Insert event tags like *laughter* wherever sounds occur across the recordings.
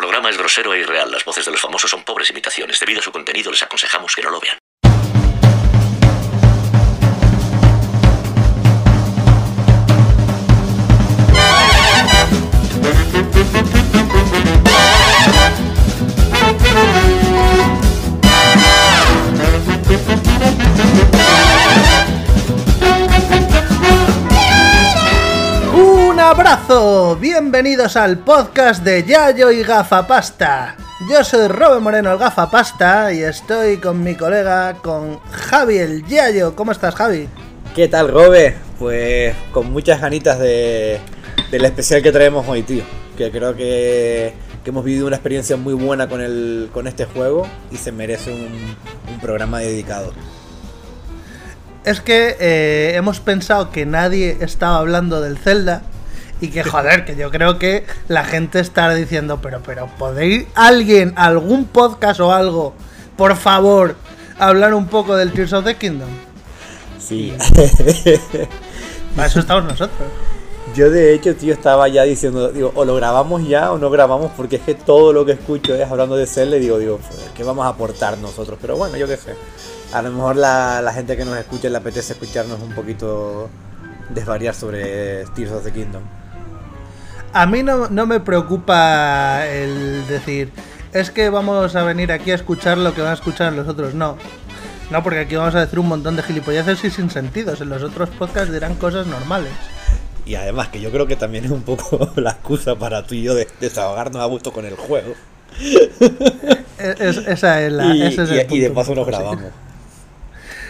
programa es grosero e irreal. Las voces de los famosos son pobres imitaciones. Debido a su contenido, les aconsejamos que no lo vean. Abrazo! Bienvenidos al podcast de Yayo y Gafapasta. Yo soy Robe Moreno, el Gafapasta, y estoy con mi colega, con Javi el Yayo. ¿Cómo estás, Javi? ¿Qué tal, Robe? Pues con muchas ganitas de, del especial que traemos hoy, tío. Que creo que, que hemos vivido una experiencia muy buena con, el, con este juego y se merece un, un programa dedicado. Es que eh, hemos pensado que nadie estaba hablando del Zelda y que joder, que yo creo que la gente está diciendo, pero, pero, ¿podéis alguien, algún podcast o algo, por favor, hablar un poco del Tears of the Kingdom? Sí. *laughs* Para eso estamos nosotros. Yo de hecho, tío, estaba ya diciendo, digo, o lo grabamos ya o no grabamos, porque es que todo lo que escucho es hablando de Zelda digo, digo, ¿qué vamos a aportar nosotros? Pero bueno, yo qué sé. A lo mejor la, la gente que nos escucha le apetece escucharnos un poquito desvariar sobre Tears of the Kingdom. A mí no, no me preocupa el decir, es que vamos a venir aquí a escuchar lo que van a escuchar los otros. No. No, porque aquí vamos a decir un montón de gilipolleces y sin sentidos. En los otros podcasts dirán cosas normales. Y además que yo creo que también es un poco *laughs* la excusa para tú y yo de desahogarnos a gusto con el juego. Es- esa es la. y, ese es el y- y de paso nos sí. grabamos.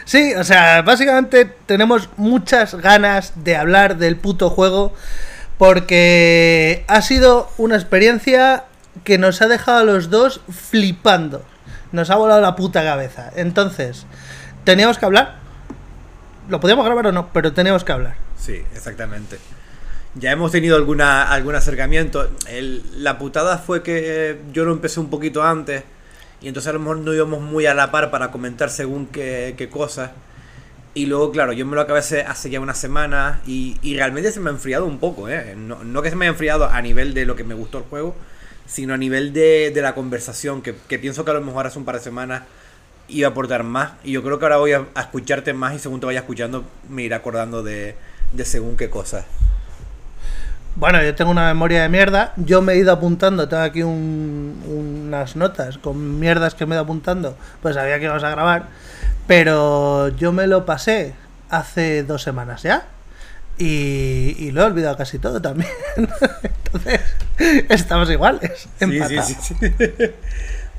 Sí, o sea, básicamente tenemos muchas ganas de hablar del puto juego porque ha sido una experiencia que nos ha dejado a los dos flipando. Nos ha volado la puta cabeza. Entonces, teníamos que hablar. Lo podíamos grabar o no, pero teníamos que hablar. Sí, exactamente. Ya hemos tenido alguna, algún acercamiento. La putada fue que yo lo empecé un poquito antes. Y entonces a lo mejor no íbamos muy a la par para comentar según qué, qué cosas. Y luego, claro, yo me lo acabé hace, ya una semana. Y, y realmente se me ha enfriado un poco, ¿eh? No, no que se me haya enfriado a nivel de lo que me gustó el juego. Sino a nivel de, de la conversación. Que, que pienso que a lo mejor hace un par de semanas iba a aportar más. Y yo creo que ahora voy a, escucharte más. Y según te vaya escuchando, me iré acordando de, de según qué cosas. Bueno, yo tengo una memoria de mierda. Yo me he ido apuntando, tengo aquí un- unas notas con mierdas que me he ido apuntando. Pues sabía que íbamos a grabar. Pero yo me lo pasé hace dos semanas ya. Y, y lo he olvidado casi todo también. *laughs* Entonces, estamos iguales. empatados. Sí, sí, sí,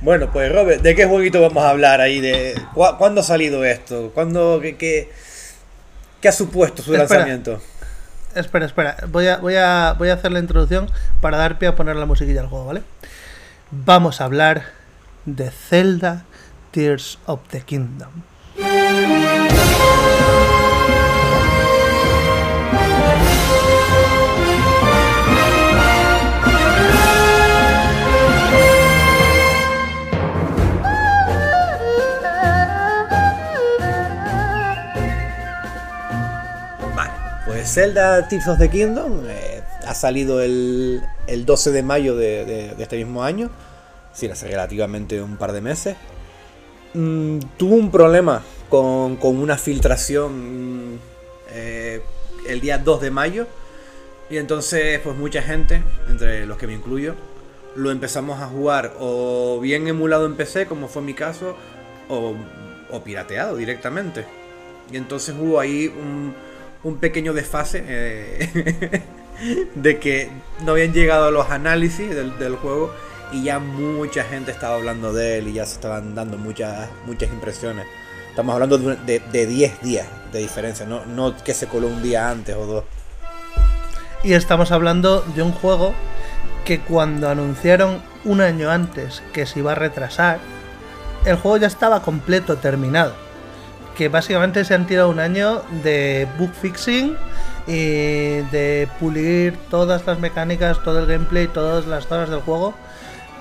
bueno, pues Robert, ¿de qué jueguito vamos a hablar ahí? De ¿cu- ¿Cuándo ha salido esto? ¿Cuándo, qué, qué, qué ha supuesto su Espera. lanzamiento? Espera, espera. Voy a, voy, a, voy a hacer la introducción para dar pie a poner la musiquilla al juego, ¿vale? Vamos a hablar de Zelda Tears of the Kingdom. Pues Zelda Tears of the Kingdom eh, ha salido el, el 12 de mayo de, de- de este mismo año. Sí, hace relativamente un par de meses. Mm, tuvo un problema con, una filtración mm, eh, el día 2 de mayo. Y entonces, pues mucha gente, entre los que me incluyo, lo empezamos a jugar o bien emulado en PC, como fue mi caso, o, pirateado directamente. Y entonces hubo ahí un, pequeño desfase eh, *laughs* de que no habían llegado los análisis del juego y ya mucha gente estaba hablando de él y ya se estaban dando muchas, muchas impresiones. Estamos hablando de, un- de, de 10 días de diferencia, no, no que se coló un día antes o dos. Y estamos hablando de un juego que cuando anunciaron un año antes que se iba a retrasar, el juego ya estaba completo, terminado. Que básicamente se han tirado un año de bug fixing y de pulir todas las mecánicas, todo el gameplay, todas las zonas del juego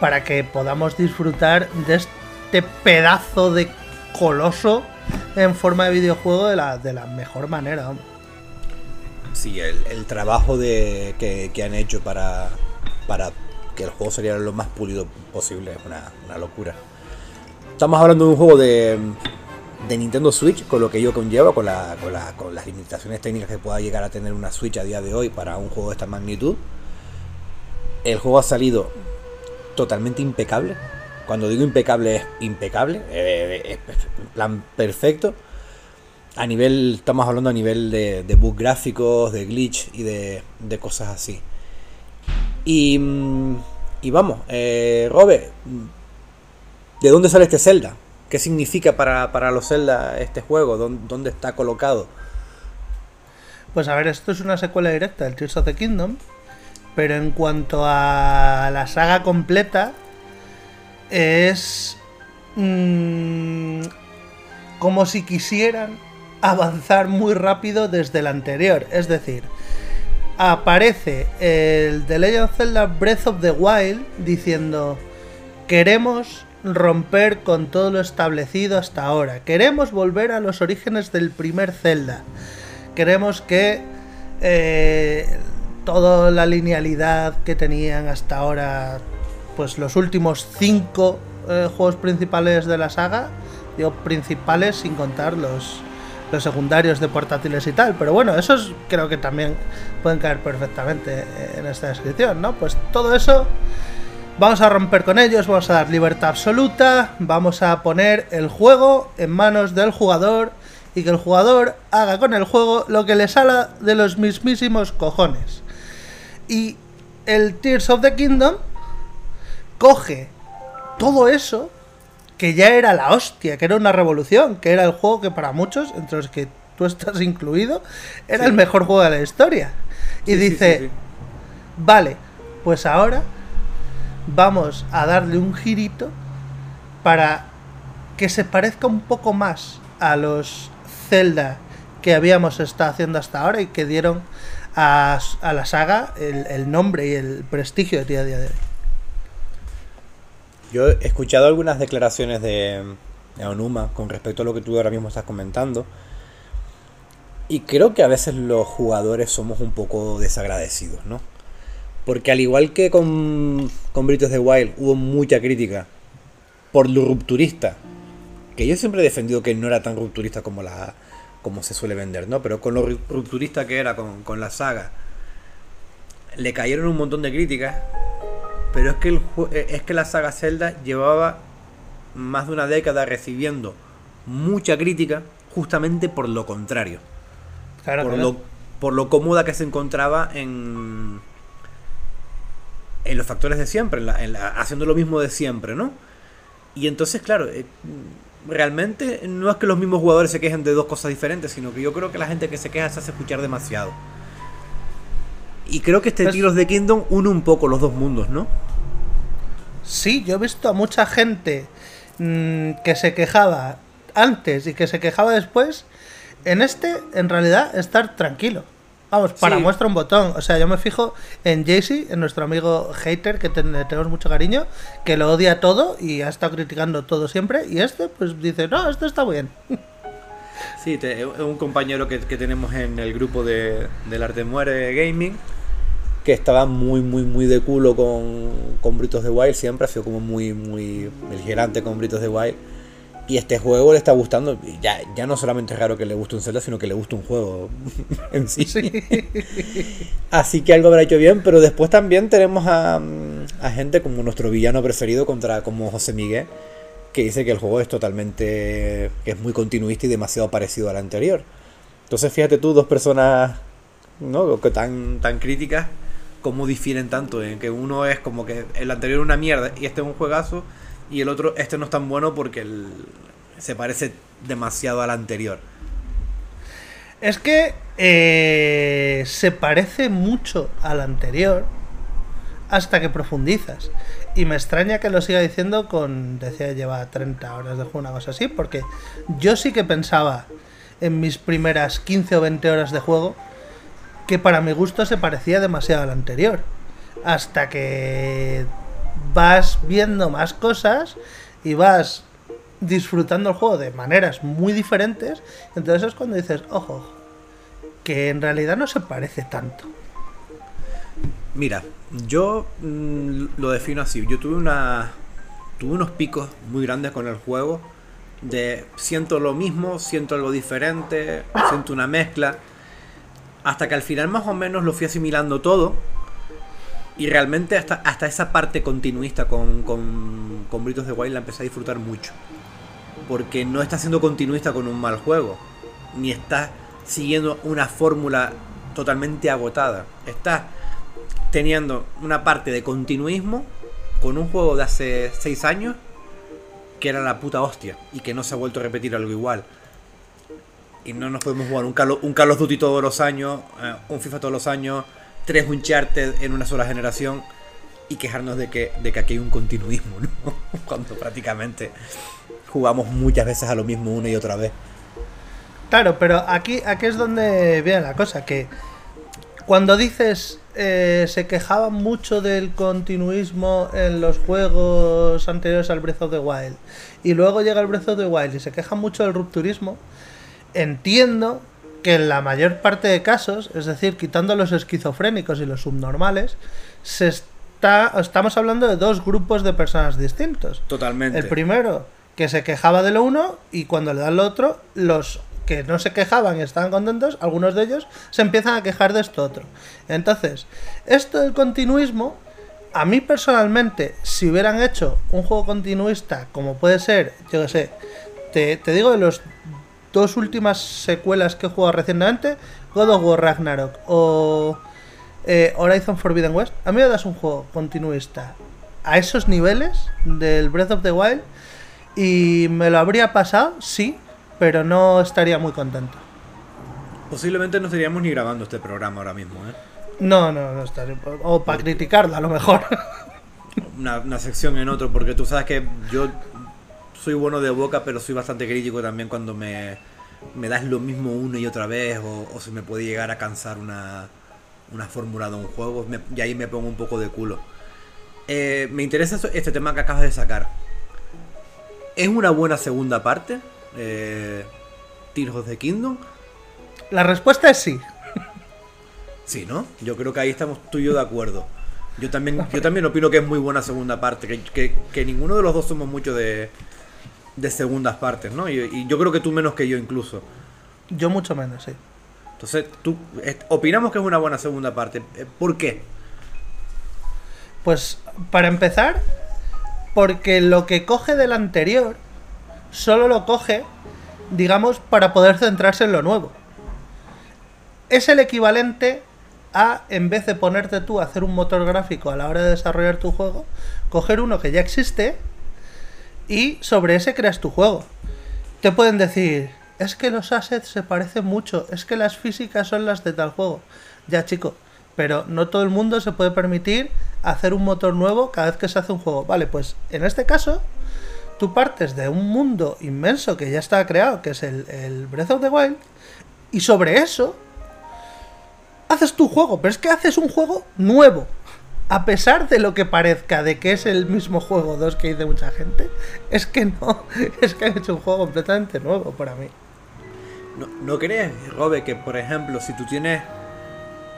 para que podamos disfrutar de este pedazo de coloso en forma de videojuego de la, de la mejor manera. Sí, el, el trabajo de, que, que han hecho para, para que el juego sería lo más pulido posible. Es una, una locura. Estamos hablando de un juego de, de Nintendo Switch, con lo que ello conlleva, con, la, con, la, con las limitaciones técnicas que pueda llegar a tener una Switch a día de hoy para un juego de esta magnitud. El juego ha salido totalmente impecable. Cuando digo impecable es impecable, eh, es plan perfecto. A nivel, estamos hablando a nivel de, de bugs gráficos, de glitch y de, cosas así. Y, mm, vamos, eh, Robert, ¿de dónde sale este Zelda? ¿Qué significa para, para los Zelda este juego? ¿Dónde, ¿Dónde está colocado? Pues a ver, esto es una secuela directa del Tears of the Kingdom. Pero en cuanto a la saga completa, es mm, como si quisieran avanzar muy rápido desde el anterior. Es decir, aparece el The Legend of Zelda Breath of the Wild diciendo queremos romper con todo lo establecido hasta ahora. Queremos volver a los orígenes del primer Zelda. Queremos que eh, toda la linealidad que tenían hasta ahora, pues los últimos cinco eh, juegos principales de la saga, digo principales sin contar los, los secundarios de portátiles y tal, pero bueno, esos creo que también pueden caer perfectamente en esta descripción, ¿no? Pues todo eso vamos a romper con ellos, vamos a dar libertad absoluta, vamos a poner el juego en manos del jugador y que el jugador haga con el juego lo que le sala de los mismísimos cojones. Y el Tears of the Kingdom coge todo eso, que ya era la hostia, que era una revolución, que era el juego que para muchos, entre los que tú estás *laughs* incluido, era Sí. el mejor juego de la historia. Y Sí, dice, sí. vale, pues ahora vamos a darle un girito para que se parezca un poco más a los Zelda que habíamos estado haciendo hasta ahora y que dieron a, la saga el, nombre y el prestigio de día a día de hoy. Yo he escuchado algunas declaraciones de, de Onuma con respecto a lo que tú ahora mismo estás comentando. Y creo que a veces los jugadores somos un poco desagradecidos, ¿no? Porque al igual que con, con of the Wild hubo mucha crítica por lo rupturista, que yo siempre he defendido que no era tan rupturista como la como se suele vender, ¿no? Pero con lo ru- rupturista que era con, con la saga, le cayeron un montón de críticas pero es que, el, eh, es que la saga Zelda llevaba más de una década recibiendo mucha crítica justamente por lo contrario. Claro, por, claro. lo, por lo cómoda que se encontraba en, en los factores de siempre, en la- en la- haciendo lo mismo de siempre, ¿no? Y entonces, claro, eh, realmente no es que los mismos jugadores se quejen de dos cosas diferentes, sino que yo creo que la gente que se queja se hace escuchar demasiado. Y creo que este Pues- Tears the Kingdom une un poco los dos mundos, ¿no? Sí, yo he visto a mucha gente mm, que se quejaba antes y que se quejaba después. En este, en realidad, estar tranquilo. Vamos, para Sí. muestra un botón. O sea, yo me fijo en Jaycee, en nuestro amigo hater, que ten- tenemos mucho cariño, que lo odia todo y ha estado criticando todo siempre. Y este, pues dice, no, esto está bien. *laughs* Sí, es un compañero que, que tenemos en el grupo de, del Arte Muere Gaming que estaba muy, muy, muy de culo con, con Britos de Wild, siempre ha sido como muy, muy beligerante con Britos de Wild. Y este juego le está gustando. Ya, ya no solamente es raro que le guste un Zelda, sino que le guste un juego *laughs* en sí. *laughs* Así que algo habrá hecho bien, pero después también tenemos a, a gente como nuestro villano preferido contra como José Miguel, que dice que el juego es totalmente, que es muy continuista y demasiado parecido al anterior. Entonces fíjate tú, dos personas ¿no? que tan, tan críticas, cómo difieren tanto, en que uno es como que el anterior es una mierda y este es un juegazo, y el otro, este no es tan bueno porque el- se parece demasiado al anterior. Es que eh, se parece mucho al anterior hasta que profundizas. Y me extraña que lo siga diciendo con, decía, lleva 30 horas de juego, una cosa así, porque yo sí que pensaba en mis primeras 15 o 20 horas de juego que para mi gusto se parecía demasiado al anterior. Hasta que vas viendo más cosas y vas disfrutando el juego de maneras muy diferentes, entonces es cuando dices, ojo, que en realidad no se parece tanto. Mira, yo mm, lo defino así. Yo tuve una. Tuve unos picos muy grandes con el juego. De siento lo mismo, siento algo diferente, siento una mezcla. Hasta que al final más o menos lo fui asimilando todo. Y realmente hasta, hasta esa parte continuista con, con, con Britos de Wild la empecé a disfrutar mucho. Porque no está siendo continuista con un mal juego. Ni está siguiendo una fórmula totalmente agotada. Está teniendo una parte de continuismo con un juego de hace 6 años que era la puta hostia y que no se ha vuelto a repetir algo igual. Y no nos podemos jugar un Call, un Call of Duty todos los años, eh, un FIFA todos los años, tres Uncharted en una sola generación y quejarnos de que, de que aquí hay un continuismo, ¿no? *laughs* Cuando prácticamente jugamos muchas veces a lo mismo una y otra vez. Claro, pero aquí, aquí es donde viene la cosa, que cuando dices eh, se quejaban mucho del continuismo en los juegos anteriores al Breath of the Wild y luego llega el Breath of the Wild y se quejan mucho del rupturismo, entiendo que en la mayor parte de casos, es decir, quitando los esquizofrénicos y los subnormales, se está, estamos hablando de dos grupos de personas distintos. Totalmente. El primero, que se quejaba de lo uno y cuando le dan lo otro, los que no se quejaban y estaban contentos, algunos de ellos se empiezan a quejar de esto otro. Entonces, esto del continuismo, a mí personalmente, si hubieran hecho un juego continuista, como puede ser, yo que sé, te, te digo de los dos últimas secuelas que he jugado recientemente, God of War Ragnarok o eh, Horizon Forbidden West, a mí me das un juego continuista a esos niveles del Breath of the Wild y me lo habría pasado, sí, pero no estaría muy contento. Posiblemente no estaríamos ni grabando este programa ahora mismo, ¿eh? No, no, no estaría. O para criticarla, a lo mejor. *laughs* Una, una sección en otro, porque tú sabes que yo soy bueno de boca, pero soy bastante crítico también cuando me, me das lo mismo una y otra vez, o, o se me puede llegar a cansar una, una fórmula de un juego, me- y ahí me pongo un poco de culo. Eh, me interesa eso- este tema que acabas de sacar. ¿Es una buena segunda parte? Eh, Tears of the Kingdom. La respuesta es sí. Sí, ¿no? Yo creo que ahí estamos tú y yo de acuerdo. Yo también, yo *laughs* también opino que es muy buena segunda parte, que, que- que ninguno de los dos somos mucho de, de segundas partes, ¿no? Y, y yo creo que tú menos que yo incluso. Yo mucho menos, sí. Entonces, tú eh, opinamos que es una buena segunda parte. Eh, ¿Por qué? Pues para empezar, porque lo que coge del anterior solo lo coge, digamos, para poder centrarse en lo nuevo. Es el equivalente a, en vez de ponerte tú a hacer un motor gráfico a la hora de desarrollar tu juego, coger uno que ya existe y sobre ese creas tu juego. Te pueden decir, es que los assets se parecen mucho, es que las físicas son las de tal juego. Ya, chico, pero no todo el mundo se puede permitir hacer un motor nuevo cada vez que se hace un juego. Vale, pues en este caso, tú partes de un mundo inmenso que ya está creado, que es el, el Breath of the Wild, y sobre eso haces tu juego, pero es que haces un juego nuevo. A pesar de lo que parezca de que es el mismo juego 2 que dice mucha gente, es que no, *laughs* es que han hecho un juego completamente nuevo para mí. ¿No, ¿no crees, Robe, que por ejemplo, si tú tienes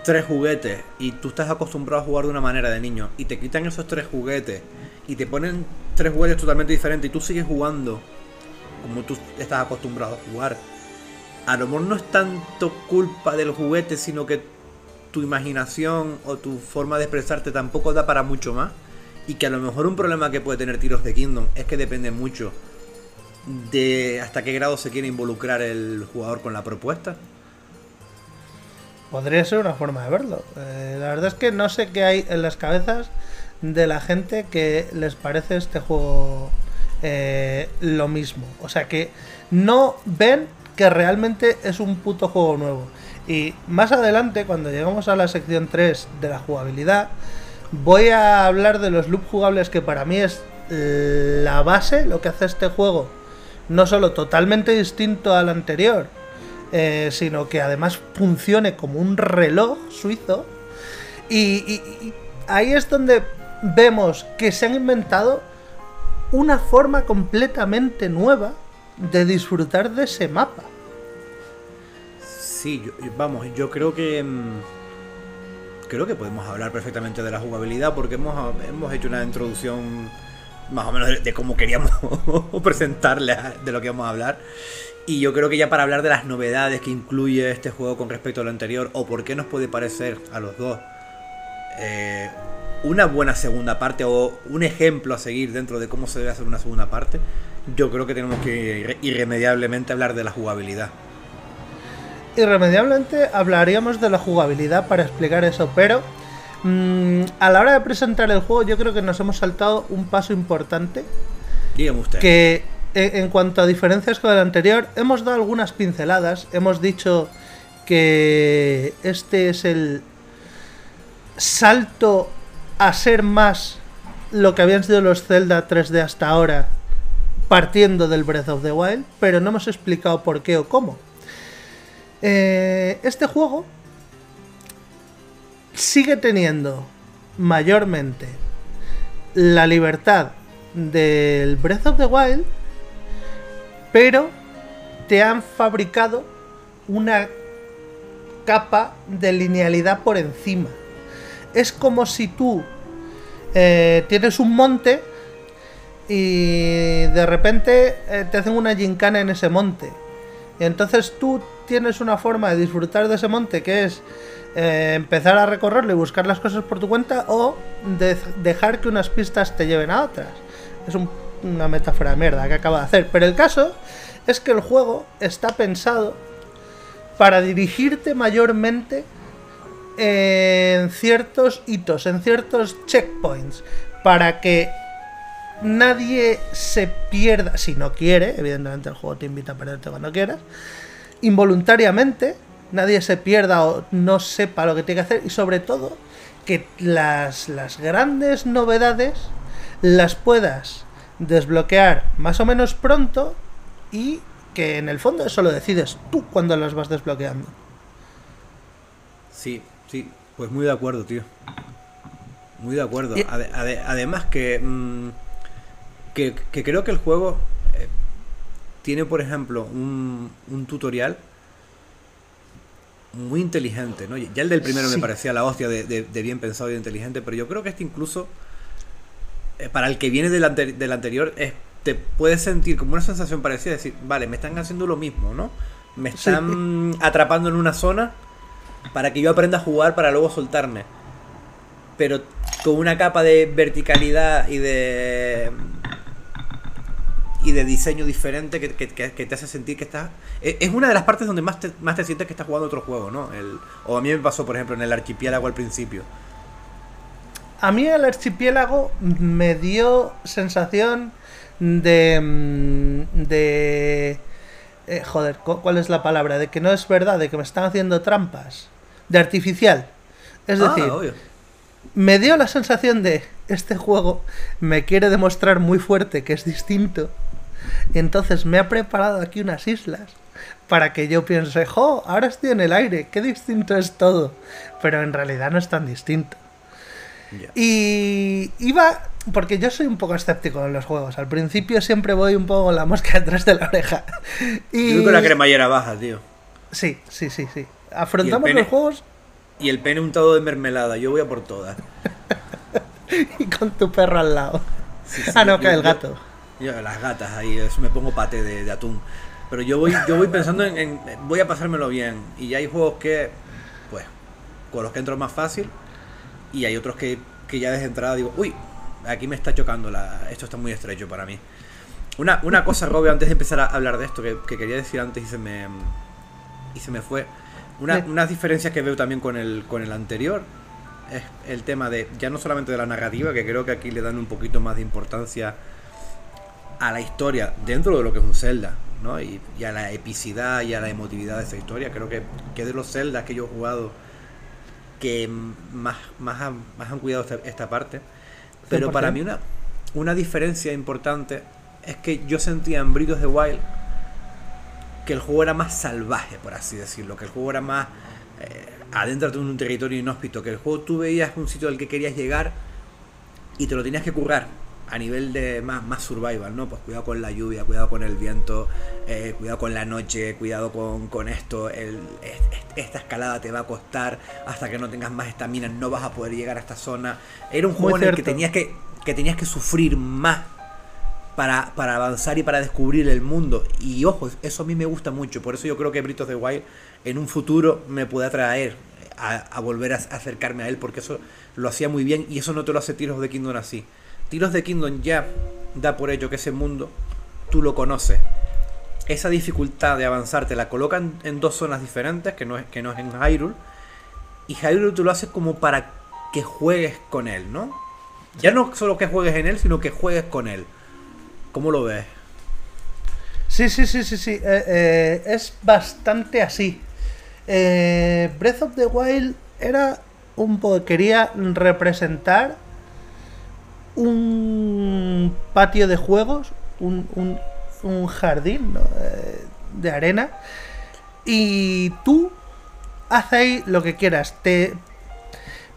tres juguetes y tú estás acostumbrado a jugar de una manera de niño y te quitan esos tres juguetes y te ponen tres juguetes totalmente diferentes y tú sigues jugando como tú estás acostumbrado a jugar, a lo mejor no es tanto culpa del juguete, sino que tu imaginación o tu forma de expresarte tampoco da para mucho más. Y que a lo mejor un problema que puede tener Tiros de Kingdom es que depende mucho de hasta qué grado se quiere involucrar el jugador con la propuesta. Podría ser una forma de verlo. Eh, la verdad es que no sé qué hay en las cabezas de la gente que les parece este juego eh, lo mismo. O sea, que no ven que realmente es un puto juego nuevo. Y más adelante, cuando llegamos a la sección 3 de la jugabilidad, voy a hablar de los loops jugables que para mí es eh, la base, lo que hace este juego, no solo totalmente distinto al anterior, eh, sino que además funcione como un reloj suizo. Y- y ahí es donde vemos que se han inventado una forma completamente nueva de disfrutar de ese mapa. Sí, yo- yo- vamos, yo creo que. mm, creo que podemos hablar perfectamente de la jugabilidad porque hemos, hemos hecho una introducción más o menos de, cómo queríamos *laughs* presentarle de lo que vamos a hablar. Y yo creo que ya para hablar de las novedades que incluye este juego con respecto a lo anterior, o por qué nos puede parecer a los dos eh, una buena segunda parte, o un ejemplo a seguir dentro de cómo se debe hacer una segunda parte, yo creo que tenemos que irremediablemente hablar de la jugabilidad. Irremediablemente hablaríamos de la jugabilidad para explicar eso, pero mm, a la hora de presentar el juego yo creo que nos hemos saltado un paso importante. Dígame usted. Que en cuanto a diferencias con el anterior, hemos dado algunas pinceladas. Hemos dicho que este es el salto a ser más lo que habían sido los Zelda 3D hasta ahora, partiendo del Breath of the Wild, pero no hemos explicado por qué o cómo. Eh, este juego sigue teniendo mayormente la libertad del Breath of the Wild, pero te han fabricado una capa de linealidad por encima. Es como si tú eh, tienes un monte y de repente eh, te hacen una gincana en ese monte. Y entonces tú tienes una forma de disfrutar de ese monte que es eh, empezar a recorrerlo y buscar las cosas por tu cuenta o dejar que unas pistas te lleven a otras. Es una metáfora de mierda que acaba de hacer. Pero el caso es que el juego está pensado para dirigirte mayormente en ciertos hitos, en ciertos checkpoints, para que nadie se pierda, si no quiere, evidentemente el juego te invita a perderte cuando quieras, involuntariamente, nadie se pierda o no sepa lo que tiene que hacer y sobre todo que las, las grandes novedades las puedas desbloquear más o menos pronto y que en el fondo eso lo decides tú cuando las vas desbloqueando. Sí, sí, pues muy de acuerdo, tío. Muy de acuerdo. además que, mm, que, que, creo que el juego eh, tiene, por ejemplo, un, un, tutorial muy inteligente, ¿no? Ya el del primero me parecía la hostia de, de, bien pensado y de inteligente, pero yo creo que este incluso, eh, para el que viene del, del anterior, es te puedes sentir como una sensación parecida, decir, vale, me están haciendo lo mismo, ¿no? Me están atrapando en una zona para que yo aprenda a jugar para luego soltarme. Pero con una capa de verticalidad y de y de diseño diferente que, te hace sentir que estás... E, es una de las partes donde más te, más te sientes que estás jugando otro juego, ¿no? El, o a mí me pasó, por ejemplo, en el archipiélago al principio. A mí el archipiélago me dio sensación de... Mm, de... Eh, joder, ¿cuál es la palabra? De que no es verdad, de que me están haciendo trampas. De artificial. Es ah, decir, me dio la sensación de este juego me quiere demostrar muy fuerte que es distinto. Y entonces me ha preparado aquí unas islas para que yo piense, jo, ahora estoy en el aire, qué distinto es todo. Pero en realidad no es tan distinto. Y iba porque yo soy un poco escéptico en los juegos. Al principio siempre voy un poco con la mosca *laughs* detrás de la oreja. Y... Yo con la cremallera baja, tío. Sí, sí, sí, sí. Afrontamos los juegos. Y el pene untado de mermelada, yo voy a por todas. *laughs* y con tu perro al lado. ah, no, que el gato. Yo, las gatas ahí, eso me pongo pate de, atún. Pero yo voy, yo voy *laughs* pensando en, Voy a pasármelo bien. Y ya hay juegos que. Pues. Con los que entro más fácil. Y hay otros que, que ya desde entrada digo, uy, aquí me está chocando, la, esto está muy estrecho para mí. Una, una cosa, Robe, antes de empezar a hablar de esto, que, quería decir antes y se me, y se me fue. Una, unas diferencias que veo también con el, con el anterior es el tema de, ya no solamente de la narrativa, que creo que aquí le dan un poquito más de importancia a la historia dentro de lo que es un Zelda, ¿no? Y, a la epicidad y a la emotividad de esa historia. Creo que, que de los Zelda que yo he jugado que más, más, han, más han cuidado esta parte. Pero para mí una, una diferencia importante es que yo sentía en Breath of the Wild que el juego era más salvaje, por así decirlo, que el juego era más eh, adentro de un territorio inhóspito, que el juego tú veías un sitio al que querías llegar y te lo tenías que currar. A nivel de más, más survival, ¿no? Pues cuidado con la lluvia, cuidado con el viento, eh, cuidado con la noche, cuidado con, esto, esta escalada te va a costar, hasta que no tengas más estamina no vas a poder llegar a esta zona. Era un juego en el que tenías que, que tenías que sufrir más para, para, avanzar y para descubrir el mundo. Y ojo, eso a mí me gusta mucho, por eso yo creo que Britos de Wild en un futuro me puede atraer a, volver a acercarme a él, porque eso lo hacía muy bien y eso no te lo hace Tiros de Kingdom así. Tiros de Kingdom ya da por ello que ese mundo tú lo conoces. Esa dificultad de avanzar te la colocan en dos zonas diferentes, que no es, que no es en Hyrule. Y Hyrule tú lo haces como para que juegues con él, ¿no? Ya no solo que juegues en él, sino que juegues con él. ¿Cómo lo ves? Sí, sí, sí, sí, sí. Eh, eh, es bastante así. Eh, Breath of the Wild era un poco. quería representar un patio de juegos, un, un, jardín eh, de arena, y tú haz ahí lo que quieras. Te,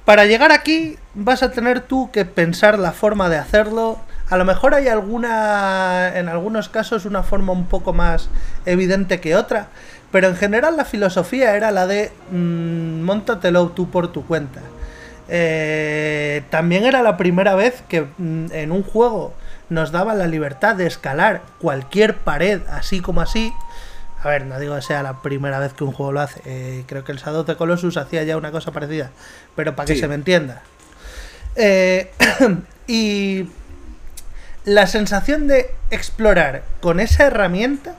para llegar aquí vas a tener tú que pensar la forma de hacerlo. A lo mejor hay alguna, en algunos casos, una forma un poco más evidente que otra, pero en general la filosofía era la de mmm, tú por tu cuenta. Eh, también era la primera vez que mm, en un juego nos daba la libertad de escalar cualquier pared así como así. A ver, no digo que sea la primera vez que un juego lo hace. Eh, creo que el Shadow de Colossus hacía ya una cosa parecida. Pero para que se me entienda. Eh, *coughs* y la sensación de explorar con esa herramienta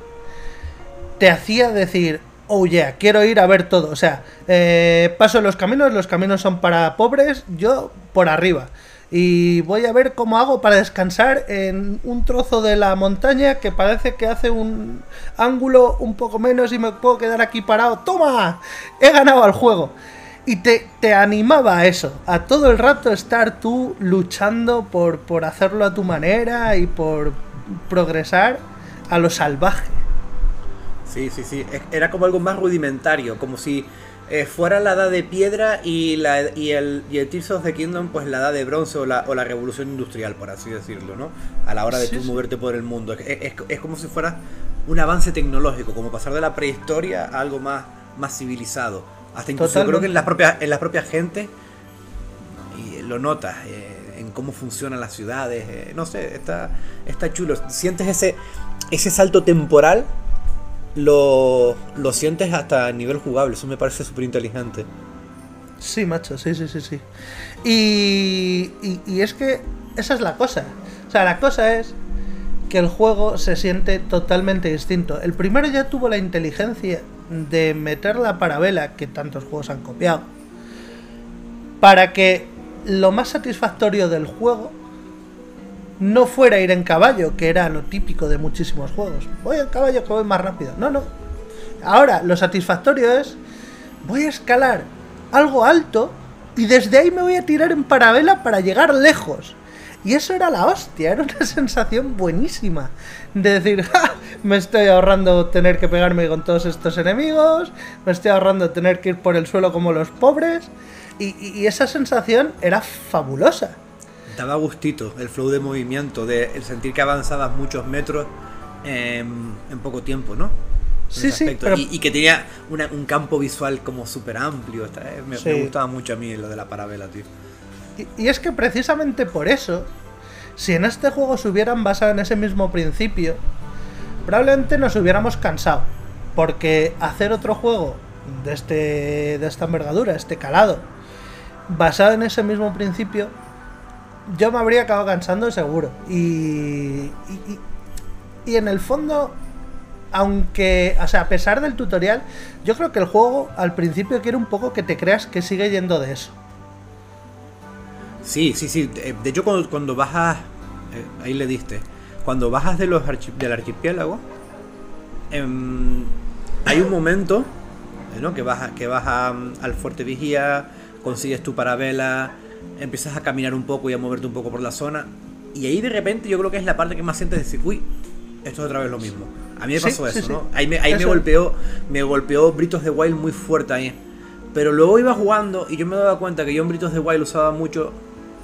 te hacía decir, oh yeah, quiero ir a ver todo. O sea, eh, paso los caminos, los caminos son para pobres, yo por arriba. Y voy a ver cómo hago para descansar en un trozo de la montaña que parece que hace un ángulo un poco menos y me puedo quedar aquí parado. ¡Toma! He ganado al juego. Y te, te animaba a eso, a todo el rato estar tú luchando por, por hacerlo a tu manera y por progresar a lo salvaje. Sí, sí, sí. Era como algo más rudimentario, como si eh, fuera la edad de piedra y, la, y, el, y el Tears of the Kingdom, pues la edad de bronce o la, o la revolución industrial, por así decirlo, ¿no? A la hora de tú moverte por el mundo. Es, es, como si fuera un avance tecnológico, como pasar de la prehistoria a algo más, más civilizado. Hasta incluso creo que en las propias, en las propias gentes y lo notas. Eh, en cómo funcionan las ciudades, eh, no sé, está, está chulo. Sientes ese, ese salto temporal lo, lo sientes hasta a nivel jugable. Eso me parece súper inteligente. Sí, macho, sí, sí, sí, sí. Y, y, es que esa es la cosa. O sea, la cosa es que el juego se siente totalmente distinto. El primero ya tuvo la inteligencia de meter la parabela que tantos juegos han copiado. Para que lo más satisfactorio del juego no fuera ir en caballo, que era lo típico de muchísimos juegos. Voy en caballo que voy más rápido. No, no. Ahora, lo satisfactorio es, voy a escalar algo alto y desde ahí me voy a tirar en parabela para llegar lejos. Y eso era la hostia, era una *laughs* sensación buenísima. De decir, ¡Ja! me estoy ahorrando tener que pegarme con todos estos enemigos, me estoy ahorrando tener que ir por el suelo como los pobres. Y, y esa sensación era fabulosa daba gustito el flow de movimiento, de el sentir que avanzabas muchos metros en, poco tiempo, ¿no? sí, sí. Y, que tenía un campo visual como súper amplio. Eh, me, gustaba mucho a mí lo de la parabela, tío. Y, es que precisamente por eso, si en este juego se hubieran basado en ese mismo principio, probablemente nos hubiéramos cansado. Porque hacer otro juego de, este, de esta envergadura, este calado, basado en ese mismo principio, yo me habría acabado cansando seguro. Y, y, en el fondo, aunque, o sea, a pesar del tutorial, yo creo que el juego al principio quiere un poco que te creas que sigue yendo de eso. Sí, sí, sí. De hecho, cuando, cuando bajas, eh, ahí le diste, cuando bajas de los del archipiélago, em, hay un momento eh, ¿no? que vas, que vas al fuerte vigía, consigues tu parabela empiezas a caminar un poco y a moverte un poco por la zona. Y ahí de repente yo creo que es la parte que más sientes de decir, uy, esto es otra vez lo mismo. A mí me pasó eso, ¿no? Ahí, me, ahí me, golpeó, me golpeó Britos de Wild muy fuerte ahí. Pero luego iba jugando y yo me daba cuenta que yo en Britos de Wild usaba mucho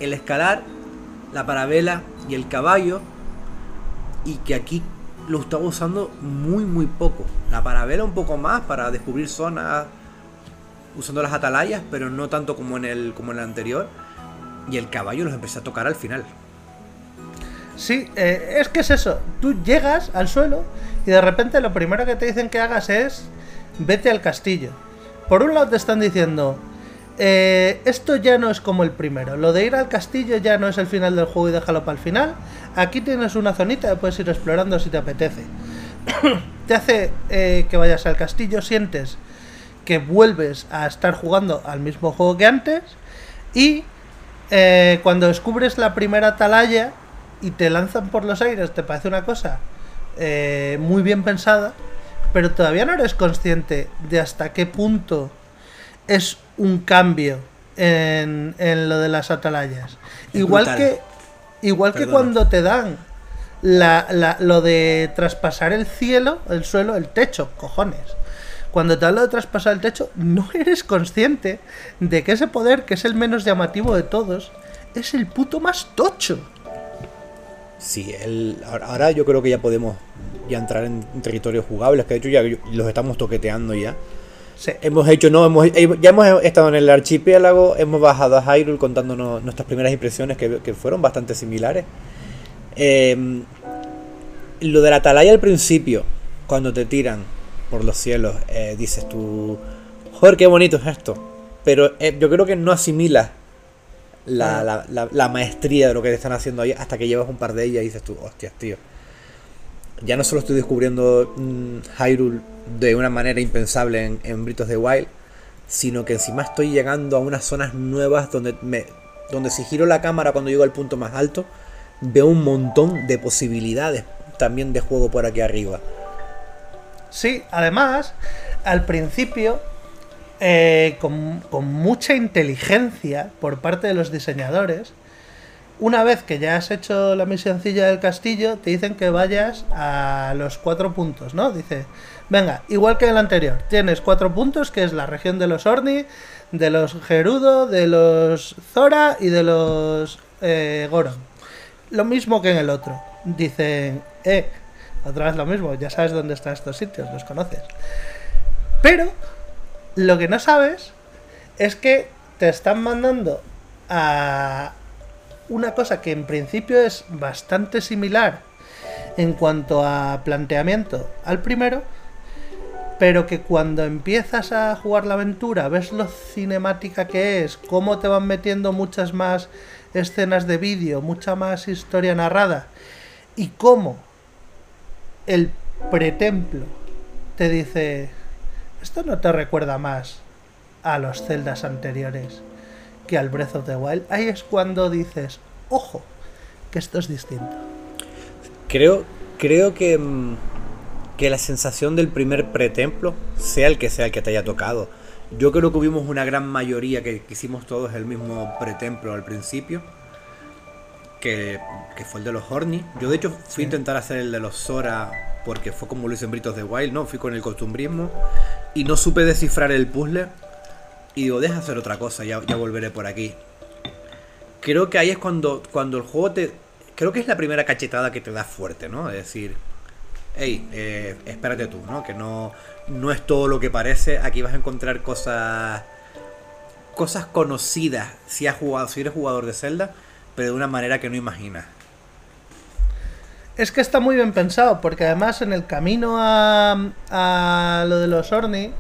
el escalar, la parabela y el caballo, y que aquí lo estaba usando muy muy poco. La parabela un poco más para descubrir zonas usando las atalayas, pero no tanto como en el, como en el anterior. Y el caballo los empecé a tocar al final. Sí, eh, es que es eso. Tú llegas al suelo y de repente lo primero que te dicen que hagas es vete al castillo. Por un lado te están diciendo, eh, esto ya no es como el primero. Lo de ir al castillo ya no es el final del juego y déjalo para el final. Aquí tienes una zonita que puedes ir explorando si te apetece. *coughs* te hace eh, que vayas al castillo, sientes que vuelves a estar jugando al mismo juego que antes. Y eh, cuando descubres la primera atalaya y te lanzan por los aires, te parece una cosa muy bien pensada, pero todavía no eres consciente de hasta qué punto es un cambio en, lo de las atalayas. igual que igual que cuando te dan la, lo de traspasar el cielo, el suelo, el techo, cojones. Cuando te dan lo de traspasar el techo, no *laughs* eres consciente de que ese poder, que es el menos llamativo de todos, es el puto más tocho. Sí, el, ahora yo creo que ya podemos ya entrar en territorios jugables, que de hecho ya los estamos toqueteando ya. Hemos hecho, no, hemos, eh, ya hemos estado en el archipiélago, hemos bajado a Hyrule contándonos nuestras primeras impresiones que, fueron bastante similares. Em, lo de la atalaya al principio, cuando te tiran por los cielos, eh, dices tú, joder, qué bonito es esto. Pero eh, yo creo que no asimilas la, la, maestría de lo que te están haciendo ahí hasta que llevas un par de ellas y dices tú, hostias, tío. Ya no solo estoy descubriendo mm, Hyrule de una manera impensable en, en Britos de Wild, sino que encima estoy llegando a unas zonas nuevas donde, me, donde si giro la cámara cuando llego al punto más alto, veo un montón de posibilidades también de juego por aquí arriba. Sí, además, al principio, eh, con, mucha inteligencia por parte de los diseñadores, una vez que ya has hecho la misioncilla del castillo, te dicen que vayas a los cuatro puntos, ¿no? Dice, Venga, igual que el anterior, tienes cuatro puntos, que es la región de los Orni, de los Gerudo, de los Zora y de los eh, Goron. Lo mismo que en el otro. Dicen, eh, otra vez lo mismo, ya sabes dónde están estos sitios, los conoces. Pero, lo que no sabes es que te están mandando a una cosa que en principio es bastante similar en cuanto a planteamiento al primero, pero que cuando empiezas a jugar la aventura, ves lo cinemática que es, cómo te van metiendo muchas más escenas de vídeo, mucha más historia narrada, y cómo el pretemplo te dice, esto no te recuerda más a los celdas anteriores que al Breath of the Wild, ahí es cuando dices, ojo, que esto es distinto. Creo, creo que mm, que la sensación del primer pretemplo, sea el que sea el que te haya tocado. Yo creo que hubimos una gran mayoría que, hicimos todos el mismo pretemplo al principio, que, fue el de los Horny. Yo de hecho fui a intentar hacer el de los Sora porque fue como lo hice en Britos de Wild, ¿no? Fui con el costumbrismo y no supe descifrar el puzzle. Y digo, deja hacer otra cosa, ya, ya volveré por aquí. Creo que ahí es cuando, cuando el juego te... Creo que es la primera cachetada que te da fuerte, ¿no? Es decir, hey, eh, espérate tú, ¿no? Que no, no es todo lo que parece. Aquí vas a encontrar cosas cosas conocidas si has jugado, si eres jugador de Zelda, pero de una manera que no imaginas. Es que está muy bien pensado, porque además en el camino a, a lo de los Orni,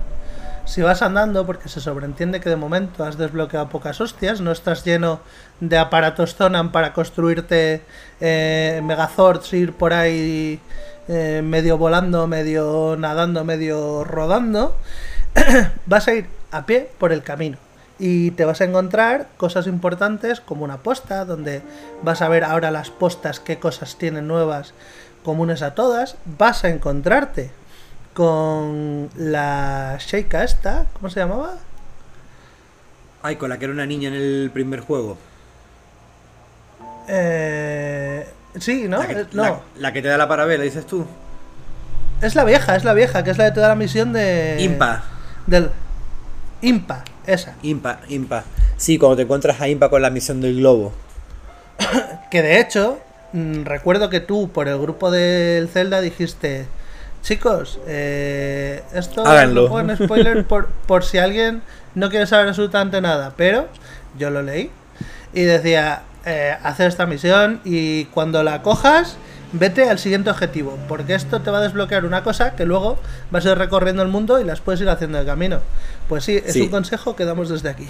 si vas andando, porque se sobreentiende que de momento has desbloqueado pocas hostias, no estás lleno de aparatos Zonan para construirte eh, Megazords, ir por ahí eh, medio volando, medio nadando, medio rodando, *clears throat* vas a ir a pie por el camino. Y te vas a encontrar cosas importantes como una posta, donde vas a ver ahora las postas qué cosas tienen nuevas comunes a todas. Vas a encontrarte con la Sheikah esta, ¿cómo se llamaba? Ay, con la que era una niña en el primer juego. Eh, Sí, ¿no? La que, eh, no. La, que te da la parabela, dices tú. Es la vieja, es la vieja, que es la que te da la misión de. Impa. Del. Impa, esa. Impa, Impa. Sí, cuando te encuentras a Impa con la misión del globo. *coughs* que de hecho, mm, recuerdo que tú por el grupo del Zelda dijiste, chicos, eh, esto Háganlo. lo pongo en spoiler *laughs* por, por si alguien no quiere saber absolutamente nada, pero yo lo leí y decía, eh, hacer esta misión y cuando la cojas, vete al siguiente objetivo, porque esto te va a desbloquear una cosa que luego vas a ir recorriendo el mundo y las puedes ir haciendo de camino. Pues sí, es Sí. un consejo que damos desde aquí.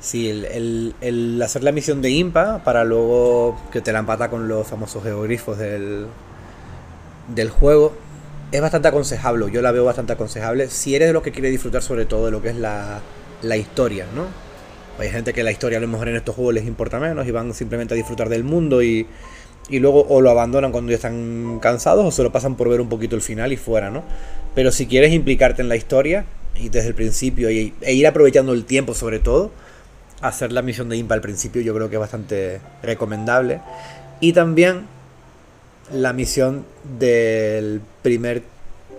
Sí, el, el- el hacer la misión de Impa para luego que te la empata con los famosos geogrifos del, del juego es bastante aconsejable. Yo la veo bastante aconsejable si eres de los que quiere disfrutar sobre todo de lo que es la, la historia, ¿no? Hay gente que la historia a lo mejor en estos juegos les importa menos y van simplemente a disfrutar del mundo y, y luego o lo abandonan cuando ya están cansados o se lo pasan por ver un poquito el final y fuera, ¿no? Pero si quieres implicarte en la historia y desde el principio y, e ir aprovechando el tiempo sobre todo, hacer la misión de Impa al principio yo creo que es bastante recomendable. Y también la misión del primer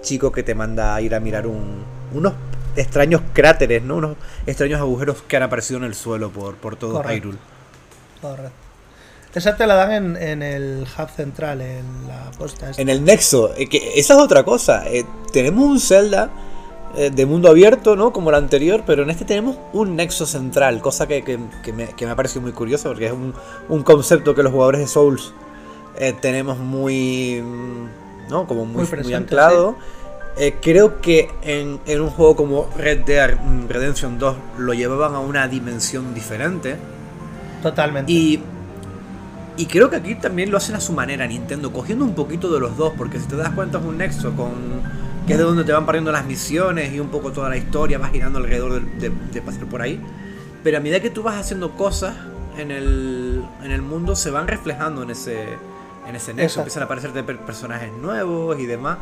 chico que te manda a ir a mirar un- unos extraños cráteres, ¿no? Unos extraños agujeros que han aparecido en el suelo por, por todo Correcto. Hyrule. Correcto. Esa te la dan en, en el hub central, en la posta. esta. En el Nexo, eh, que esa es otra cosa. eh, tenemos un Zelda eh, de mundo abierto, ¿no? Como el anterior, pero en este tenemos un Nexo central, cosa que, que- que me, que me ha parecido muy curioso, porque es un, un concepto que los jugadores de Souls tenemos muy, mm, ¿no? Como muy, Muy anclado. Creo que en, en un juego como Red Dead Redemption 2 lo llevaban a una dimensión diferente. Totalmente. Y, y creo que aquí también lo hacen a su manera Nintendo, cogiendo un poquito de los dos, porque si te das cuenta es un nexo con que es de donde te van pariendo las misiones y un poco toda la historia va girando alrededor de, de- de pasar por ahí. Pero a medida que tú vas haciendo cosas en el, en el mundo, se van reflejando en ese, en ese nexo, Exacto. empiezan a aparecerte per- personajes nuevos y demás.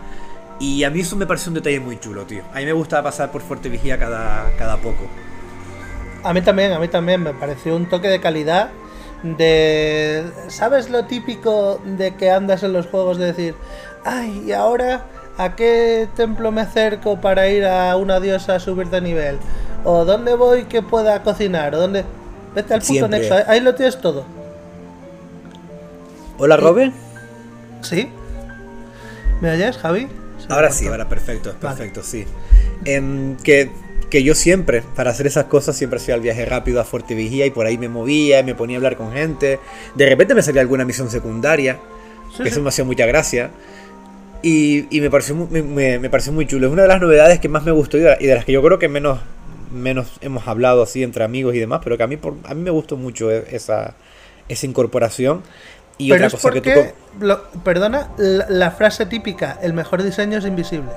Y a mí eso me parece un detalle muy chulo, tío. A mí me gusta pasar por Fuerte Vigía cada, cada poco. A mí también, a mí también me pareció un toque de calidad de... ¿Sabes lo típico de que andas en los juegos de decir, ay, y ahora a qué templo me acerco para ir a una diosa a subir de nivel? ¿O dónde voy que pueda cocinar? ¿O dónde... Vete al puto Siempre. nexo, ahí- lo tienes todo. Hola, Robert. ¿Sí? ¿Me oyes, Javi? Ahora sí, ahora perfecto, Vale. perfecto, sí. Em, que, que yo siempre, para hacer esas cosas, siempre hacía el viaje rápido a Fuerte Vigía y por ahí me movía, me ponía a hablar con gente. De repente me salía alguna misión secundaria, Sí, que sí. eso me hacía mucha gracia. Y, y me, pareció, me, me- me pareció muy chulo. Es una de las novedades que más me gustó y de, las que yo creo que menos, menos hemos hablado así entre amigos y demás, pero que a mí, por, a mí me gustó mucho e- esa, esa incorporación. Y Pero otra es cosa que tú... lo- perdona, la, la frase típica, el mejor diseño es invisible.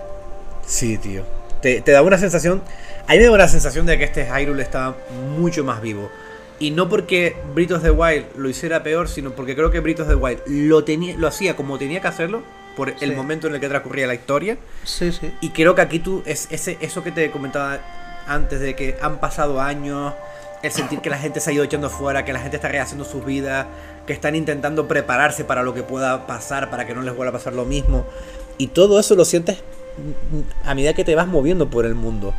Sí, tío. Te, te da una sensación. A mí me da una sensación de que este Hyrule está mucho más vivo. Y no porque of the Wild lo hiciera peor, sino porque creo que of the Wild lo, tenía, lo hacía como tenía que hacerlo, por el Sí. momento en el que transcurría la historia. Sí, sí. Y creo que aquí tú, es, ese, eso que te comentaba antes, de que han pasado años, el sentir que la gente se ha ido echando fuera, que la gente está rehaciendo sus vidas, que están intentando prepararse para lo que pueda pasar, para que no les vuelva a pasar lo mismo. Y todo eso lo sientes a medida que te vas moviendo por el mundo.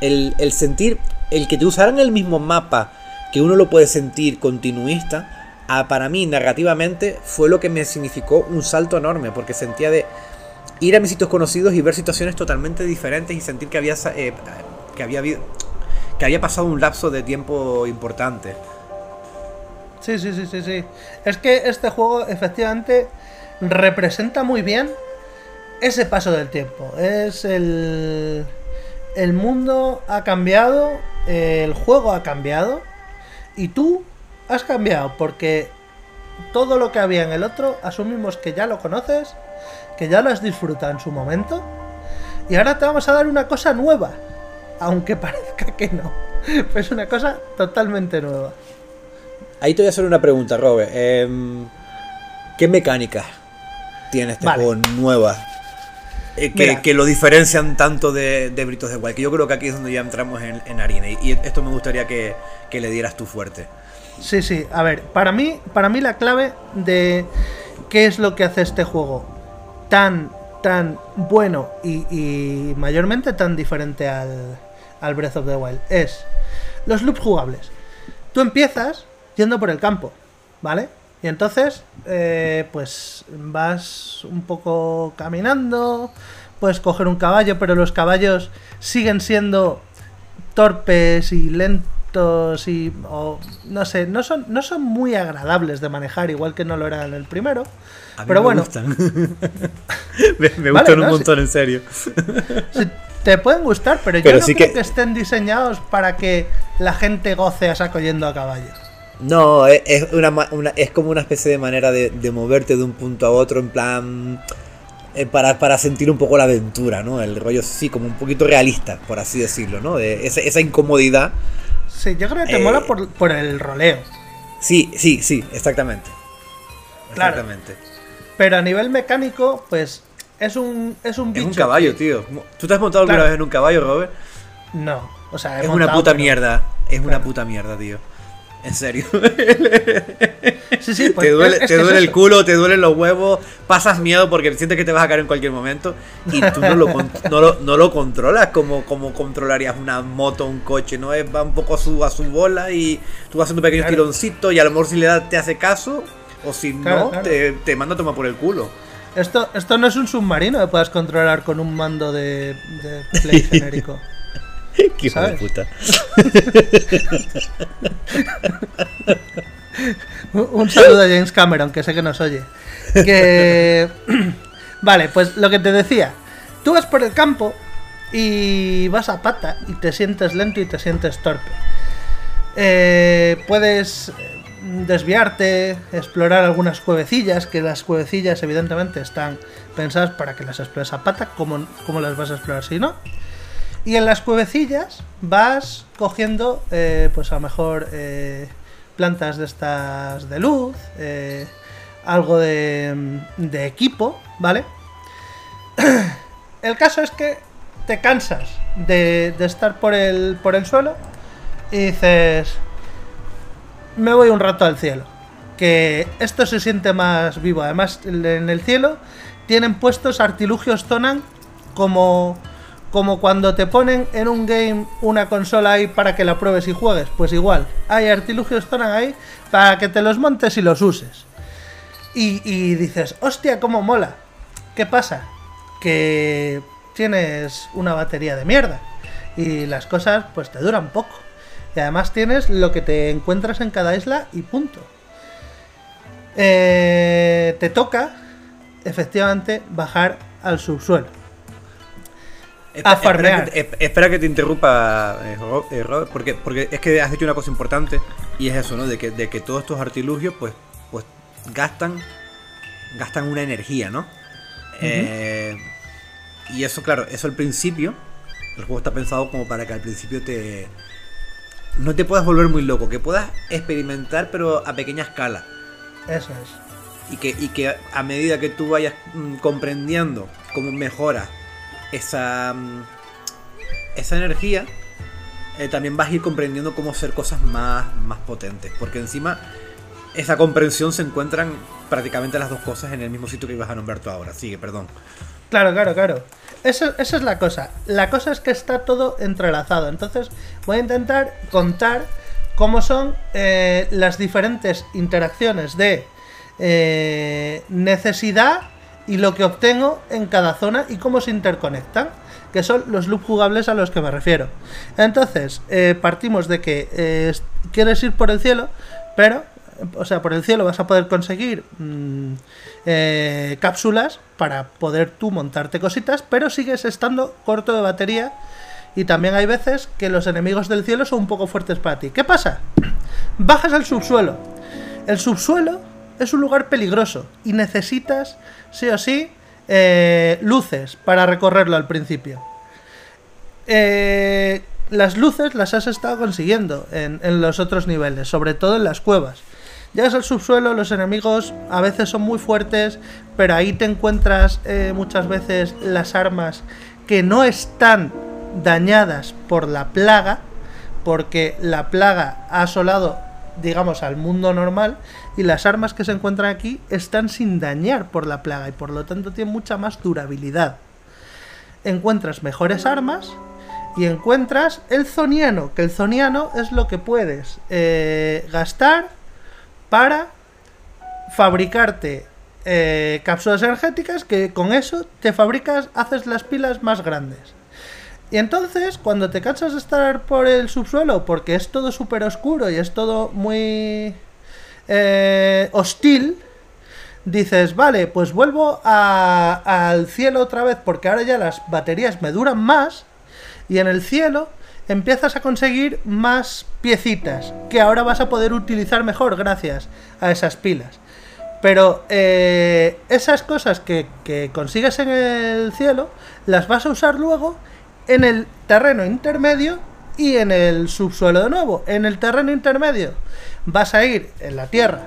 El, el sentir, el que te usaran el mismo mapa, que uno lo puede sentir continuista, ah, para mí narrativamente fue lo que me significó un salto enorme, porque sentía de ir a mis sitios conocidos y ver situaciones totalmente diferentes y sentir que había, eh, que había, que había pasado un lapso de tiempo importante. Sí, sí, sí, sí, sí. Es que este juego efectivamente representa muy bien ese paso del tiempo. Es el... El mundo ha cambiado, el juego ha cambiado y tú has cambiado porque todo lo que había en el otro asumimos que ya lo conoces, que ya lo has disfrutado en su momento y ahora te vamos a dar una cosa nueva, aunque parezca *laughs* que no. Es una cosa totalmente nueva. Ahí te voy a hacer una pregunta, Robert. Em, ¿Qué mecánicas tiene este Vale. juego nuevas? Eh, que, lo diferencian tanto de, de Britos de Wild. Que yo creo que aquí es donde ya entramos en, en harina. Y, y esto me gustaría que, que le dieras tú fuerte. Sí, sí, a ver, para mí, para mí la clave de qué es lo que hace este juego tan, tan bueno y, y mayormente tan diferente al, al Breath of the Wild es los loops jugables. Tú empiezas yendo por el campo, ¿vale? Y entonces, eh, pues vas un poco caminando, puedes coger un caballo, pero los caballos siguen siendo torpes y lentos y o, no sé, no son no son muy agradables de manejar, igual que no lo eran el primero. A mí pero me bueno, gustan. *laughs* me me Vale, gustan no, un montón, en serio. te pueden gustar, pero, Pero yo no sí creo que- que... estén diseñados para que la gente goce a saco yendo a caballo. No, es, es una, una- es como una especie de manera de, de moverte de un punto a otro, en plan. eh, para, para sentir un poco la aventura, ¿no? El rollo, sí, como un poquito realista, por así decirlo, ¿no? De esa, esa incomodidad. Sí, yo creo que te Eh. mola por, por el roleo. Sí, sí, sí, exactamente. Claro. Exactamente. Pero a nivel mecánico, pues es un es un Es bicho. un caballo, que- tío. ¿Tú te has montado alguna Claro. vez en un caballo, Robert? No, o sea, Es una montado, puta pero- mierda. Es una Claro. puta mierda, tío. En serio. *laughs* Sí, sí, pues te duele, es- te es duele el culo, te duelen los huevos, pasas miedo porque sientes que te vas a caer en cualquier momento y tú no lo, con- no lo, no lo controlas como, como controlarías una moto o un coche, ¿no? Es, va un poco a su, a su bola y tú vas haciendo pequeños Claro. tironcitos y a lo mejor si le das te hace caso o si Claro, no, claro. Te, te manda a tomar por el culo. Esto, esto no es un submarino que puedas controlar con un mando de, de play *laughs* genérico. Qué hijo de puta. *laughs* Un- saludo a James Cameron, que sé que nos oye. Que. *clears throat* Vale, pues lo que te decía. Tú vas por el campo y vas a pata y te sientes lento y te sientes torpe. Eh, puedes desviarte, explorar algunas cuevecillas, que las cuevecillas evidentemente están pensadas para que las explores a pata, como, como las vas a explorar si no. Y en las cuevecillas vas cogiendo, eh, pues a lo mejor eh, plantas de estas de luz, eh, algo de, de equipo, ¿vale? El caso es que te cansas de, estar por el, por el suelo y dices, me voy un rato al cielo. Que esto se siente más vivo. Además, en el cielo tienen puestos artilugios Tonan como, como cuando te ponen en un game una consola ahí para que la pruebes y juegues. Pues igual, hay artilugios Tonan ahí para que te los montes y los uses. Y, y dices, hostia, cómo mola. ¿Qué pasa? Que tienes una batería de mierda. Y las cosas pues te duran poco. Y además tienes lo que te encuentras en cada isla y punto. Eh, te toca, efectivamente, bajar al subsuelo. Espera- A farmear. Espera que, te- espera que te interrumpa, eh, eh, Robert, porque, porque es que has dicho una cosa importante y es eso, ¿no? De que, de que todos estos artilugios, pues, pues gastan, gastan una energía, ¿no? Eh, y eso, claro, eso al principio, el juego está pensado como para que al principio te no te puedas volver muy loco, que puedas experimentar pero a pequeña escala Eso es. y que, y que a medida que tú vayas mm, comprendiendo cómo mejora esa, mm, esa energía, eh, también vas a ir comprendiendo cómo hacer cosas más, más potentes. Porque encima esa comprensión se encuentran prácticamente las dos cosas en el mismo sitio que ibas a nombrar tú ahora. Sigue, perdón. Claro, claro, claro. Eso, es la cosa. La cosa es que está todo entrelazado. Entonces voy a intentar contar cómo son eh, las diferentes interacciones de eh, necesidad y lo que obtengo en cada zona y cómo se interconectan, que son los loops jugables a los que me refiero. Entonces, eh, partimos de que eh, quieres ir por el cielo, pero, o sea, por el cielo vas a poder conseguir mm, eh, cápsulas para poder tú montarte cositas, pero sigues estando corto de batería. Y también hay veces que los enemigos del cielo son un poco fuertes para ti. ¿Qué pasa? Bajas al subsuelo. El subsuelo es un lugar peligroso y necesitas, sí o sí, eh, luces para recorrerlo al principio. Eh, las luces las has estado consiguiendo en, los otros niveles, sobre todo en las cuevas. Llegas al subsuelo, los enemigos a veces son muy fuertes, pero ahí te encuentras eh, muchas veces las armas que no están dañadas por la plaga, porque la plaga ha asolado, digamos, al mundo normal, y las armas que se encuentran aquí están sin dañar por la plaga, y por lo tanto tienen mucha más durabilidad. Encuentras mejores armas y encuentras el zoniano, que el zoniano es lo que puedes eh, gastar para fabricarte eh, cápsulas energéticas que con eso te fabricas, haces las pilas más grandes. Y entonces, cuando te cansas de estar por el subsuelo, porque es todo súper oscuro y es todo muy eh, hostil, dices, vale, pues vuelvo al cielo otra vez, porque ahora ya las baterías me duran más, y en el cielo empiezas a conseguir más piecitas, que ahora vas a poder utilizar mejor gracias a esas pilas. Pero eh, esas cosas que consigues en el cielo, las vas a usar luego en el terreno intermedio y en el subsuelo de nuevo. En el terreno intermedio vas a ir en la tierra,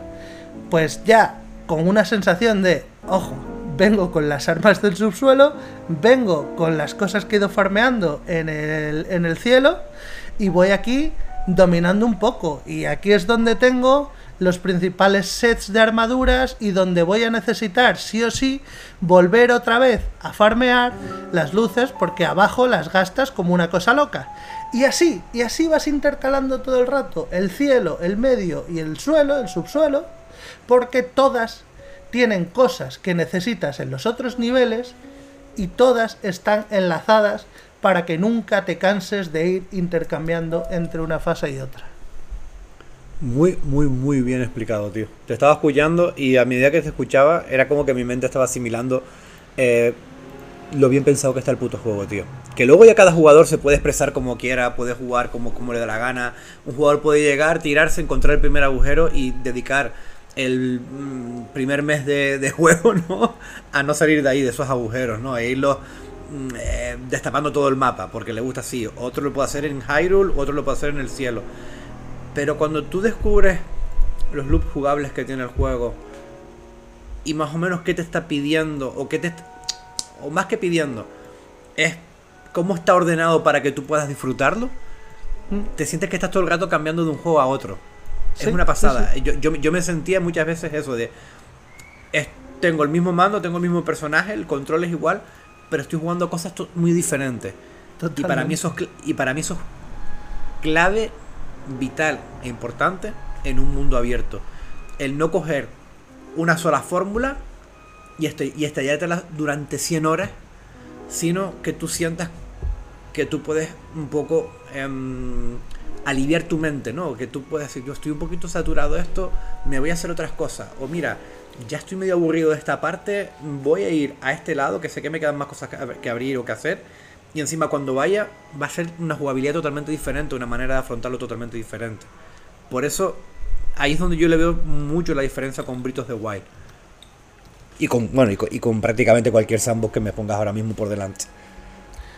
pues ya con una sensación de, ojo, vengo con las armas del subsuelo, vengo con las cosas que he ido farmeando en el, en el cielo y voy aquí dominando un poco. Y aquí es donde tengo los principales sets de armaduras y donde voy a necesitar sí o sí volver otra vez a farmear las luces porque abajo las gastas como una cosa loca. Y así, y así vas intercalando todo el rato el cielo, el medio y el suelo, el subsuelo, porque todas tienen cosas que necesitas en los otros niveles y todas están enlazadas para que nunca te canses de ir intercambiando entre una fase y otra. Muy, muy, muy bien explicado, tío. Te estaba escuchando y a medida que te escuchaba era como que mi mente estaba asimilando eh, lo bien pensado que está el puto juego, tío. Que luego ya cada jugador se puede expresar como quiera, puede jugar como, como le da la gana. Un jugador puede llegar, tirarse, encontrar el primer agujero y dedicar el mm, primer mes de, *laughs* juego, ¿no? A no salir de ahí, de esos agujeros, ¿no? E irlo mm, eh, destapando todo el mapa, porque le gusta así. Otro lo puede hacer en Hyrule, otro lo puede hacer en el cielo. Pero cuando tú descubres los loops jugables que tiene el juego y más o menos qué te está pidiendo o qué te o más que pidiendo es cómo está ordenado para que tú puedas disfrutarlo, mm. te sientes que estás todo el rato cambiando de un juego a otro. es una pasada. Yo, me sentía muchas veces eso de tengo el mismo mando, tengo el mismo personaje, el control es igual, pero estoy jugando cosas muy diferentes. Y para mí eso y para mí eso es clave vital e importante en un mundo abierto. El no coger una sola fórmula y, este, y estallártela durante 100 horas, sino que tú sientas que tú puedes un poco em, aliviar tu mente, ¿no? Que tú puedes decir, yo estoy un poquito saturado de esto, me voy a hacer otras cosas. O mira, ya estoy medio aburrido de esta parte, voy a ir a este lado, que sé que me quedan más cosas que abrir o que hacer y encima cuando vaya va a ser una jugabilidad totalmente diferente, una manera de afrontarlo totalmente diferente. Por eso ahí es donde yo le veo mucho la diferencia con Britos de Wild. Y con, bueno, y con, prácticamente cualquier sandbox que me pongas ahora mismo por delante.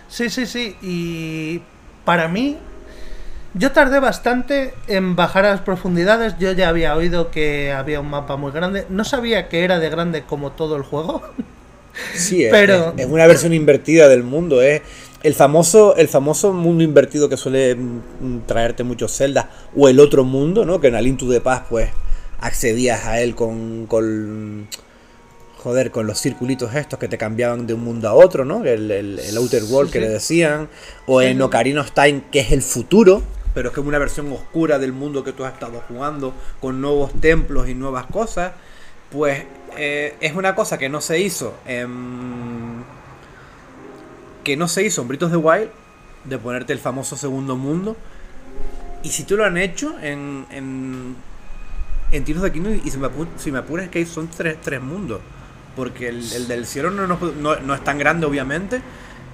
Sí, sí, sí. Y para mí, yo tardé bastante en bajar a las profundidades. Yo ya había oído que había un mapa muy grande. No sabía que era de grande como todo el juego. *laughs* Sí, pero... es, una versión invertida del mundo. Es el famoso, el famoso mundo invertido que suele mm, traerte muchos celdas. O el otro mundo, ¿no? Que en Alintu de Paz, pues, accedías a él con, con joder, con los circulitos estos que te cambiaban de un mundo a otro, ¿no? El, el, Outer World que le decían. O en Ocarina of Time, que es el futuro. Pero es como una versión oscura del mundo que tú has estado jugando. Con nuevos templos y nuevas cosas. Pues eh, es una cosa que no se hizo en, que no se hizo en Britos de Wild de ponerte el famoso segundo mundo y si tú lo han hecho en en, en Tiros de Kingdom y si me, si me apuras que son tres, tres mundos porque el, del cielo no, no, es tan grande obviamente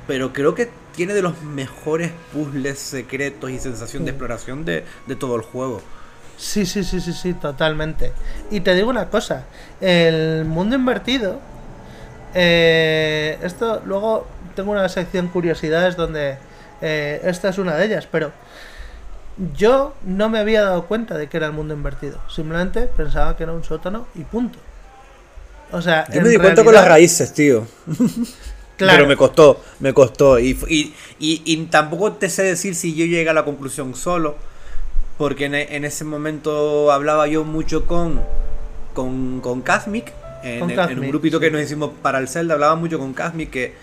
pero creo que tiene de los mejores puzzles secretos y sensación de exploración de, de todo el juego Sí, sí, sí, sí, sí, totalmente. Y te digo una cosa, el mundo invertido, eh, esto luego tengo una sección curiosidades donde eh, esta es una de ellas, pero yo no me había dado cuenta de que era el mundo invertido, simplemente pensaba que era un sótano y punto. O sea, yo me di cuenta con las raíces, tío. *laughs* Claro. Pero me costó, me costó. Y, y, y, y, tampoco te sé decir si yo llegué a la conclusión solo porque en, ese momento hablaba yo mucho con, con, con Kazmik, en, un grupito que nos hicimos para el Zelda, hablaba mucho con Kazmik que,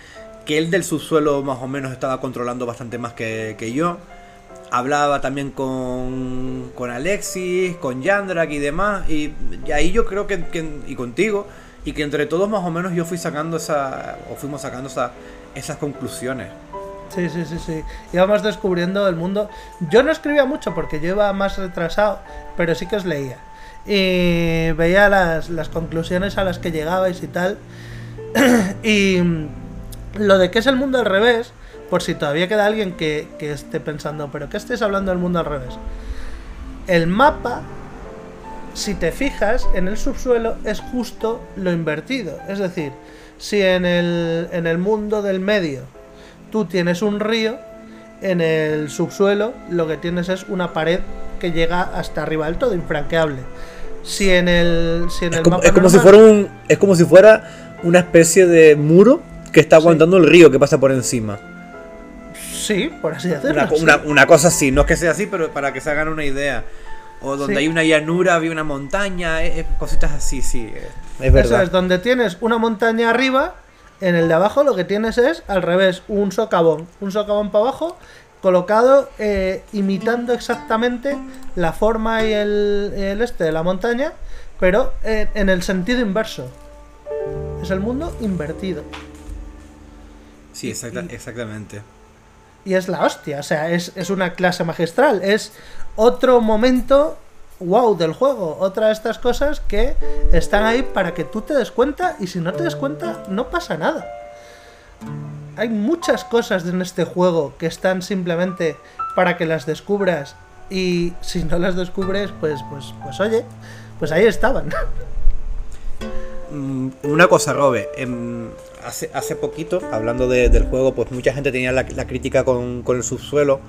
que él del subsuelo más o menos estaba controlando bastante más que, yo. hablaba también con, con Alexis, con Yandrak y demás. Y, y ahí yo creo que, que- y contigo, y que entre todos más o menos yo fui sacando esa, o fuimos sacando esa, esas conclusiones. Sí, sí, sí, sí. Íbamos descubriendo el mundo. Yo no escribía mucho porque yo iba más retrasado, pero sí que os leía. Y veía las, las conclusiones a las que llegabais y tal. *clears throat* y lo de que es el mundo al revés, por si todavía queda alguien que, que esté pensando, pero ¿qué estés hablando del mundo al revés? El mapa, si te fijas, en el subsuelo es justo lo invertido. Es decir, si en el, en el mundo del medio tú tienes un río, en el subsuelo lo que tienes es una pared que llega hasta arriba del todo, infranqueable. Si en el, si en Es el como, mapa es como si fuera un, es como si fuera una especie de muro que está aguantando el río que pasa por encima. Sí, por así decirlo. Una, sí. una- una cosa así, no es que sea así, pero para que se hagan una idea. O donde Sí. hay una llanura, había una montaña, eh, eh, cositas así, sí. eh, Es Eso verdad. es, donde tienes una montaña arriba, en el de abajo lo que tienes es al revés, un socavón. Un socavón para abajo, colocado eh, imitando exactamente la forma y el, el este de la montaña, pero eh, en el sentido inverso. Es el mundo invertido. Sí, exacta- exactamente. Y es la hostia, o sea, es, es una clase magistral. Es otro momento wow del juego. Otra de estas cosas que están ahí para que tú te des cuenta y si no te des cuenta no pasa nada. Hay muchas cosas en este juego que están simplemente para que las descubras y si no las descubres, pues, pues, pues oye, pues ahí estaban. *laughs* Mm, Una cosa, Robe, em, hace, hace poquito, hablando de- del juego, pues mucha gente tenía la, la crítica con, con el subsuelo,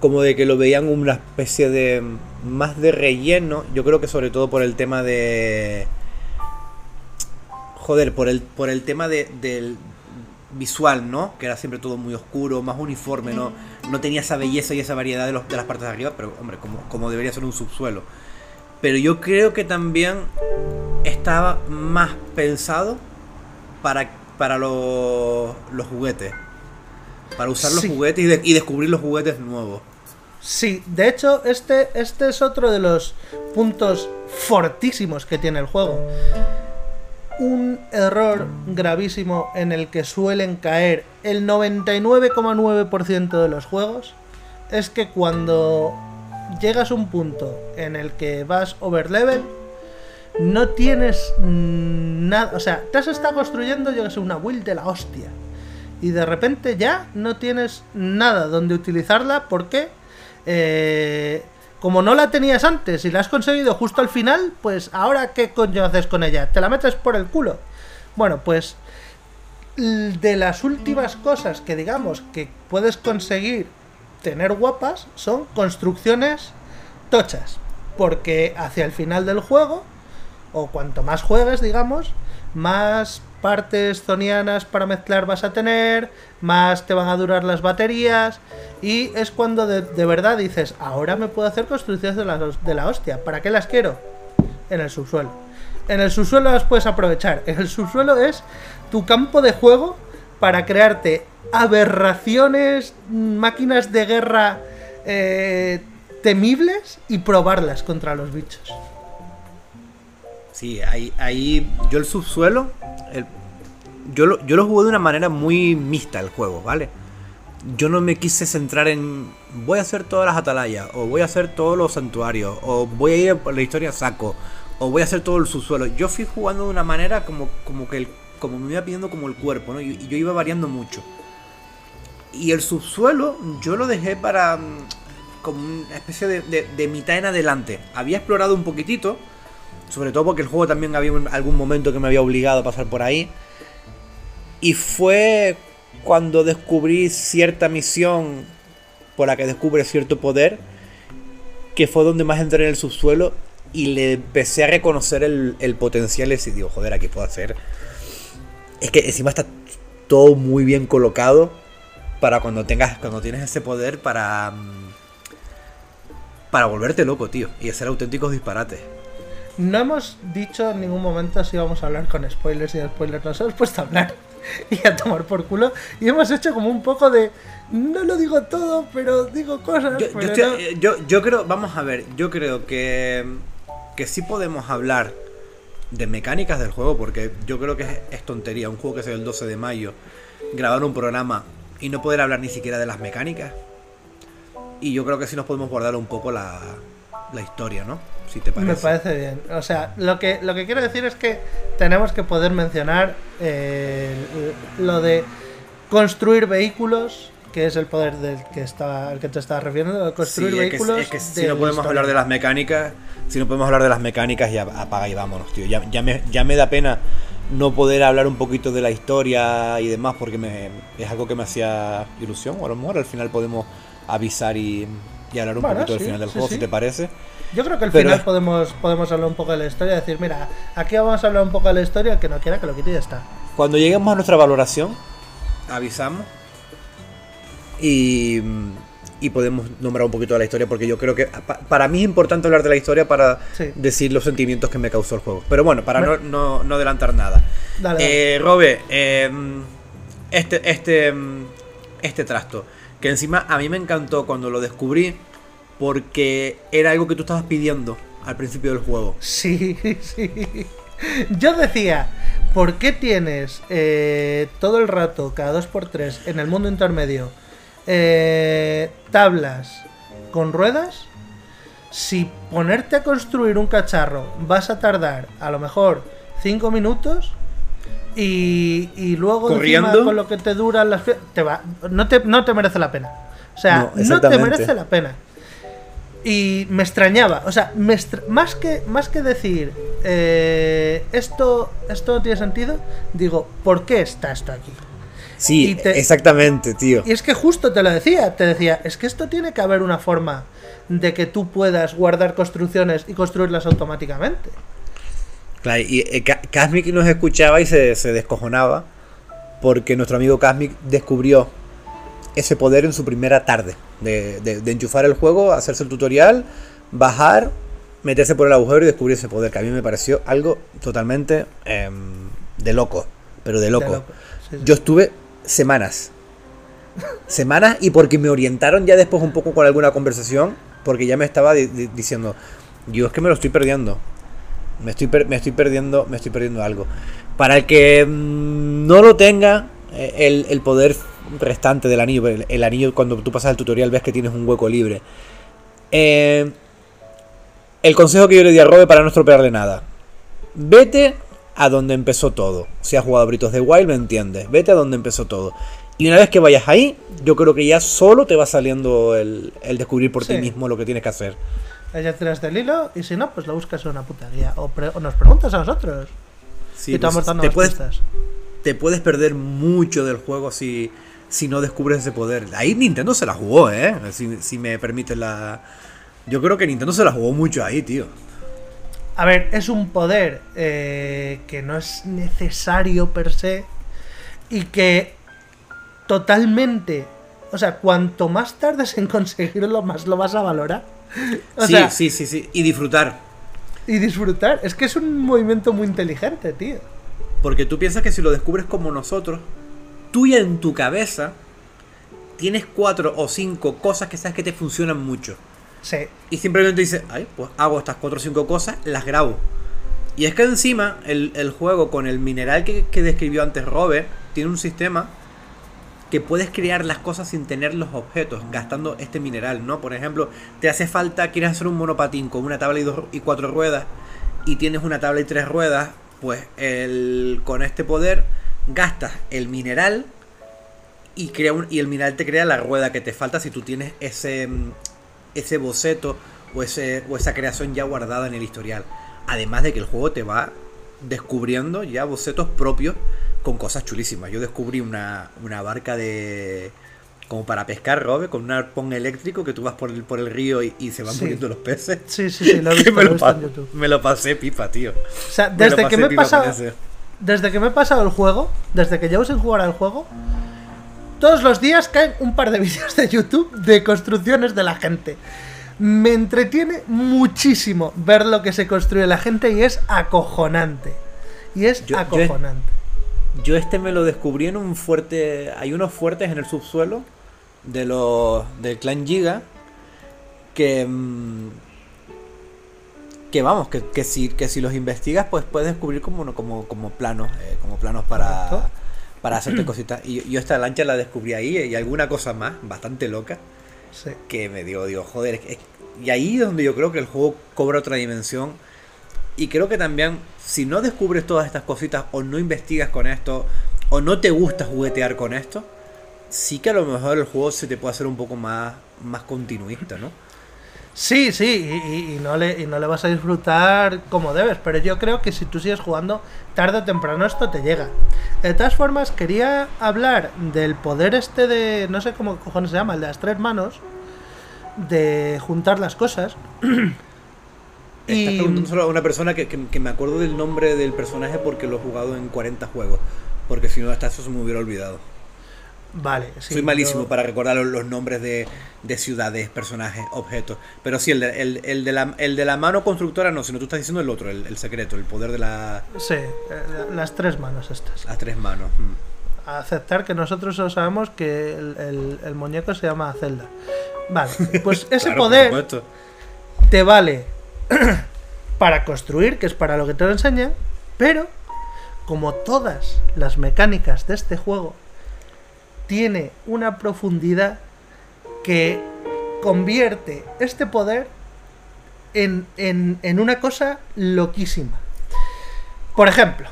como de que lo veían una especie de mm, más de relleno, yo creo que sobre todo por el tema de... Joder, por el, por el tema de, del visual, ¿no? Que era siempre todo muy oscuro, más uniforme, ¿no? No tenía esa belleza y esa variedad de, los, de las partes de arriba, pero hombre, como, como debería ser un subsuelo. Pero yo creo que también estaba más pensado para, para los, los juguetes. Para usar los Sí. juguetes y, de- y descubrir los juguetes nuevos. Sí, de hecho, este, este es otro de los puntos fortísimos que tiene el juego. Un error gravísimo en el que suelen caer el 99,9% de los juegos es que cuando llegas a un punto en el que vas overlevel, no tienes nada. O sea, te has estado construyendo, yo que sé, una build de la hostia. Y de repente ya no tienes nada donde utilizarla porque, eh, como no la tenías antes y la has conseguido justo al final, pues ahora qué coño haces con ella? ¿Te la metes por el culo? Bueno, pues de las últimas cosas que digamos que puedes conseguir tener guapas son construcciones tochas. Porque hacia el final del juego, o cuanto más juegues, digamos, más partes zonianas para mezclar vas a tener, más te van a durar las baterías, y es cuando de, de verdad dices, ahora me puedo hacer construcciones de la, de la hostia, ¿para qué las quiero? En el subsuelo. En el subsuelo las puedes aprovechar. En el subsuelo es tu campo de juego para crearte aberraciones, máquinas de guerra eh, temibles y probarlas contra los bichos. Sí, ahí, ahí yo el subsuelo, el- yo, lo, yo lo jugué de una manera muy mixta el juego, ¿vale? Yo no me quise centrar en voy a hacer todas las atalayas, o voy a hacer todos los santuarios, o voy a ir por la historia saco, o voy a hacer todo el subsuelo. Yo fui jugando de una manera como, como que el- como me iba pidiendo como el cuerpo, ¿no? Y, yo iba variando mucho. Y el subsuelo yo lo dejé para mm, como una especie de, de- mitad en adelante. Había explorado un poquitito, sobre todo porque el juego también había un- algún momento que me había obligado a pasar por ahí. Y fue cuando descubrí cierta misión por la que descubre cierto poder, que fue donde más entré en el subsuelo y le empecé a reconocer el, el potencial y digo, joder, aquí puedo hacer. Es que encima está todo muy bien colocado para cuando tengas, cuando tienes ese poder para... mm, Para volverte loco, tío, y hacer auténticos disparates. no hemos dicho en ningún momento si vamos a hablar con spoilers y de spoilers. Nos hemos puesto a hablar *laughs* y a tomar por culo. Y hemos hecho como un poco de. No lo digo todo, pero digo cosas. Yo, yo pero estoy- no". yo- yo creo, vamos a ver, yo creo que, que sí podemos hablar de mecánicas del juego, porque yo creo que es, es tontería, un juego que sale el 12 de mayo, grabar un programa y no poder hablar ni siquiera de las mecánicas. Y yo creo que sí nos podemos guardar un poco la, la historia, ¿no? Si te parece. Me parece bien. O sea, lo que, lo que quiero decir es que tenemos que poder mencionar eh, lo de construir vehículos, que es el poder del que está, al que te estaba refiriendo, de Sí, construir es que- vehículos. es que, si no podemos historia. hablar de las mecánicas, si no podemos hablar de las mecánicas, ya apaga y vámonos, tío. Ya, ya, me, ya me da pena no poder hablar un poquito de la historia y demás, porque me, es algo que me hacía ilusión. O a lo mejor al final podemos avisar y, y hablar un Bueno, poquito del sí, final del sí, juego, si te parece. Yo creo que al Pero final es- podemos, podemos hablar un poco de la historia, decir, mira, aquí vamos a hablar un poco de la historia, el que no quiera que lo quite y ya está. Cuando lleguemos a nuestra valoración, avisamos y, y podemos nombrar un poquito de la historia, porque yo creo que pa- para mí es importante hablar de la historia para Sí. decir los sentimientos que me causó el juego. Pero bueno, para no, no, no adelantar nada. Dale, dale. Eh, Robe, eh, este, este, este trasto, que encima a mí me encantó cuando lo descubrí, porque era algo que tú estabas pidiendo al principio del juego. Sí, sí. Yo decía, ¿por qué tienes eh, todo el rato, cada 2x3, en el mundo intermedio, eh, tablas con ruedas? Si ponerte a construir un cacharro vas a tardar a lo mejor 5 minutos y, y luego encima Corriendo. con lo que te duran las... Te va, no, te, no te merece la pena. O sea, No, no, te merece la pena. Y me extrañaba, o sea, me extra- más, que, más que decir eh, esto, esto no tiene sentido, digo, ¿por qué está esto aquí? Sí, te- exactamente, tío. Y es que justo te lo decía, te decía, es que esto tiene que haber una forma de que tú puedas guardar construcciones y construirlas automáticamente. Claro, y eh, nos escuchaba y se, se descojonaba porque nuestro amigo Kasmik descubrió ese poder en su primera tarde de, de- de enchufar el juego, hacerse el tutorial, bajar, meterse por el agujero y descubrir ese poder que a mí me pareció algo totalmente em, de loco, pero de loco. De loco, sí, sí. Yo estuve semanas. Semanas y porque me orientaron ya después un poco con alguna conversación, porque ya me estaba di- di- diciendo, yo es que me lo estoy perdiendo. Me estoy, me estoy perdiendo, me estoy perdiendo algo. Para el que mm, no lo tenga, eh, el, el poder restante del anillo, el, el anillo cuando tú pasas el tutorial ves que tienes un hueco libre. Eh, el consejo que yo le di a Robe para no estropearle nada. Vete a donde empezó todo. Si has jugado a Britos de Wild, me entiendes. Vete a donde empezó todo. Y una vez que vayas ahí, yo creo que ya solo te va saliendo el, el descubrir por ti mismo lo que tienes que hacer. Ella tiras del hilo y si no, pues lo buscas en una puta guía. O, pre- o nos preguntas a nosotros. Sí, y te pues, dando te, puedes, pistas. te puedes perder mucho del juego si, si no descubres ese poder. Ahí Nintendo se la jugó, ¿eh? Si, si me permites la... Yo creo que Nintendo se la jugó mucho ahí, tío. A ver, es un poder eh, que no es necesario per se y que totalmente, o sea, cuanto más tardes en *laughs* conseguirlo, más lo vas a valorar. O sí, sea, sí, sí, sí. Y disfrutar. y disfrutar. Es que es un movimiento muy inteligente, tío. Porque tú piensas que si lo descubres como nosotros, tú ya en tu cabeza tienes cuatro o cinco cosas que sabes que te funcionan mucho. Y simplemente dices, ay, pues hago estas cuatro o cinco cosas, las grabo. Y es que encima el, el juego con el mineral que, que describió antes Robe, tiene un sistema que puedes crear las cosas sin tener los objetos, gastando este mineral, ¿no? Por ejemplo, te hace falta, quieres hacer un monopatín con una tabla y, dos, y cuatro ruedas, y tienes una tabla y tres ruedas, pues el, con este poder gastas el mineral y, crea un, y el mineral te crea la rueda que te falta si tú tienes ese, mm, ese boceto o, ese, o esa creación ya guardada en el historial. Además de que el juego te va descubriendo ya bocetos propios con cosas chulísimas. Yo descubrí una, una barca de... como para pescar, Robe, con un arpón eléctrico que tú vas por el, por el río y, y se van Sí. muriendo los peces. sí, sí, sí, lo he *laughs* visto, me, lo lo visto pa- en YouTube. me lo pasé pipa, tío. O sea, Me desde que me he pasado, desde que me he pasado el juego, desde que llevo sin jugar al juego, todos los días caen un par de vídeos de YouTube de construcciones de la gente. Me entretiene muchísimo ver lo que se construye la gente y es acojonante. Y es Yo- acojonante. Yo este me lo descubrí en un fuerte. Hay unos fuertes en el subsuelo de los del clan Giga que mm, que vamos que, que si que si los investigas pues puedes descubrir como como como planos eh, como planos para Correcto. Para hacerte *clears throat* cositas y yo esta lancha la descubrí ahí y alguna cosa más bastante loca Sí. que me dio, digo, joder, es y ahí es donde yo creo que el juego cobra otra dimensión. Y creo que también, si no descubres todas estas cositas, o no investigas con esto, o no te gusta juguetear con esto, sí que a lo mejor el juego se te puede hacer un poco más, más continuista, ¿no? Sí, sí, y, no le, y no le vas a disfrutar como debes, pero yo creo que si tú sigues jugando, tarde o temprano esto te llega. De todas formas, quería hablar del poder este de, no sé cómo cojones se llama, el de las tres manos, de juntar las cosas. *clears throat* Estás preguntando solo a una persona que, que- que me acuerdo del nombre del personaje porque lo he jugado en 40 juegos. Porque si no, hasta eso se me hubiera olvidado. Vale, sí, Soy malísimo yo- para recordar los, los nombres de, de ciudades, personajes, objetos. Pero sí, el de, el, el de la, el de la mano constructora no, sino tú estás diciendo el otro, el, el secreto, el poder de la- Sí, eh, las tres manos estas. las tres manos. Mm. Aceptar que nosotros solo sabemos que el, muñeco se llama Zelda. Vale, pues *laughs* ese Claro, poder te vale *clears throat* para construir, que es para lo que te lo enseñan, pero como todas las mecánicas de este juego, tiene una profundidad que convierte este poder en, en- en una cosa loquísima. Por ejemplo,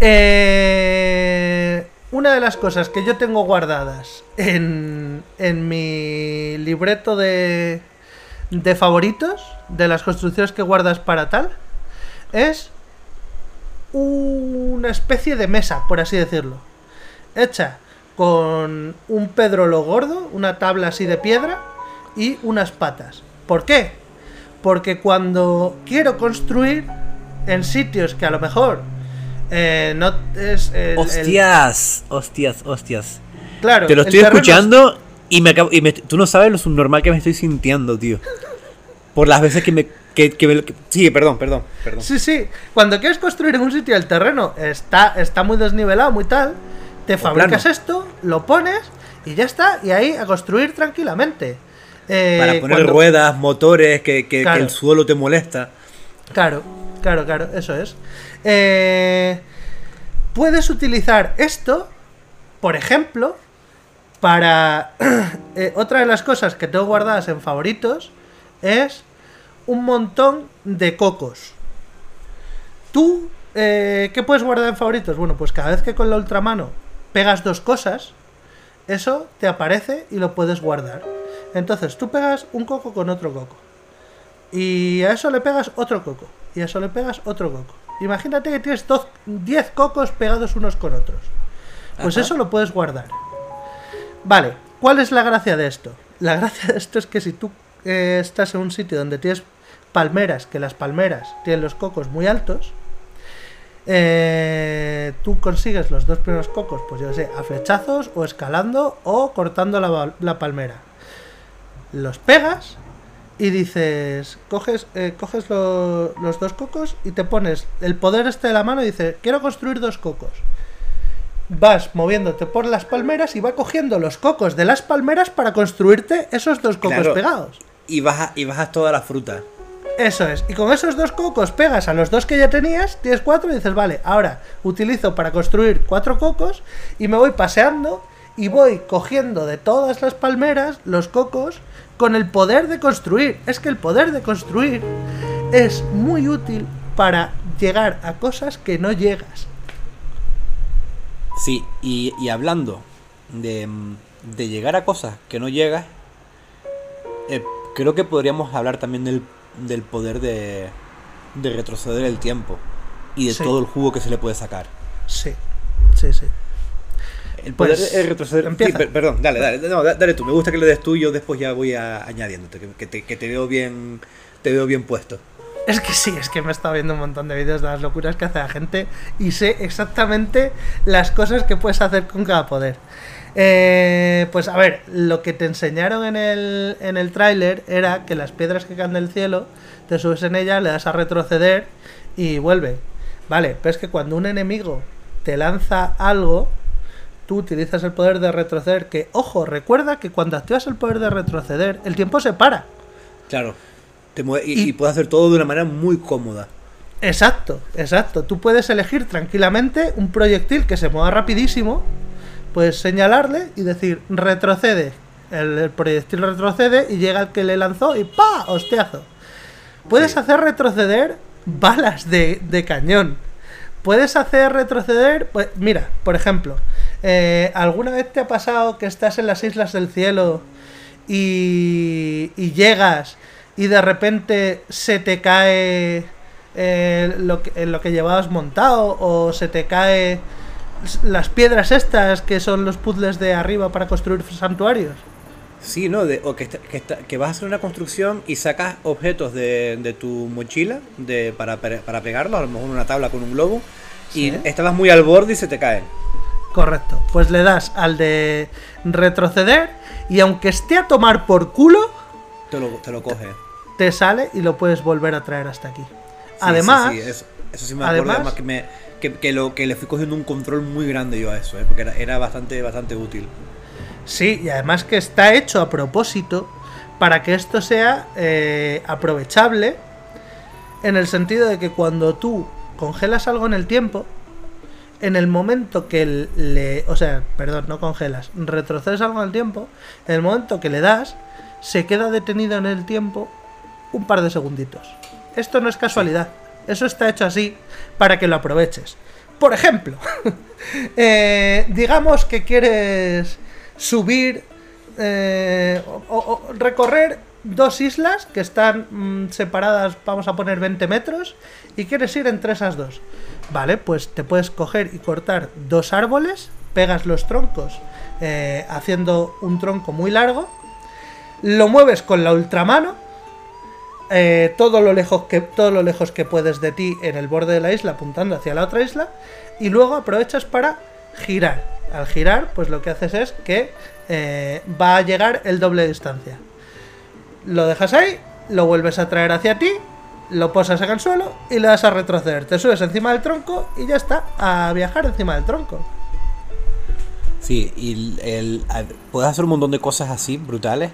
eh, una de las cosas que yo tengo guardadas en, en mi libreto de, de favoritos, de las construcciones que guardas para tal, es una especie de mesa, por así decirlo. Hecha con un pedrolo gordo, una tabla así de piedra y unas patas. ¿Por qué? Porque cuando quiero construir en sitios que a lo mejor eh, no es el- el- Hostias, hostias, hostias. claro, Te lo estoy es- escuchando y me acabo. Y me- tú no sabes lo subnormal que me estoy sintiendo, tío. Por las veces que me. Que, que me- que- sí, perdón, perdón, perdón. Sí, sí. Cuando quieres construir en un sitio el terreno está, está muy desnivelado, muy tal, te fabricas plano. esto, lo pones y ya está. Y ahí a construir tranquilamente. Eh, Para poner cuando- ruedas, motores, que, que- el suelo te molesta. Claro, claro, claro, eso es. Eh, puedes utilizar esto, por ejemplo, para... *clears throat* eh, otra de las cosas que tengo guardadas en favoritos es un montón de cocos. Tú, eh, ¿qué puedes guardar en favoritos? Bueno, pues cada vez que con la ultramano pegas dos cosas, eso te aparece y lo puedes guardar. Entonces, tú pegas un coco con otro coco. Y a eso le pegas otro coco. Y a eso le pegas otro coco. Imagínate que tienes dos- 10 cocos pegados unos con otros. Pues Ajá. eso lo puedes guardar. Vale, ¿cuál es la gracia de esto? La gracia de esto es que si tú eh, estás en un sitio donde tienes palmeras, que las palmeras tienen los cocos muy altos, eh, tú consigues los dos primeros cocos, pues yo sé, a flechazos o escalando o cortando la, palmera. Los pegas y dices, coges, eh, coges lo- los dos cocos y te pones el poder este de la mano y dices, quiero construir dos cocos. Vas moviéndote por las palmeras y va cogiendo los cocos de las palmeras para construirte esos dos cocos Claro. pegados. Y bajas, y bajas toda la fruta. Eso es. Y con esos dos cocos pegas a los dos que ya tenías, tienes cuatro y dices, vale, ahora utilizo para construir cuatro cocos y me voy paseando y voy cogiendo de todas las palmeras los cocos con el poder de construir. Es que el poder de construir es muy útil para llegar a cosas que no llegas. Sí, y, hablando de, de llegar a cosas que no llegas, eh, creo que podríamos hablar también del, del poder de, de retroceder el tiempo y de Sí. todo el jugo que se le puede sacar. Sí, sí, sí. El poder Pues, de retroceder. empieza. per- perdón, dale, dale, no, da- dale tú. Me gusta que le des tú y yo después ya voy a, añadiéndote, que, que te, que te veo bien, te veo bien puesto. Es que sí, es que me he estado viendo un montón de vídeos de las locuras que hace la gente y sé exactamente las cosas que puedes hacer con cada poder. Eh, pues a ver, lo que te enseñaron en el, en el tráiler era que las piedras que caen del cielo, te subes en ellas, le das a retroceder y vuelve. Vale, pero es que cuando un enemigo te lanza algo, tú utilizas el poder de retroceder, que, ojo, recuerda que cuando activas el poder de retroceder, el tiempo se para. Claro. Te mueve- y, y puedes hacer todo de una manera muy cómoda. Exacto, exacto. Tú puedes elegir tranquilamente un proyectil que se mueva rapidísimo, puedes señalarle y decir retrocede. El, el proyectil retrocede y llega el que le lanzó y ¡pa! Hostiazo. Puedes Sí. hacer retroceder balas de, de cañón. Puedes hacer retroceder. Pues, mira, por ejemplo, eh, ¿alguna vez te ha pasado que estás en las islas del cielo y, y llegas y de repente se te cae eh, lo, que, lo que llevabas montado o se te cae las piedras estas que son los puzzles de arriba para construir santuarios? Sí, ¿no? De- o que, está- que, está- que vas a hacer una construcción y sacas objetos de, de tu mochila de, para, para pegarlos, a lo mejor una tabla con un globo, y estabas muy al borde y se te caen. Correcto. Pues le das al de retroceder y aunque esté a tomar por culo, Te lo, te lo coge. te sale y lo puedes volver a traer hasta aquí. Sí, además, sí, sí, eso, eso sí me acuerdo, además- además que, me, que, que lo, que le fui cogiendo un control muy grande yo a eso, ¿eh? porque era, era bastante, bastante útil. sí, y además que está hecho a propósito para que esto sea eh, aprovechable en el sentido de que cuando tú congelas algo en el tiempo, en el momento que le... O sea, perdón, no congelas, retrocedes algo en el tiempo, en el momento que le das, se queda detenido en el tiempo un par de segunditos. Esto no es casualidad, eso está hecho así para que lo aproveches. Por ejemplo, *laughs* eh, digamos que quieres subir eh, o, recorrer dos islas que están mm, separadas, vamos a poner 20 metros, y quieres ir entre esas dos. Vale, pues te puedes coger y cortar dos árboles, pegas los troncos eh, haciendo un tronco muy largo, lo mueves con la ultramano, eh, todo, lo lejos que, todo lo lejos que puedes de ti en el borde de la isla, apuntando hacia la otra isla, y luego aprovechas para girar. Al girar, pues lo que haces es que eh, va a llegar el doble de distancia. Lo dejas ahí, lo vuelves a traer hacia ti, lo posas en el suelo y le das a retroceder. Te subes encima del tronco y ya está, a viajar encima del tronco. Sí, y el, el- puedes hacer un montón de cosas así, brutales.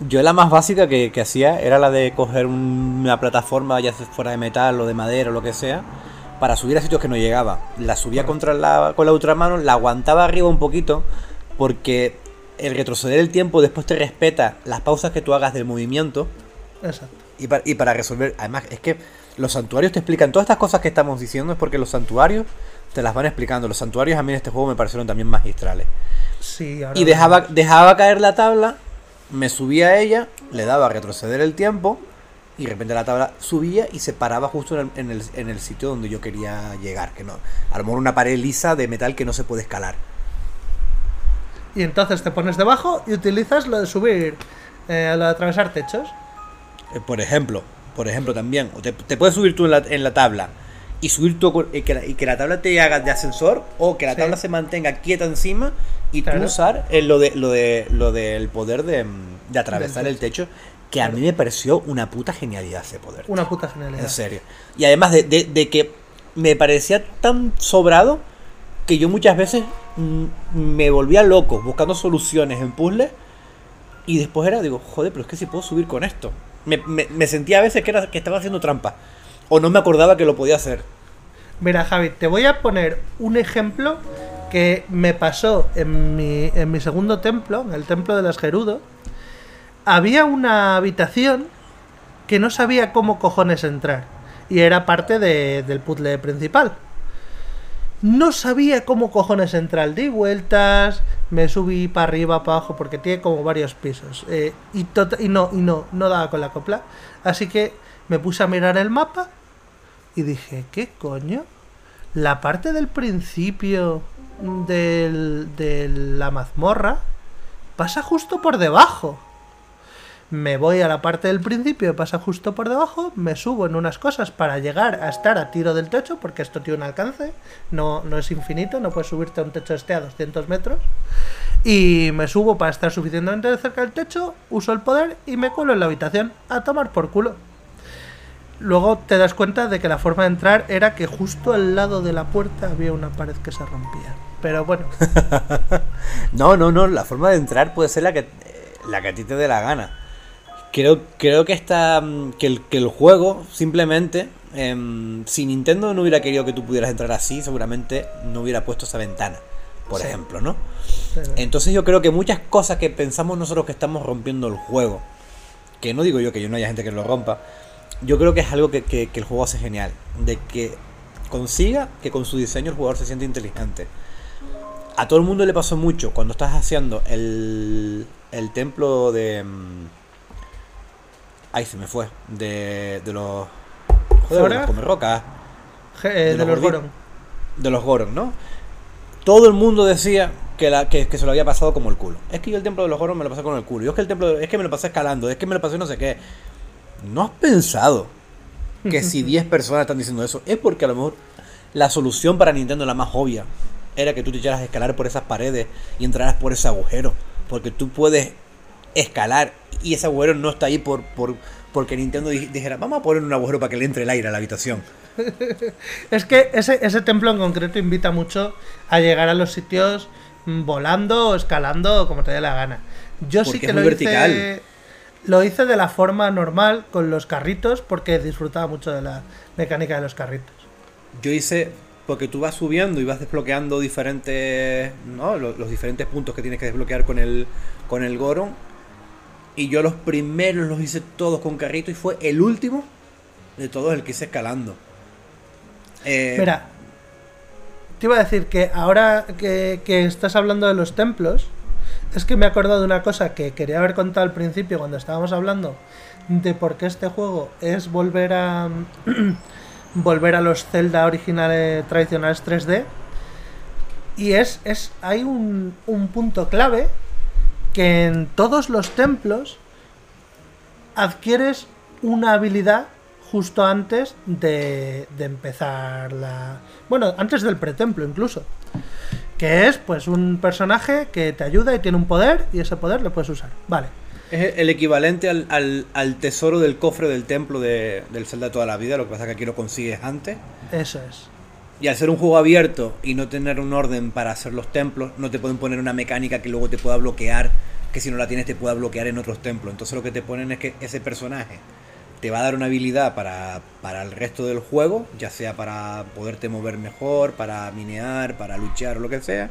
Yo la más básica que, que hacía era la de coger un- una plataforma, ya fuera de metal o de madera o lo que sea, para subir a sitios que no llegaba. La subía contra la, con la ultramano, la aguantaba arriba un poquito, porque el retroceder el tiempo después te respeta las pausas que tú hagas del movimiento. Exacto. Y para, y para resolver, además, es que los santuarios te explican todas estas cosas que estamos diciendo, es porque los santuarios te las van explicando. Los santuarios a mí en este juego me parecieron también magistrales. Sí, ahora Y dejaba, dejaba caer la tabla, me subía a ella, le daba a retroceder el tiempo, y de repente la tabla subía y se paraba justo en el, en el, en el sitio donde yo quería llegar. Que no, a lo mejor una pared lisa de metal que no se puede escalar. Y entonces te pones debajo y utilizas lo de subir, eh, lo de atravesar techos. Eh, por ejemplo, por ejemplo también, te, te puedes subir tú en la, en la tabla y subir tú con- y que, la, y que la tabla te haga de ascensor o que la Sí. tabla se mantenga quieta encima y tú Claro. usar eh, lo de lo de lo del poder de, mm, de atravesar el techo que a mí me pareció una puta genialidad ese poder. Una puta genialidad. En serio. Y además de, de- de que me parecía tan sobrado que yo muchas veces mm, me volvía loco buscando soluciones en puzzles y después era, digo, joder, pero es que si puedo subir con esto. Me, me- me sentía a veces que, era, que estaba haciendo trampa. O no me acordaba que lo podía hacer. Mira, Javi, te voy a poner un ejemplo que me pasó en mi, en mi segundo templo, en el templo de las Gerudo. Había una habitación que no sabía cómo cojones entrar. Y era parte de- del puzzle principal. No sabía cómo cojones entrar. Di vueltas, me subí para arriba, para abajo, porque tiene como varios pisos. eh, y, tot- y no, y no, no daba con la copla. Así que me puse a mirar el mapa y dije, ¿qué coño? La parte del principio del- de la mazmorra pasa justo por debajo. me voy a la parte del principio pasa justo por debajo, me subo en unas cosas para llegar a estar a tiro del techo, porque esto tiene un alcance, no, no es infinito, no puedes subirte a un techo este a 200 metros. Y me subo para estar suficientemente cerca del techo, uso el poder y me cuelo en la habitación a tomar por culo. Luego te das cuenta de que la forma de entrar era que justo al lado de la puerta había una pared que se rompía. Pero bueno. *laughs* no, no, no, la forma de entrar puede ser la que, la que a ti te dé la gana. Creo, creo que, está, mm, que, el, que el juego simplemente, em, si Nintendo no hubiera querido que tú pudieras entrar así, seguramente no hubiera puesto esa ventana, por ejemplo, ¿no? Entonces yo creo que muchas cosas que pensamos nosotros que estamos rompiendo el juego, que no digo yo que yo no haya gente que lo rompa, yo creo que es algo que, que el juego hace genial, de que consiga que con su diseño el jugador se siente inteligente. A todo el mundo le pasó mucho cuando estás haciendo el, el templo de... Mm, Ahí se me fue. De, de los. Joder, de los come rocas. Eh, de, de, los, Goron. De los Goron, ¿no? Todo el mundo decía que, la, que, que, se lo había pasado como el culo. Es que yo el templo de los Goron me lo pasé con el culo. Yo es que el templo. Es que me lo pasé escalando. Es que me lo pasé no sé qué. ¿No has pensado que si 10 personas están diciendo eso? Es porque a lo mejor la solución para Nintendo, la más obvia, era que tú te echaras a escalar por esas paredes y entraras por ese agujero. Porque tú puedes escalar y ese agujero no está ahí por, por porque Nintendo dijera, vamos a poner un agujero para que le entre el aire a la habitación. *laughs* es que ese, ese templo en concreto invita mucho a llegar a los sitios volando o escalando como te dé la gana. Yo sí que lo hice, lo hice de la forma normal con los carritos porque disfrutaba mucho de la mecánica de los carritos. Yo hice porque tú vas subiendo y vas desbloqueando diferentes, ¿no? los, los diferentes puntos que tienes que desbloquear con el con el Goron y yo los primeros los hice todos con carrito y fue el último de todos el que hice escalando. Eh, Mira, te iba a decir que ahora que, estás hablando de los templos, es que me he acordado de una cosa que quería haber contado al principio cuando estábamos hablando de por qué este juego es volver a *clears throat* volver a los Zelda originales tradicionales 3D. Y es, es hay un, un punto clave que en todos los templos adquieres una habilidad justo antes de, empezar la... Bueno, antes del pretemplo incluso. Que es pues un personaje que te ayuda y tiene un poder y ese poder lo puedes usar. Vale. Es el equivalente al, al, tesoro del cofre del templo de, del Zelda toda la vida, lo que pasa es que aquí lo consigues antes. Eso es. Y al ser un juego abierto y no tener un orden para hacer los templos, no te pueden poner una mecánica que luego te pueda bloquear, que si no la tienes te pueda bloquear en otros templos. Entonces lo que te ponen es que ese personaje te va a dar una habilidad para, para el resto del juego, ya sea para poderte mover mejor, para minear, para luchar lo que sea.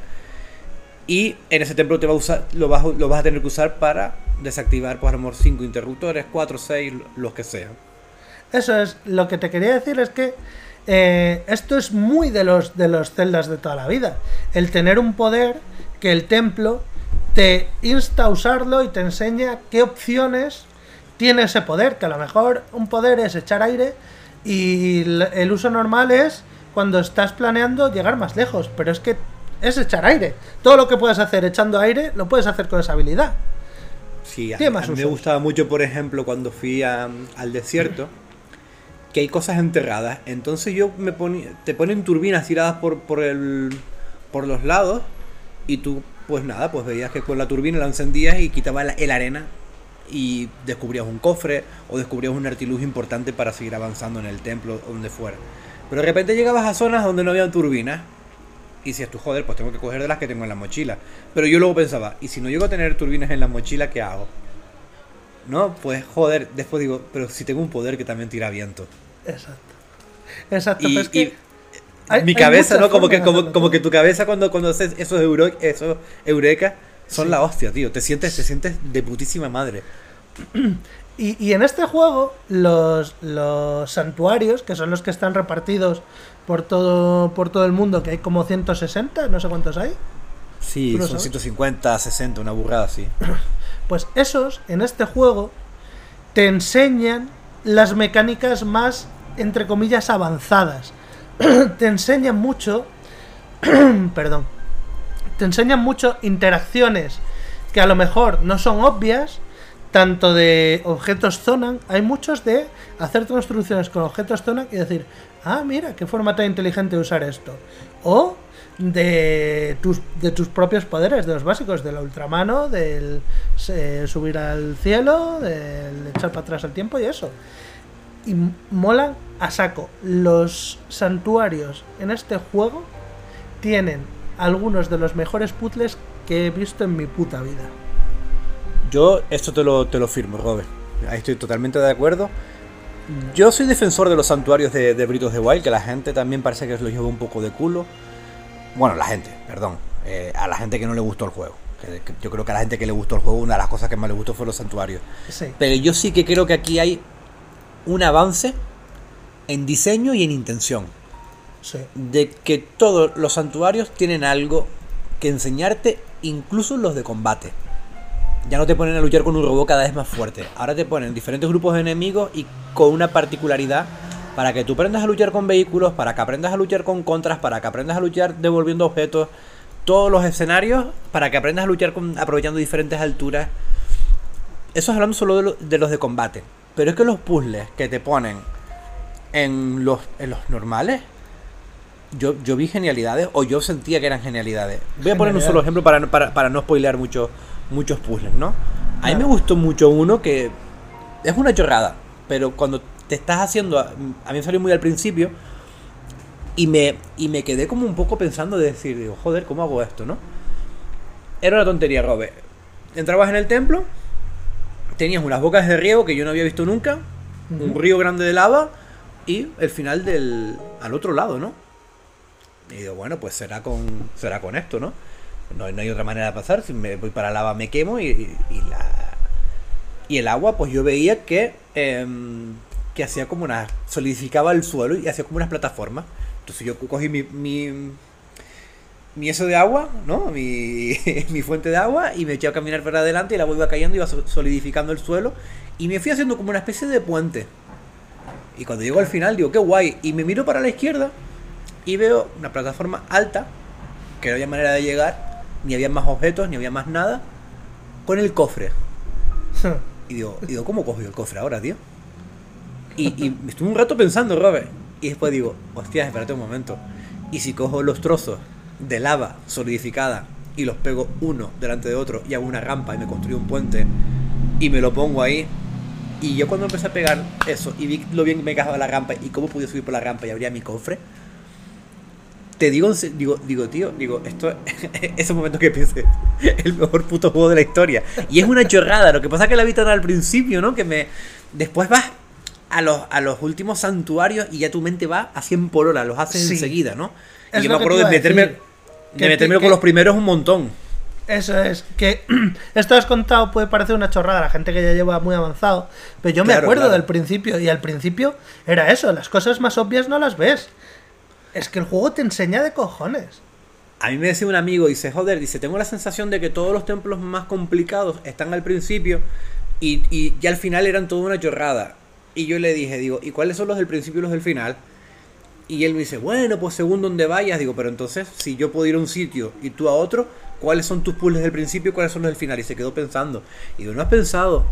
Y en ese templo te va a usar, lo, vas, lo vas a tener que usar para desactivar, por amor, 5 interruptores, 4, 6, los que sean. Eso es, lo que te quería decir es que eh, esto es muy de los, de los celdas de toda la vida. El tener un poder que el templo te insta a usarlo y te enseña qué opciones tiene ese poder. Que a lo mejor un poder es echar aire y el uso normal es cuando estás planeando llegar más lejos. Pero es que es echar aire. Todo lo que puedes hacer echando aire lo puedes hacer con esa habilidad. Sí, a, mí me gustaba mucho, por ejemplo, cuando fui al desierto que hay cosas enterradas. Entonces yo me ponía, te ponen turbinas tiradas por, por, el, por los lados y tú, pues nada, pues veías que con la turbina la encendías y quitaba la, el arena y descubrías un cofre o descubrías un artilugio importante para seguir avanzando en el templo o donde fuera. Pero de repente llegabas a zonas donde no había turbinas y decías tú, joder, pues tengo que coger de las que tengo en la mochila. Pero yo luego pensaba, ¿y si no llego a tener turbinas en la mochila, qué hago? No, pues joder, después digo, pero si tengo un poder que también tira viento. Exacto. Exacto, y, que mi cabeza, ¿no? Como que, como, que tu cabeza cuando, cuando haces esos, euro, esos eureka son la hostia, tío. Te sientes, te sientes de putísima madre. Y, y, en este juego, los, los santuarios, que son los que están repartidos por todo, por todo el mundo, que hay como 160, no sé cuántos hay. Sí, son 150, 60, una burrada, sí. *clears throat* Pues esos, en este juego, te enseñan las mecánicas más, entre comillas, avanzadas. *clears throat* te enseñan mucho, *clears throat* perdón, te enseñan mucho interacciones que a lo mejor no son obvias, tanto de objetos Zonan, hay muchos de hacer construcciones con objetos Zonan y decir, ah, mira, qué forma tan inteligente usar esto. O de tus, de tus propios poderes, de los básicos, de la ultramano, del eh, subir al cielo, del echar para atrás el tiempo y eso. Y molan a saco. Los santuarios en este juego tienen algunos de los mejores puzzles que he visto en mi puta vida. Yo esto te lo, te lo firmo, Robert. Ahí estoy totalmente de acuerdo. Yo soy defensor de los santuarios de, de Britos de Wild, que la gente también parece que lo lleva un poco de culo. Bueno, la gente, perdón. Eh, a la gente que no le gustó el juego. yo creo que a la gente que le gustó el juego, una de las cosas que más le gustó fue los santuarios. Pero yo sí que creo que aquí hay un avance en diseño y en intención. De que todos los santuarios tienen algo que enseñarte, incluso los de combate. Ya no te ponen a luchar con un robot cada vez más fuerte. Ahora te ponen diferentes grupos de enemigos y con una particularidad para que tú aprendas a luchar con vehículos, para que aprendas a luchar con contras, para que aprendas a luchar devolviendo objetos, todos los escenarios, para que aprendas a luchar aprovechando diferentes alturas. Eso es hablando solo de, los de combate. Pero es que los puzzles que te ponen en los, en los normales, yo, yo vi genialidades, o yo sentía que eran genialidades. Voy a poner un solo ejemplo para, para, no spoilear mucho, muchos puzzles, ¿no? A mí me gustó mucho uno que es una chorrada, pero cuando te estás haciendo, a mí me salió muy al principio, y me, y me quedé como un poco pensando de decir, digo, joder, ¿cómo hago esto, no? Era una tontería, Robert. Entrabas en el templo, tenías unas bocas de riego que yo no había visto nunca, un río grande de lava y el final del al otro lado, ¿no? Y digo, bueno, pues será con será con esto, ¿no? No, hay otra manera de pasar, si me voy para lava me quemo y, y, la y el agua, pues yo veía que em, que hacía como una solidificaba el suelo y hacía como unas plataformas. Entonces yo cogí mi, mi, mi eso de agua, ¿no? Mi, *laughs* mi, fuente de agua y me eché a caminar para adelante y la iba cayendo, iba solidificando el suelo y me fui haciendo como una especie de puente. Y cuando llego al final digo, qué guay. Y me miro para la izquierda y veo una plataforma alta, que no había manera de llegar, ni había más objetos, ni había más nada, con el cofre. *laughs* y digo, digo ¿cómo cogió el cofre ahora, tío? Y, y estuve un rato pensando, Robert. Y después digo, hostia, espérate un momento. Y si cojo los trozos de lava solidificada y los pego uno delante de otro y hago una rampa y me construyo un puente y me lo pongo ahí. Y yo cuando empecé a pegar eso y vi lo bien que me cajaba la rampa y cómo pude subir por la rampa y abría mi cofre, te digo, digo, digo, tío, digo, esto *laughs* es un momento que piense *laughs* el mejor puto juego de la historia. Y es una chorrada, lo que pasa es que la vi tan al principio, ¿no? Que me. Después vas a los, a los últimos santuarios y ya tu mente va a 100 por hora, los haces enseguida, ¿no? y yo me acuerdo de meterme, de meterme con los primeros un montón. Eso es, que *clears throat* esto has contado puede parecer una chorrada la gente que ya lleva muy avanzado, pero yo me acuerdo del principio y al principio era eso, las cosas más obvias no las ves. Es que el juego te enseña de cojones. A mí me decía un amigo, dice, joder, dice, tengo la sensación de que todos los templos más complicados están al principio y, y, y al final eran toda una chorrada. Y yo le dije, digo, ¿y cuáles son los del principio y los del final? Y él me dice, bueno, pues según donde vayas, digo, pero entonces, si yo puedo ir a un sitio y tú a otro, ¿cuáles son tus puzzles del principio y cuáles son los del final? Y se quedó pensando. Y digo, ¿no has pensado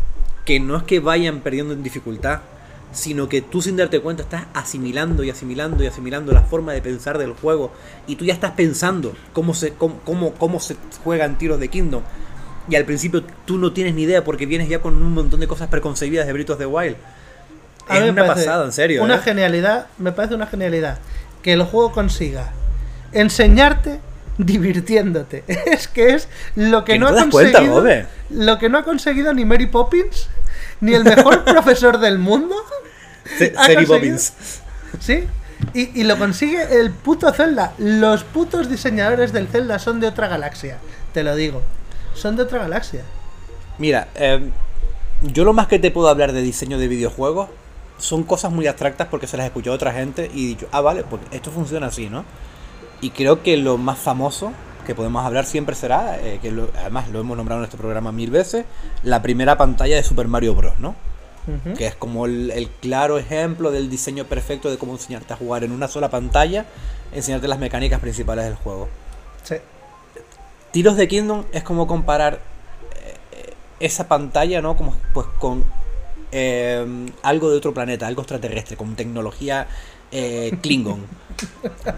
que no es que vayan perdiendo en dificultad, sino que tú sin darte cuenta estás asimilando y asimilando y asimilando la forma de pensar del juego y tú ya estás pensando cómo se, cómo, cómo, cómo se juegan tiros de Kingdom? Y al principio tú no tienes ni idea porque vienes ya con un montón de cosas preconcebidas de Britos de Wild es una pasada, en serio. Una ¿eh? genialidad, me parece una genialidad que el juego consiga enseñarte divirtiéndote. *laughs* Es que es lo que, no, ha conseguido. lo que no ha conseguido ni Mary Poppins, ni el mejor *laughs* profesor del mundo. *laughs* Mary Poppins. ¿Sí? Y, y, lo consigue el puto Zelda. Los putos diseñadores del Zelda son de otra galaxia. Te lo digo. Son de otra galaxia. Mira, eh, yo lo más que te puedo hablar de diseño de videojuegos son cosas muy abstractas porque se las escuchado a otra gente y he dicho, ah, vale, pues esto funciona así, ¿no? Y creo que lo más famoso que podemos hablar siempre será, eh, que además lo hemos nombrado en este programa mil veces, la primera pantalla de Super Mario Bros., ¿no? Que es como el, claro ejemplo del diseño perfecto de cómo enseñarte a jugar en una sola pantalla, enseñarte las mecánicas principales del juego. Sí. Tiros de Kingdom es como comparar esa pantalla, ¿no? Como pues con eh, algo de otro planeta, algo extraterrestre, con tecnología eh, Klingon. *laughs*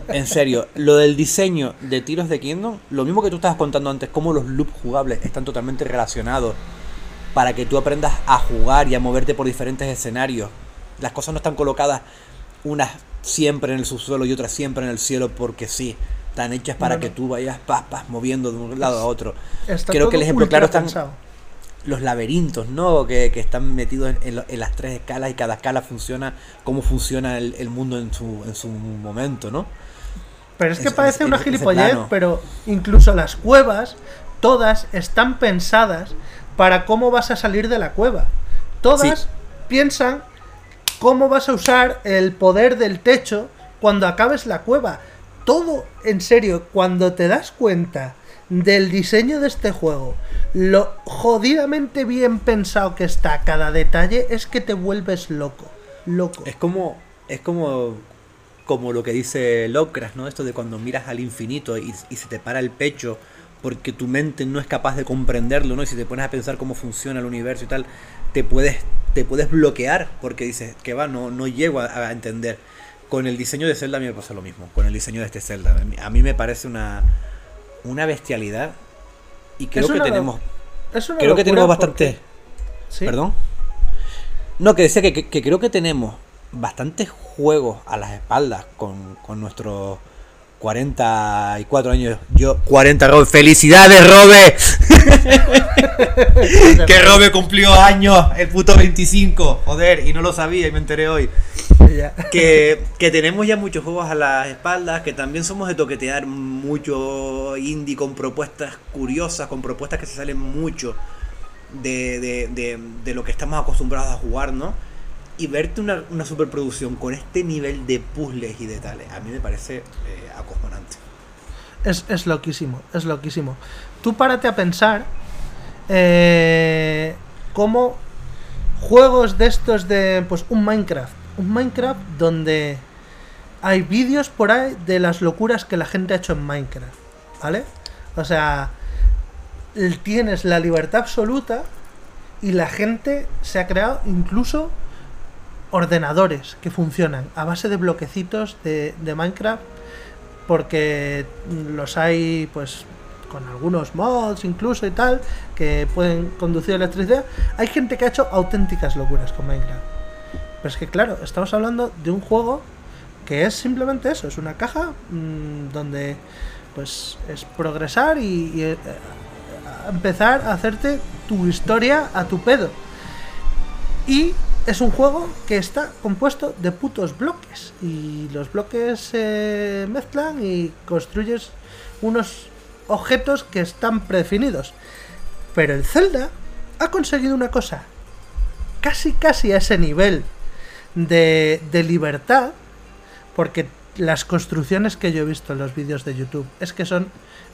En serio, lo del diseño de tiros de Kingdom, lo mismo que tú estabas contando antes, cómo los loops jugables están totalmente relacionados para que tú aprendas a jugar y a moverte por diferentes escenarios. Las cosas no están colocadas unas siempre en el subsuelo y otras siempre en el cielo porque sí. Están hechas para que tú vayas pas, moviendo de un lado a otro. Está Creo que el ejemplo claro pensado. Los laberintos, ¿no? Que, que están metidos en, en lo- en las tres escalas y cada escala funciona como funciona el, el mundo en su, en su momento, ¿no? Pero es que parece una gilipollez, pero incluso las cuevas, todas están pensadas para cómo vas a salir de la cueva. Todas Sí. piensan cómo vas a usar el poder del techo cuando acabes la cueva. Todo, en serio, cuando te das cuenta del diseño de este juego, lo jodidamente bien pensado que está cada detalle, es que te vuelves loco. Loco. Es como, es como, como lo que dice Lovecraft, ¿no? Esto de cuando miras al infinito y, se te para el pecho porque tu mente no es capaz de comprenderlo, ¿no? Y si te pones a pensar cómo funciona el universo y tal, te puedes, te puedes bloquear porque dices que va, no, no llego a, entender. Con el diseño de Zelda a mí me pasa lo mismo, con el diseño de este Zelda. A mí me parece una, una bestialidad y creo Es que una tenemos, Es una creo que tenemos porque- bastante... ¿Sí? ¿Perdón? No, que decía que, que- que creo que tenemos bastantes juegos a las espaldas con, con nuestros 44 años. Yo, 40, Robe. ¡Felicidades, Robe! *laughs* que Robe cumplió años, el puto 25. Joder, y no lo sabía y me enteré hoy. Que, que tenemos ya muchos juegos a las espaldas, que también somos de toquetear mucho indie con propuestas curiosas, con propuestas que se salen mucho de, de, de, de lo que estamos acostumbrados a jugar, ¿no? Y verte una, una superproducción con este nivel de puzzles y de tales, a mí me parece eh, acojonante. Es, es loquísimo, es loquísimo. Tú párate a pensar eh, cómo juegos de estos de, pues, un Minecraft. Un Minecraft donde hay vídeos por ahí de las locuras que la gente ha hecho en Minecraft, ¿vale? O sea, tienes la libertad absoluta y la gente se ha creado incluso ordenadores que funcionan a base de bloquecitos de, Minecraft porque los hay pues con algunos mods incluso y tal que pueden conducir electricidad hay gente que ha hecho auténticas locuras con Minecraft. Pero es que claro estamos hablando de un juego que es simplemente eso es una caja mm, donde pues es progresar y, y, eh, empezar a hacerte tu historia a tu pedo. Y es un juego que está compuesto de putos bloques. Y los bloques se mezclan y construyes unos objetos que están predefinidos. Pero el Zelda ha conseguido una cosa. Casi, casi a ese nivel de, de libertad. Porque las construcciones que yo he visto en los vídeos de YouTube es que son,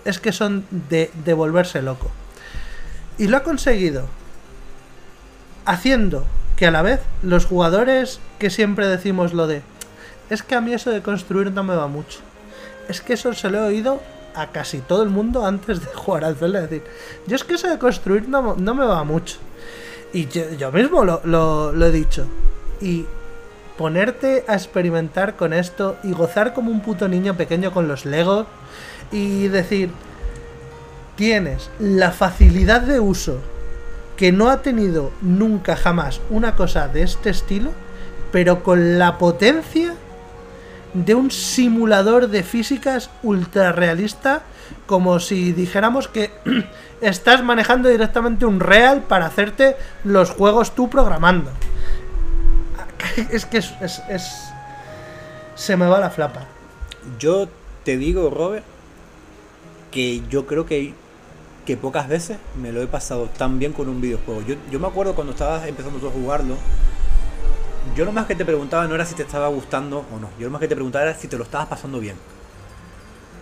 es que son de volverse loco. Y lo ha conseguido haciendo que a la vez los jugadores que siempre decimos lo de es que a mí eso de construir no me va mucho. Es que eso se lo he oído a casi todo el mundo antes de *laughs* jugar al Zelda. Decir, yo es que eso de construir no, no me va mucho. Y yo, yo mismo lo, lo- lo he dicho. Y ponerte a experimentar con esto y gozar como un puto niño pequeño con los Legos y decir, tienes la facilidad de uso que no ha tenido nunca jamás una cosa de este estilo, pero con la potencia de un simulador de físicas ultra realista, como si dijéramos que *clears throat* estás manejando directamente un real para hacerte los juegos tú programando. *laughs* Es que es, es- se me va la flapa. Yo te digo, Robert, que yo creo que, que pocas veces me lo he pasado tan bien con un videojuego. Yo, yo me acuerdo cuando estabas empezando tú a jugarlo, yo lo más que te preguntaba no era si te estaba gustando o no. Yo lo más que te preguntaba era si te lo estabas pasando bien.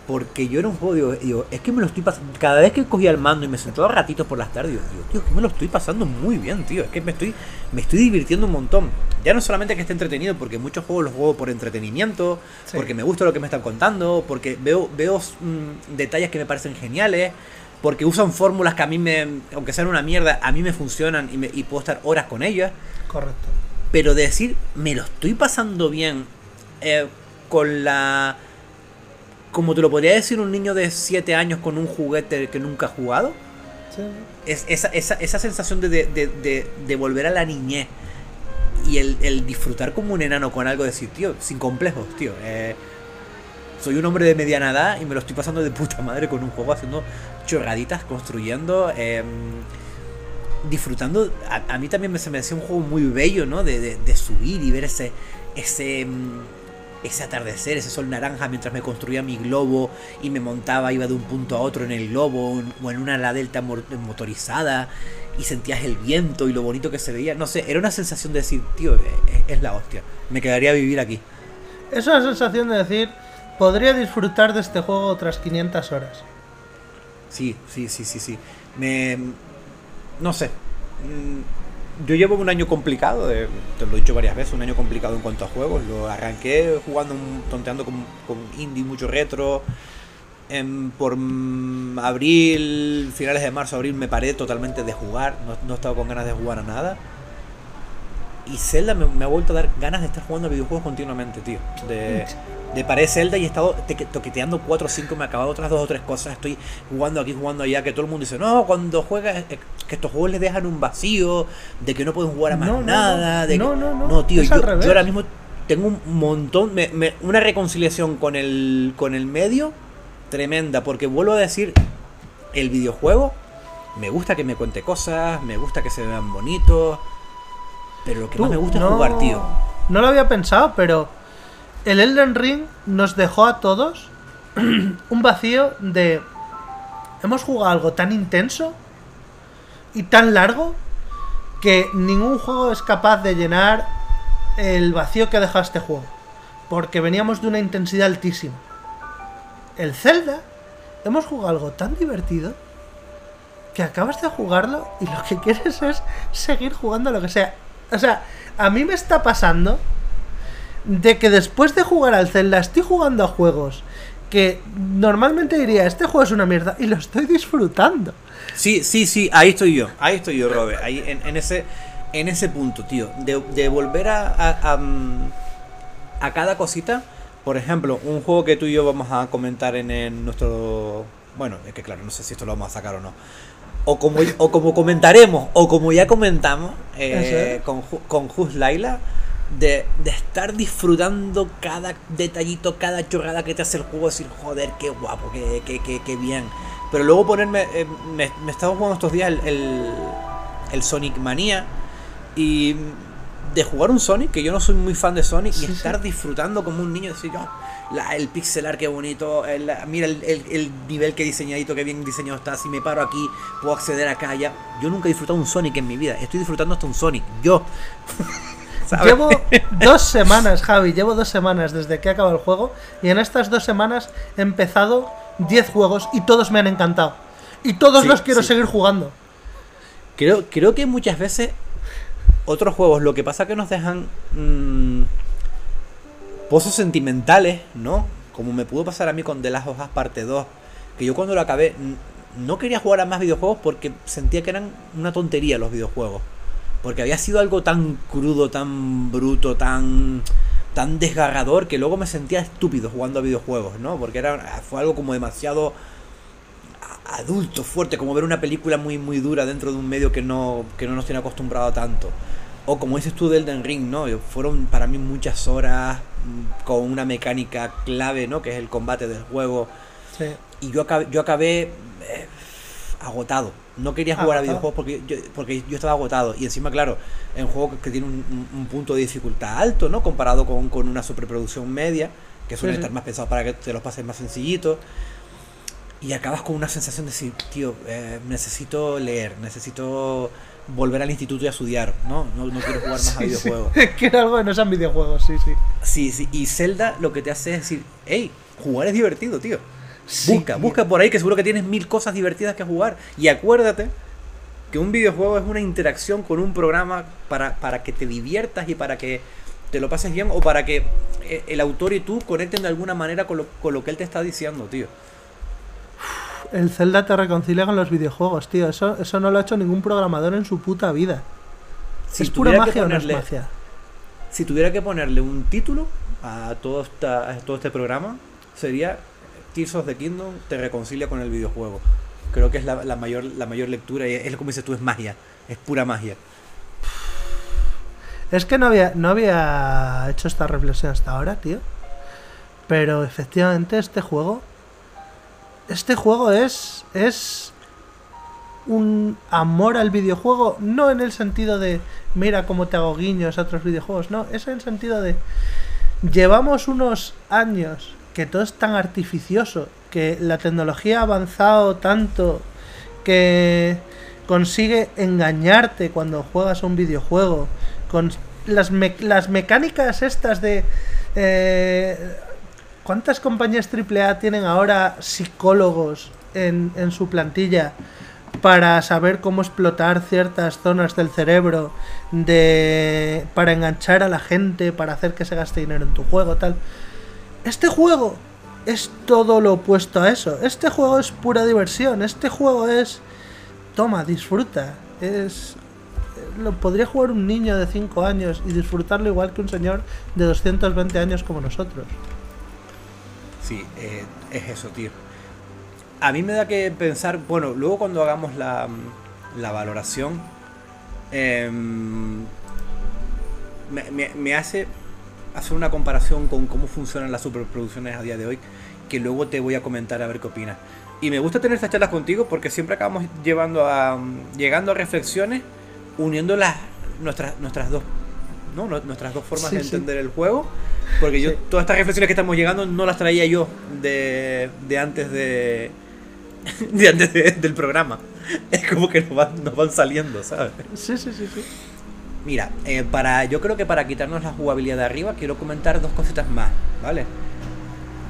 Porque yo era un juego, digo, digo, es que me lo estoy pasando. Cada vez que cogía el mando y me sentaba ratitos por las tardes, digo, tío, es que me lo estoy pasando muy bien, tío. Es que me estoy, me estoy divirtiendo un montón. Ya no solamente que esté entretenido, porque muchos juegos los juego por entretenimiento, Sí. porque me gusta lo que me están contando, porque veo, veo mm, detalles que me parecen geniales. Porque usan fórmulas que a mí me, aunque sean una mierda, a mí me funcionan y, me- y puedo estar horas con ellas. Correcto. Pero de decir, me lo estoy pasando bien eh, con la... Como te lo podría decir un niño de 7 años con un juguete que nunca ha jugado. Sí. Es, esa, esa, esa sensación de, de, de- de- de volver a la niñez y el, el disfrutar como un enano con algo de decir, tío, sin complejos, tío. eh, soy un hombre de mediana edad y me lo estoy pasando de puta madre con un juego haciendo chorraditas, construyendo, eh, disfrutando. A, mí también me, se me hacía un juego muy bello, ¿no? De, subir y ver ese, ese, mm, ese atardecer, ese sol naranja mientras me construía mi globo y me montaba, iba de un punto a otro en el globo o en- una ala delta motorizada y sentías el viento y lo bonito que se veía. No sé, era una sensación de decir, tío, eh, es, es la hostia. Me quedaría a vivir aquí. Es una sensación de decir, podría disfrutar de este juego otras 500 horas. Sí, sí, sí, sí, sí. Me. No sé. Mm, Yo llevo un año complicado, de- te lo he dicho varias veces, un año complicado en cuanto a juegos. Lo arranqué jugando, tonteando con, con indie, mucho retro. En- por mm, abril, finales de marzo, abril, me paré totalmente de jugar. No, no he estado con ganas de jugar a nada. Y Zelda me ha vuelto a dar ganas de estar jugando a videojuegos continuamente, tío. De, de paré Zelda y he estado te- toqueteando 4 o 5, me he acabado otras dos o tres cosas. Estoy jugando aquí, jugando allá. Que todo el mundo dice, no, cuando juegas, eh, que estos juegos les dejan un vacío, de que no pueden jugar a más No, nada. no. de que- No, no, no. tío, yo, ahora mismo tengo un montón, me- me- una reconciliación con el, con el medio tremenda. Porque vuelvo a decir, el videojuego me gusta que me cuente cosas, me gusta que se vean bonitos. Pero lo que más me gusta es jugar, tío. No lo había pensado, pero el Elden Ring nos dejó a todos *clears throat* un vacío de... Hemos jugado algo tan intenso y tan largo que ningún juego es capaz de llenar el vacío que ha dejado este juego. Porque veníamos de una intensidad altísima. El Zelda, hemos jugado algo tan divertido que acabas de jugarlo y lo que quieres es seguir jugando lo que sea. O sea, a mí me está pasando de que después de jugar al Zelda estoy jugando a juegos que normalmente diría, este juego es una mierda y lo estoy disfrutando. Sí, sí, sí, ahí estoy yo. Ahí estoy yo, Robert. Ahí en, en ese en ese punto, tío. De, de volver a, a, a, mm, a cada cosita. Por ejemplo, un juego que tú y yo vamos a comentar en, en nuestro. Bueno, es que claro, no sé si esto lo vamos a sacar o no. O como, o como comentaremos, o como ya comentamos eh, con, con Just Laila, de, de estar disfrutando cada detallito, cada chorrada que te hace el juego, decir, joder, qué guapo, qué, qué, qué, qué bien. Pero luego ponerme, eh, me, me estaba jugando estos días el, el, el Sonic Manía y de jugar un Sonic, que yo no soy muy fan de Sonic, Sí, y sí. estar disfrutando como un niño, decir, "Oh, la- el pixelar, qué bonito, el- mira el, el- el nivel que diseñadito, qué bien diseñado está, si me paro aquí, puedo acceder acá, ya. Yo nunca he disfrutado un Sonic en mi vida, estoy disfrutando hasta un Sonic, yo. *laughs* ¿Sabes? Llevo *laughs* dos semanas, Javi, llevo dos semanas desde que acaba el juego y en estas dos semanas he empezado 10 juegos y todos me han encantado. Y todos Sí, los quiero sí. seguir jugando. Creo, creo que muchas veces otros juegos lo que pasa que nos dejan mm, pozos sentimentales, ¿no? Como me pudo pasar a mí con The Last of Us Parte 2, que yo cuando lo acabé no quería jugar a más videojuegos porque sentía que eran una tontería los videojuegos. Porque había sido algo tan crudo, tan bruto, tan tan desgarrador que luego me sentía estúpido jugando a videojuegos, ¿no? Porque era fue algo como demasiado adulto, fuerte, como ver una película muy muy dura dentro de un medio que no que no nos tiene acostumbrado tanto. O como dices tú del Elden Ring, ¿no? Fueron para mí muchas horas mm, con una mecánica clave, ¿no? Que es el combate del juego. Sí. Y yo acabé, yo acabé eh, agotado. No quería jugar Agotado. a videojuegos porque yo, porque yo estaba agotado. Y encima, claro, en un juego que- tiene un, un- un punto de dificultad alto, ¿no? Comparado con, con una superproducción media, que suele Sí, sí. estar más pensado para que te los pases más sencillitos. Y acabas con una sensación de decir, tío, eh, necesito leer, necesito volver al instituto y a estudiar, ¿no? No, no quiero jugar más a *laughs* Sí, sí. videojuegos. Quiero algo que no sean videojuegos, sí, sí. Sí, sí. Y Zelda lo que te hace es decir, hey, jugar es divertido, tío. Sí, busca, busca por ahí que seguro que tienes mil cosas divertidas que jugar. Y acuérdate que un videojuego es una interacción con un programa para, para que te diviertas y para que te lo pases bien o para que eh, el autor y tú conecten de alguna manera con lo, con lo que él te está diciendo, tío. El Zelda te reconcilia con los videojuegos, tío. Eso, eso no lo ha hecho ningún programador en su puta vida. Si ¿Es pura magia o no es ponerle- magia? Si tuviera que ponerle un título a todo, esta, a todo este programa, sería Tears of the Kingdom te reconcilia con el videojuego. Creo que es la, mayor, la mayor lectura y es como dices tú, es magia, es pura magia. Es que no había, no había hecho esta reflexión hasta ahora, tío. Pero efectivamente este juego... Este juego es... Es un amor al videojuego, no en el sentido de mira cómo te hago guiños a otros videojuegos, no, es en el sentido de llevamos unos años que todo es tan artificioso, que la tecnología ha avanzado tanto que consigue engañarte cuando juegas un videojuego, con las, las mecánicas estas de... eh, ¿Cuántas compañías AAA tienen ahora psicólogos en, en su plantilla para saber cómo explotar ciertas zonas del cerebro de para enganchar a la gente, para hacer que se gaste dinero en tu juego, tal? Este juego es todo lo opuesto a eso. Este juego es pura diversión. Este juego es toma, disfruta. Es lo podría jugar un niño de 5 años y disfrutarlo igual que un señor de 220 años como nosotros. Sí, eh, es eso, tío. A mí me da que pensar, bueno, luego cuando hagamos la, la valoración, em, me hace hacer una comparación con cómo funcionan las superproducciones a día de hoy, que luego te voy a comentar a ver qué opinas. Y me gusta tener estas charlas contigo porque siempre acabamos llevando a, llegando a reflexiones, uniendo las, nuestras, nuestras dos ¿no? Nu- nuestras dos formas Sí, de sí. entender el juego. Porque yo, Sí. todas estas reflexiones que estamos llegando no las traía yo de, de antes de. *laughs* de antes de- del programa. Es como que nos van, nos van saliendo, ¿sabes? Sí, sí, sí, sí. Mira, eh, para, yo creo que para quitarnos la jugabilidad de arriba, quiero comentar dos cositas más, ¿vale?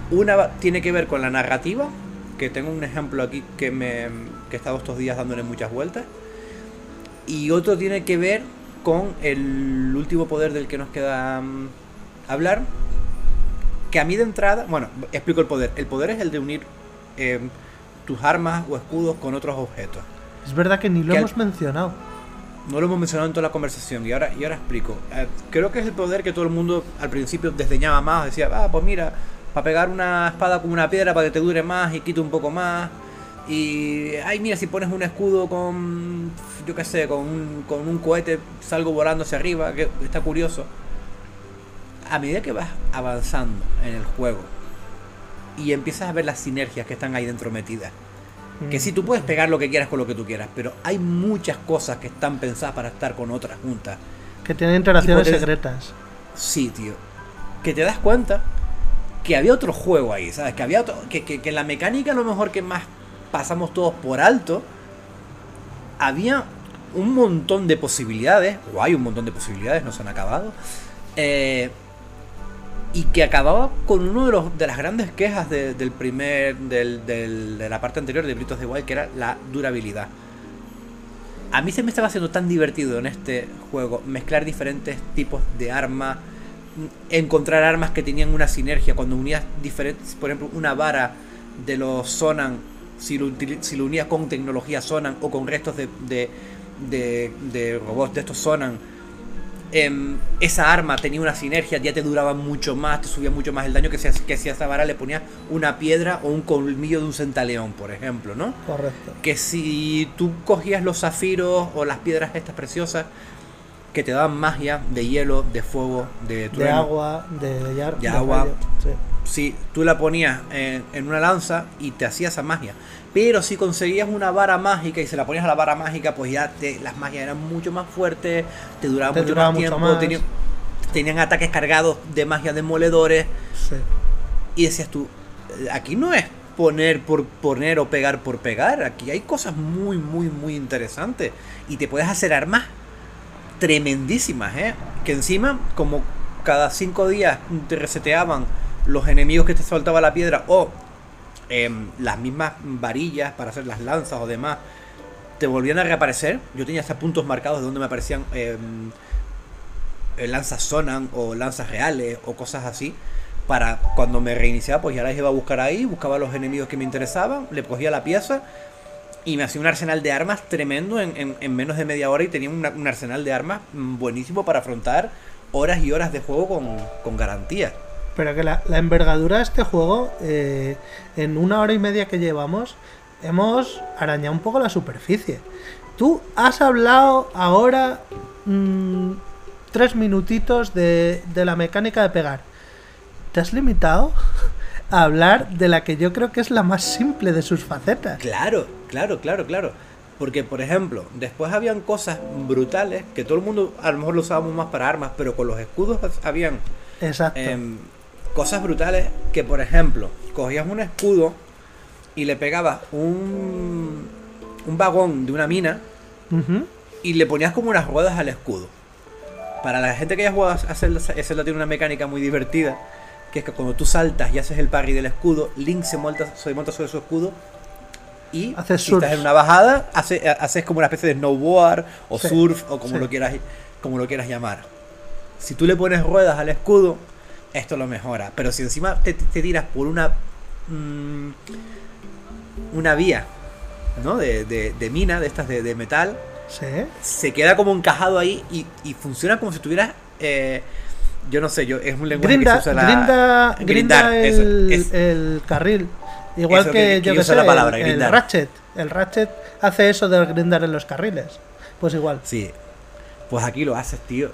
Una tiene que ver con la narrativa, que tengo un ejemplo aquí que me que he estado estos días dándole muchas vueltas. Y otro tiene que ver con el último poder del que nos queda mm, hablar. Que a mí de entrada, bueno, explico el poder. El poder es el de unir eh, tus armas o escudos con otros objetos. Es verdad que ni lo Que al- hemos mencionado. No lo hemos mencionado en toda la conversación y ahora, y ahora explico. Eh, creo que es el poder que todo el mundo al principio desdeñaba más. Decía, ah, pues mira, para pegar una espada con una piedra para que te dure más y quite un poco más. Y, ay, mira, si pones un escudo con, yo qué sé, con un, con un cohete, salgo volando hacia arriba, que está curioso. A medida que vas avanzando en el juego y empiezas a ver las sinergias que están ahí dentro metidas, que sí, tú puedes pegar lo que quieras con lo que tú quieras, pero hay muchas cosas que están pensadas para estar con otras juntas. Que tiene interacciones secretas. Sí, tío. Que te das cuenta que había otro juego ahí, ¿sabes? Que había otro. Que, que, que la mecánica a lo mejor que más pasamos todos por alto. Había un montón de posibilidades. O hay un montón de posibilidades, no se han acabado. eh, y que acababa con uno de, los, de las grandes quejas de- del primer. Del, de la parte anterior de Britos de Wild, que era la durabilidad. A mí se me estaba haciendo tan divertido en este juego mezclar diferentes tipos de armas, encontrar armas que tenían una sinergia cuando unías diferentes, por ejemplo, una vara de los Sonan, si lo, si lo unías con tecnología Sonan o con restos de, de, de- de robots de estos Sonan, em, esa arma tenía una sinergia, ya te duraba mucho más, te subía mucho más el daño que si, que si a esa vara le ponías una piedra o un colmillo de un centaleón, por ejemplo, ¿no? Correcto. que si tú cogías los zafiros o las piedras estas preciosas que te daban magia de hielo, de fuego, de De agua, de, de, yar- De de agua. rayo, sí. si tú la ponías en, en una lanza y te hacía esa magia. Pero si conseguías una vara mágica y se la ponías a la vara mágica, pues ya te, las magias eran mucho más fuertes, te duraban Te mucho duraba más mucho tiempo, más. tenían, tenían ataques cargados de magia demoledores. Sí. Y decías tú, "Eh, aquí no es poner por poner o pegar por pegar, aquí hay cosas muy, muy, muy interesantes. Y te puedes hacer armas tremendísimas, ¿eh? Que encima, como cada cinco días te reseteaban los enemigos que te soltaba la piedra o em, las mismas varillas para hacer las lanzas o demás, te volvían a reaparecer. Yo tenía hasta puntos marcados de donde me aparecían em, eh, lanzas sonan o lanzas reales o cosas así. para cuando me reiniciaba, pues ya las iba a buscar ahí, buscaba los enemigos que me interesaban, le cogía la pieza y me hacía un arsenal de armas tremendo en, en- en menos de media hora y tenía un arsenal de armas mm, buenísimo para afrontar horas y horas de juego con, con garantía. Pero que la, la envergadura de este juego, eh, en una hora y media que llevamos, hemos arañado un poco la superficie. Tú has hablado ahora mm, tres minutitos de, de la mecánica de pegar. Te has limitado a hablar de la que yo creo que es la más simple de sus facetas. Claro, claro, claro, claro. Porque, por ejemplo, después habían cosas brutales que todo el mundo a lo mejor lo usábamos más para armas, pero con los escudos habían Exacto. em, cosas brutales que, por ejemplo, cogías un escudo y le pegabas un, un vagón de una mina y le ponías como unas ruedas al escudo. Para la gente que ya juega a Zelda, Zelda tiene una mecánica muy divertida, que es que cuando tú saltas y haces el parry del escudo, Link se monta, se monta sobre su escudo y Haces si estás en una bajada, hace- haces como una especie de snowboard o Sí, surf o como sí. lo quieras como lo quieras llamar. Si tú le pones ruedas al escudo, esto lo mejora. Pero si encima te, te tiras por una mm, una vía, ¿no? De, de- de mina, de estas de, de metal, Sí. se queda como encajado ahí y, y funciona como si tuvieras eh, yo no sé yo es un lenguaje Grinda, que se usa la- grinda, grindar, grinda eso, el, es- el carril. Igual que, yo que sé, la palabra, el, el. Ratchet. El Ratchet hace eso de grindar en los carriles. Pues igual. sí pues aquí lo haces tío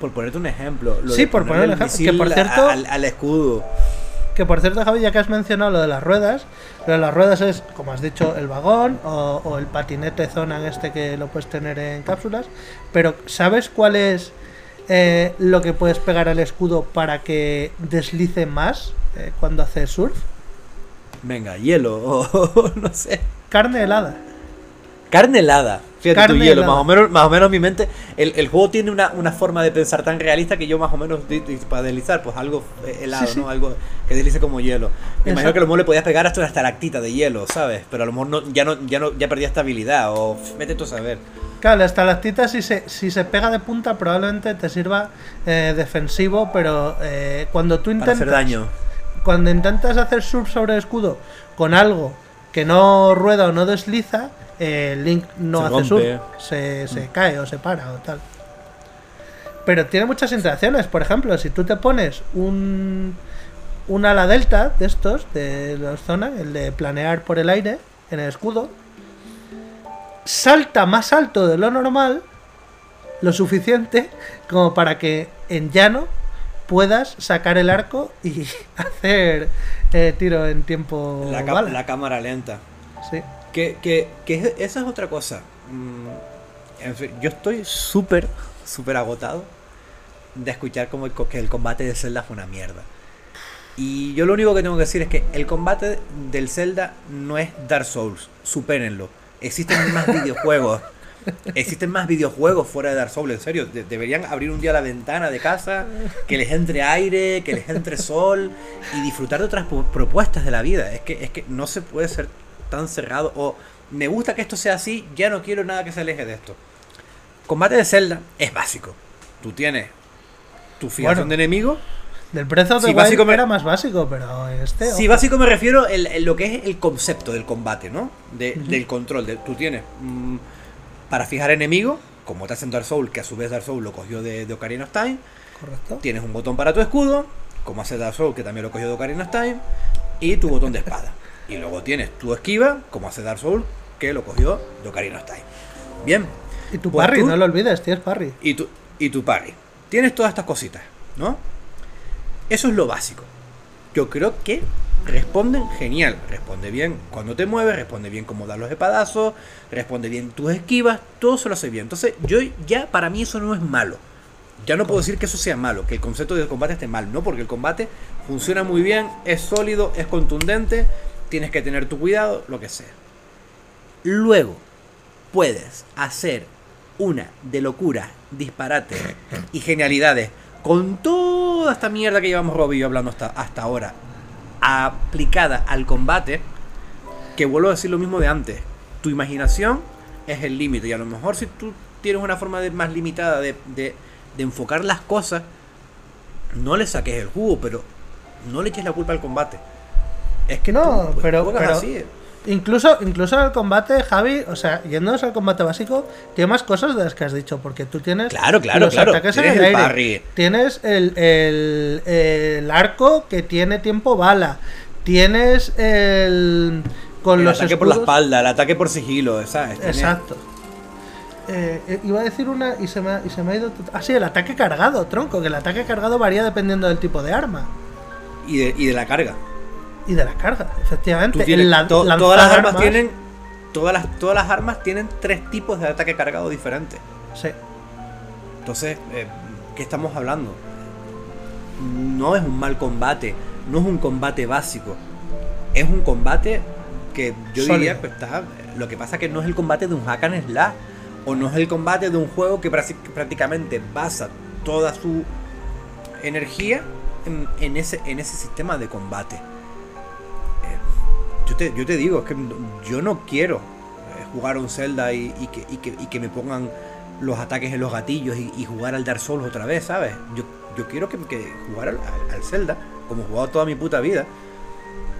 por ponerte un ejemplo lo Sí, por poner un el ejemplo, que por cierto- al, al escudo Que por cierto, Javi, ya que has mencionado lo de las ruedas, lo de las ruedas es, como has dicho, el vagón o, o el patinete zona en este que lo puedes tener en cápsulas. Pero, ¿sabes cuál es eh, lo que puedes pegar al escudo para que deslice más eh, cuando haces surf? venga hielo *laughs* o no sé Carne helada. Carne helada. Fíjate Carne tu hielo, helada. más o menos, más o menos mi mente. El, el juego tiene una, una forma de pensar tan realista que yo más o menos para deslizar, pues algo eh, helado, Sí, sí. ¿no? Algo que deslice como hielo. Me imagino que a lo mejor le podías pegar hasta una estalactita de hielo, ¿sabes? Pero a lo mejor no, ya no, ya no, ya perdía estabilidad. O vete tú a saber. Claro, la estalactita si se, si se pega de punta probablemente te sirva eh, defensivo, pero eh, cuando tú Para intentas hacer daño. cuando intentas hacer surf sobre el escudo con algo que no rueda o no desliza, eh, Link no Se hace rompe. surf, se, se cae o se para o tal. Pero tiene muchas interacciones. Por ejemplo, si tú te pones un, un ala delta de estos, de los zona, el de planear por el aire en el escudo, salta más alto de lo normal, lo suficiente como para que en llano puedas sacar el arco y *laughs* hacer eh, tiro en tiempo La, bala. la cámara lenta. Sí. Que, que, que es- esa es otra cosa. Mm, en fin, yo estoy súper, súper agotado de escuchar como el, que el combate de Zelda fue una mierda. Y yo lo único que tengo que decir es que el combate del Zelda no es Dark Souls. Supérenlo. Existen más videojuegos. *laughs* Existen más videojuegos fuera de Dark Souls, en serio. De- deberían abrir un día la ventana de casa, que les entre aire, que les entre sol y disfrutar de otras pu- propuestas de la vida. Es que, es que no se puede ser tan cerrado. O me gusta que esto sea así, ya no quiero nada que se aleje de esto. Combate de Zelda es básico. Tú tienes tu fijación Bueno. de enemigo. Del Breath of the Sí, Wild básico me- era más básico, pero este. Sí, ojo. básico me refiero en, en lo que es el concepto del combate, ¿no? De- Del control. De, tú tienes mm, para fijar enemigo, como te hacen Dark Soul, que a su vez Dark Soul lo cogió de, de Ocarina of Time. Correcto. Tienes un botón para tu escudo, como hace Dark Soul, que también lo cogió de Ocarina of Time. Y tu botón de espada. *laughs* Y luego tienes tu esquiva, como hace Dark Soul, que lo cogió de Ocarina of Time. Bien. Y tu Pues parry, tú- no lo olvides, tienes parry. y tu, y tu parry. Tienes todas estas cositas, ¿no? Eso es lo básico. Yo creo que responden genial. Responde bien cuando te mueves, responde bien cómo dar los espadazos, responde bien tus esquivas, todo se lo hace bien. Entonces, yo ya para mí eso no es malo. Ya no puedo decir que eso sea malo, que el concepto del combate esté mal, ¿no? Porque el combate funciona muy bien, es sólido, es contundente, tienes que tener tu cuidado, lo que sea. Luego, puedes hacer una de locura, disparate y genialidades con toda esta mierda que llevamos Robbie y yo hablando hasta, hasta ahora, aplicada al combate, que vuelvo a decir lo mismo de antes. Tu imaginación es el límite y a lo mejor si tú tienes una forma de- más limitada de- de enfocar las cosas, no le saques el jugo, pero no le eches la culpa al combate. Es que No, pues, pero- así. Incluso, incluso en el combate, Javi, o sea, yéndonos al combate básico, tiene más cosas de las que has dicho, porque tú tienes Claro, claro, los claro. ataques en Tienes el el aire, parry. tienes el, el- el arco que tiene tiempo bala, tienes el con el los ataque por la espalda, el ataque por sigilo, ¿sabes? Exacto. Eh, eh, iba a decir una y se me, ha- y se me ha ido. Ah, sí, el ataque cargado, tronco, que el ataque cargado varía dependiendo del tipo de arma Y, de, y de la carga. Y de la carga, Tú efectivamente. tienes- to- todas las armas armas- tienen. Todas las, todas las armas tienen tres tipos de ataque cargado diferentes. Sí. Entonces, eh, ¿qué estamos hablando? No es un mal combate, no es un combate básico. Es un combate que yo Sólido. diría que está. Lo que pasa que no es el combate de un hack and slash. O no es el combate de un juego que prácti- prácticamente basa toda su energía en, en ese, en ese sistema de combate. Yo, te, yo te digo, es que yo no quiero eh, jugar a un Zelda y, que, me pongan los ataques en los gatillos y, jugar al Dark Souls otra vez, ¿sabes? Yo, yo quiero que, que jugar al, Zelda, como he jugado toda mi puta vida.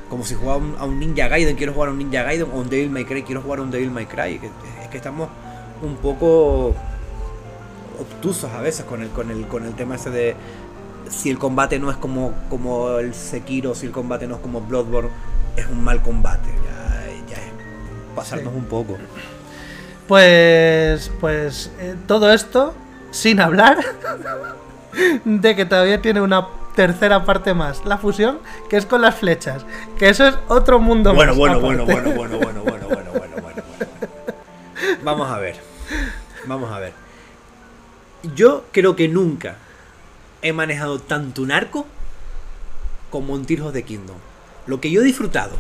Como si jugara a un, a un Ninja Gaiden, quiero jugar a un Ninja Gaiden, o un Devil May Cry, quiero jugar a un Devil May Cry. es que estamos un poco obtusos a veces con el, con el, con el tema ese de si el combate no es como, como el Sekiro, si el combate no es como Bloodborne, es un mal combate. Ya, ya es pasarnos Sí. un poco. Pues, pues eh, todo esto sin hablar *laughs* de que todavía tiene una tercera parte más, la fusión, que es con las flechas, que eso es otro mundo Bueno, más bueno, *laughs* bueno, bueno, bueno, bueno, bueno, bueno, bueno, bueno, bueno. Vamos a ver. Vamos a ver. Yo creo que nunca he manejado tanto un arco como en Tears the Kingdom. Lo que yo he disfrutado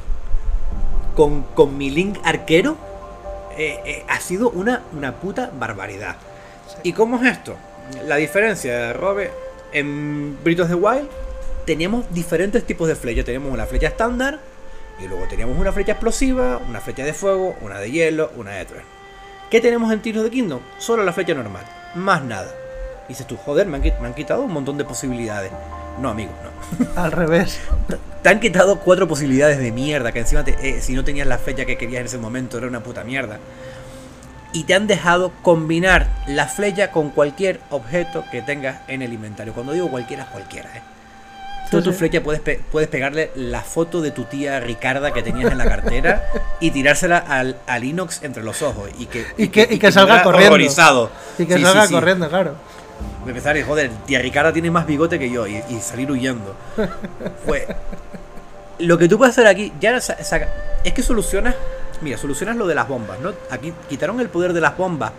con, con mi Link arquero eh, eh, ha sido una, una puta barbaridad. ¿Y cómo es esto? La diferencia, Robe, en of the Wild teníamos diferentes tipos de flecha. Teníamos una flecha estándar y luego teníamos una flecha explosiva, una flecha de fuego, una de hielo, una de trueno. ¿Qué tenemos en Tears of the Kingdom? Solo la flecha normal, más nada. Dices tú, joder, me han, quit- me han quitado un montón de posibilidades. No, amigo, no. *laughs* Al revés. Te han quitado cuatro posibilidades de mierda, que encima te- eh, si no tenías la flecha que querías en ese momento era una puta mierda. Y te han dejado combinar la flecha con cualquier objeto que tengas en el inventario. Cuando digo cualquiera, es cualquiera, ¿eh? Tú Sí, tu sí. flecha puedes, pe- puedes pegarle la foto de tu tía Ricarda que tenías en la cartera y tirársela al, al inox entre los ojos. Y que, Y que- y que salga corriendo. horrorizado. Y que Sí, salga corriendo, claro. De empezar y joder, tía Ricarda tiene más bigote que yo y, y salir huyendo. Pues lo que tú puedes hacer aquí, ya saca- es que solucionas, mira, solucionas lo de las bombas, ¿no? Aquí quitaron el poder de las bombas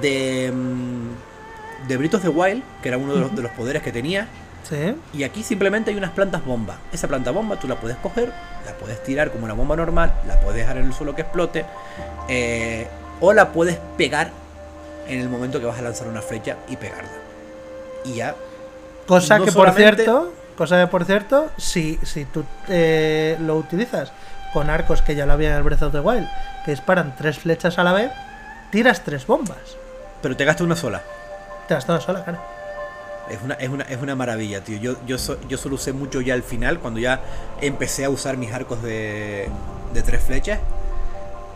de mm, de Britos de Wild, que era uno de los, de los poderes que tenía, Sí. y aquí simplemente hay unas plantas bomba. Esa planta bomba tú la puedes coger, la puedes tirar como una bomba normal, la puedes dejar en el suelo que explote, eh, o la puedes pegar en el momento que vas a lanzar una flecha y pegarla. Y ya. Cosa No que por cierto, cosa que por cierto, si, si tú eh, lo utilizas con arcos que ya lo había en el Breath of the Wild, que disparan tres flechas a la vez, tiras tres bombas. Pero te gastas una sola. Te das toda sola, cara. Es una, es una, es una maravilla, tío. Yo, yo, so- yo solo usé mucho ya al final, cuando ya empecé a usar mis arcos de, de tres flechas.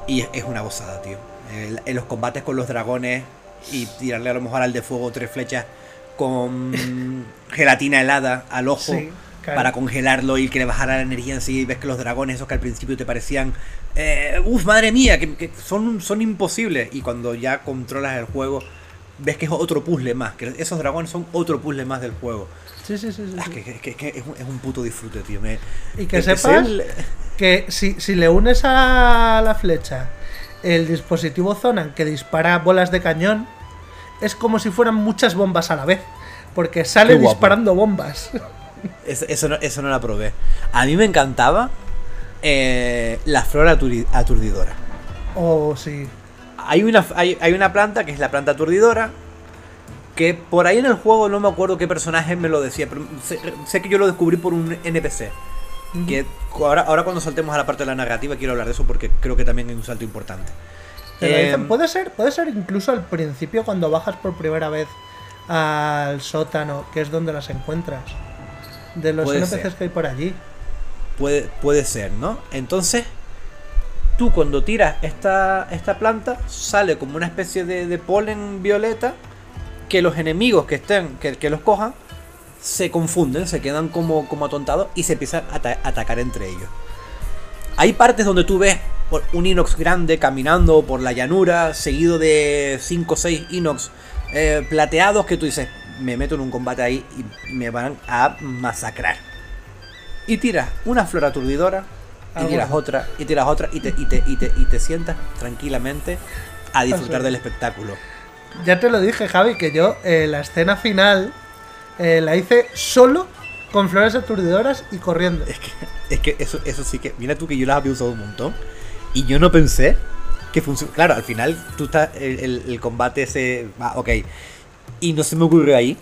Y es, es una gozada, tío. En los combates con los dragones y tirarle a lo mejor al de fuego tres flechas con *laughs* gelatina helada al ojo Sí, claro. para congelarlo y que le bajara la energía en sí. Y ves que los dragones, esos que al principio te parecían, eh, uff, madre mía, que, que son, son imposibles. Y cuando ya controlas el juego, ves que es otro puzzle más. Que esos dragones son otro puzzle más del juego. Sí, sí, sí. sí, Ah, que, que- que- es, un, es un puto disfrute, tío. Me, Y que sepas el- que si, si le unes a la flecha el dispositivo Zonan que dispara bolas de cañón, es como si fueran muchas bombas a la vez. Porque sale disparando bombas. *laughs* Eso, eso no, eso no la probé. A mí me encantaba eh, la flora aturdi- aturdidora. Oh, sí. Hay una, hay, hay una planta que es la planta aturdidora. Que por ahí en el juego no me acuerdo qué personaje me lo decía, pero sé, sé que yo lo descubrí por un NPC. Que ahora, ahora cuando saltemos a la parte de la narrativa quiero hablar de eso porque creo que también hay un salto importante. Eh, dicen. Puede ser, puede ser incluso al principio cuando bajas por primera vez al sótano, que es donde las encuentras. de los NPCs ser. que hay por allí. Puede, puede ser, ¿no? Entonces, tú cuando tiras esta, esta planta, sale como una especie de, de polen violeta que los enemigos que estén, que, que los cojan, se confunden, se quedan como, como atontados y se empiezan a ata- a atacar entre ellos. Hay partes donde tú ves un inox grande caminando por la llanura, seguido de 5 o 6 inox eh, plateados que tú dices, me meto en un combate ahí y me van a masacrar. Y tiras una flor aturdidora, y Ah, tiras bueno. otra, y tiras otra, y te, y te, y te, y te sientas tranquilamente a disfrutar sí. del espectáculo. Ya te lo dije, Javi, que yo eh, la escena final eh, la hice solo con flores aturdidoras y corriendo. Es que, es que eso, eso sí que. Mira tú que yo las había usado un montón. Y yo no pensé que funcionó. Claro, al final tú estás. El, el- el combate ese. Ah, ok. Y no se me ocurrió ahí.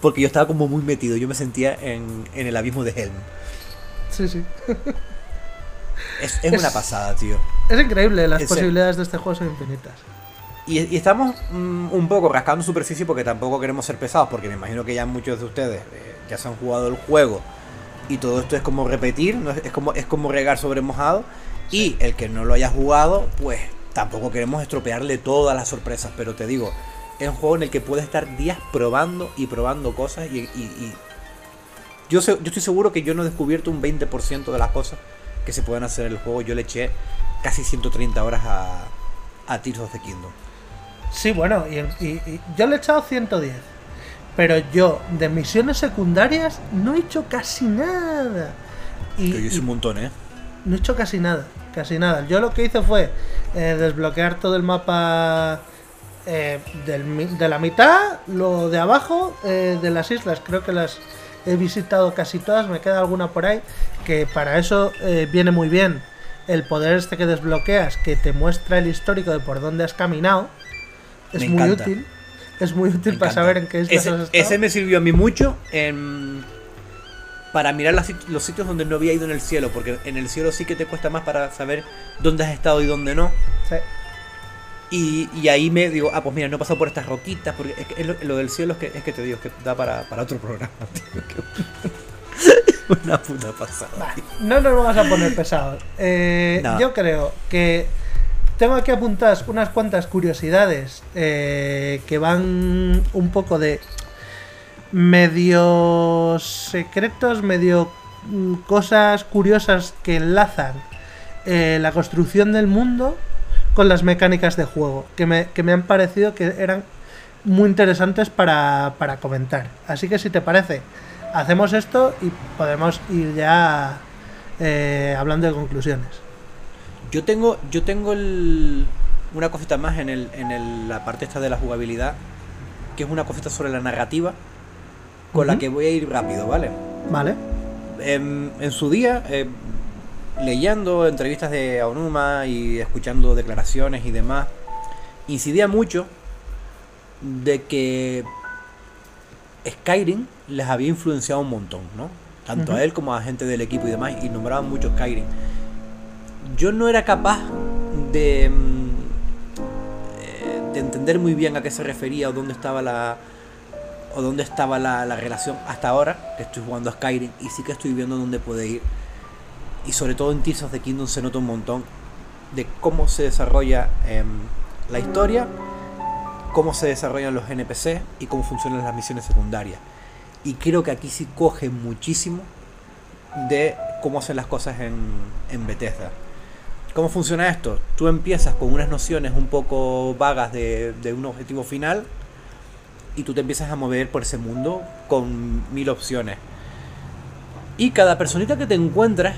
Porque yo estaba como muy metido. Yo me sentía en, en el abismo de Helm. Sí, sí. Es, es una pasada, tío. Es increíble, las posibilidades de este juego son infinitas. Y, y estamos mm, un poco rascando superficie porque tampoco queremos ser pesados. Porque me imagino que ya muchos de ustedes eh, ya se han jugado el juego. Y todo esto es como repetir, ¿no? es, como, es como regar sobre mojado. Y el que no lo haya jugado, pues tampoco queremos estropearle todas las sorpresas. Pero te digo, es un juego en el que puedes estar días probando y probando cosas. Y, y- y yo, sé- yo estoy seguro que yo no he descubierto un 20% de las cosas que se pueden hacer en el juego. Yo le eché casi 130 horas a, a Tears of the Kingdom. Sí, bueno, y, y- y yo le he echado 110. Pero yo, de misiones secundarias, no he hecho casi nada. Y, Que un montón, ¿eh? no he hecho casi nada, casi nada. Yo lo que hice fue eh, desbloquear todo el mapa eh, del de la mitad, lo de abajo eh, de las islas. Creo que las he visitado casi todas, me queda alguna por ahí. Que para eso eh, viene muy bien el poder este que desbloqueas, que te muestra el histórico de por dónde has caminado. Es Me muy encanta. útil. Es muy útil Me para encanta. saber en qué islas ese, has estado. ese me sirvió a mí mucho en- para mirar las los sitios donde no había ido en el cielo, porque en el cielo sí que te cuesta más para saber dónde has estado y dónde no. Sí. Y, y ahí me digo, ah, pues mira, no he pasado por estas roquitas, porque es que es lo, lo del cielo es que, es que te digo, es que da para, para otro programa. tío, *laughs* Una puta pasada. No nos vamos a poner pesados. Eh, No. Yo creo que tengo aquí apuntadas unas cuantas curiosidades eh, que van un poco de medio secretos, medio mm, cosas curiosas que enlazan eh, la construcción del mundo con las mecánicas de juego, que me, que me han parecido que eran muy interesantes para, para comentar. Así que si te parece, hacemos esto y podemos ir ya eh, hablando de conclusiones. Yo tengo, yo tengo el- una cosita más en, el, en el- la parte esta de la jugabilidad, que es una cosita sobre la narrativa, con la que voy a ir rápido, ¿vale? ¿Vale? En, en su día, eh, leyendo entrevistas de Aonuma y escuchando declaraciones y demás, incidía mucho de que Skyrim les había influenciado un montón, ¿no? Tanto a él como a gente del equipo y demás, y nombraban mucho Skyrim. Yo no era capaz de, mm, eh, de entender muy bien a qué se refería o dónde estaba la o dónde estaba la, la relación hasta ahora que estoy jugando a Skyrim y sí que estoy viendo dónde puede ir. Y sobre todo en Tears of the Kingdom se nota un montón de cómo se desarrolla em, la historia cómo se desarrollan los NPC y cómo funcionan las misiones secundarias. Y creo que aquí sí coge muchísimo de cómo hacen las cosas en, en Bethesda ¿Cómo funciona esto? Tú empiezas con unas nociones un poco vagas de, un objetivo final y tú te empiezas a mover por ese mundo con mil opciones. Y cada personita que te encuentras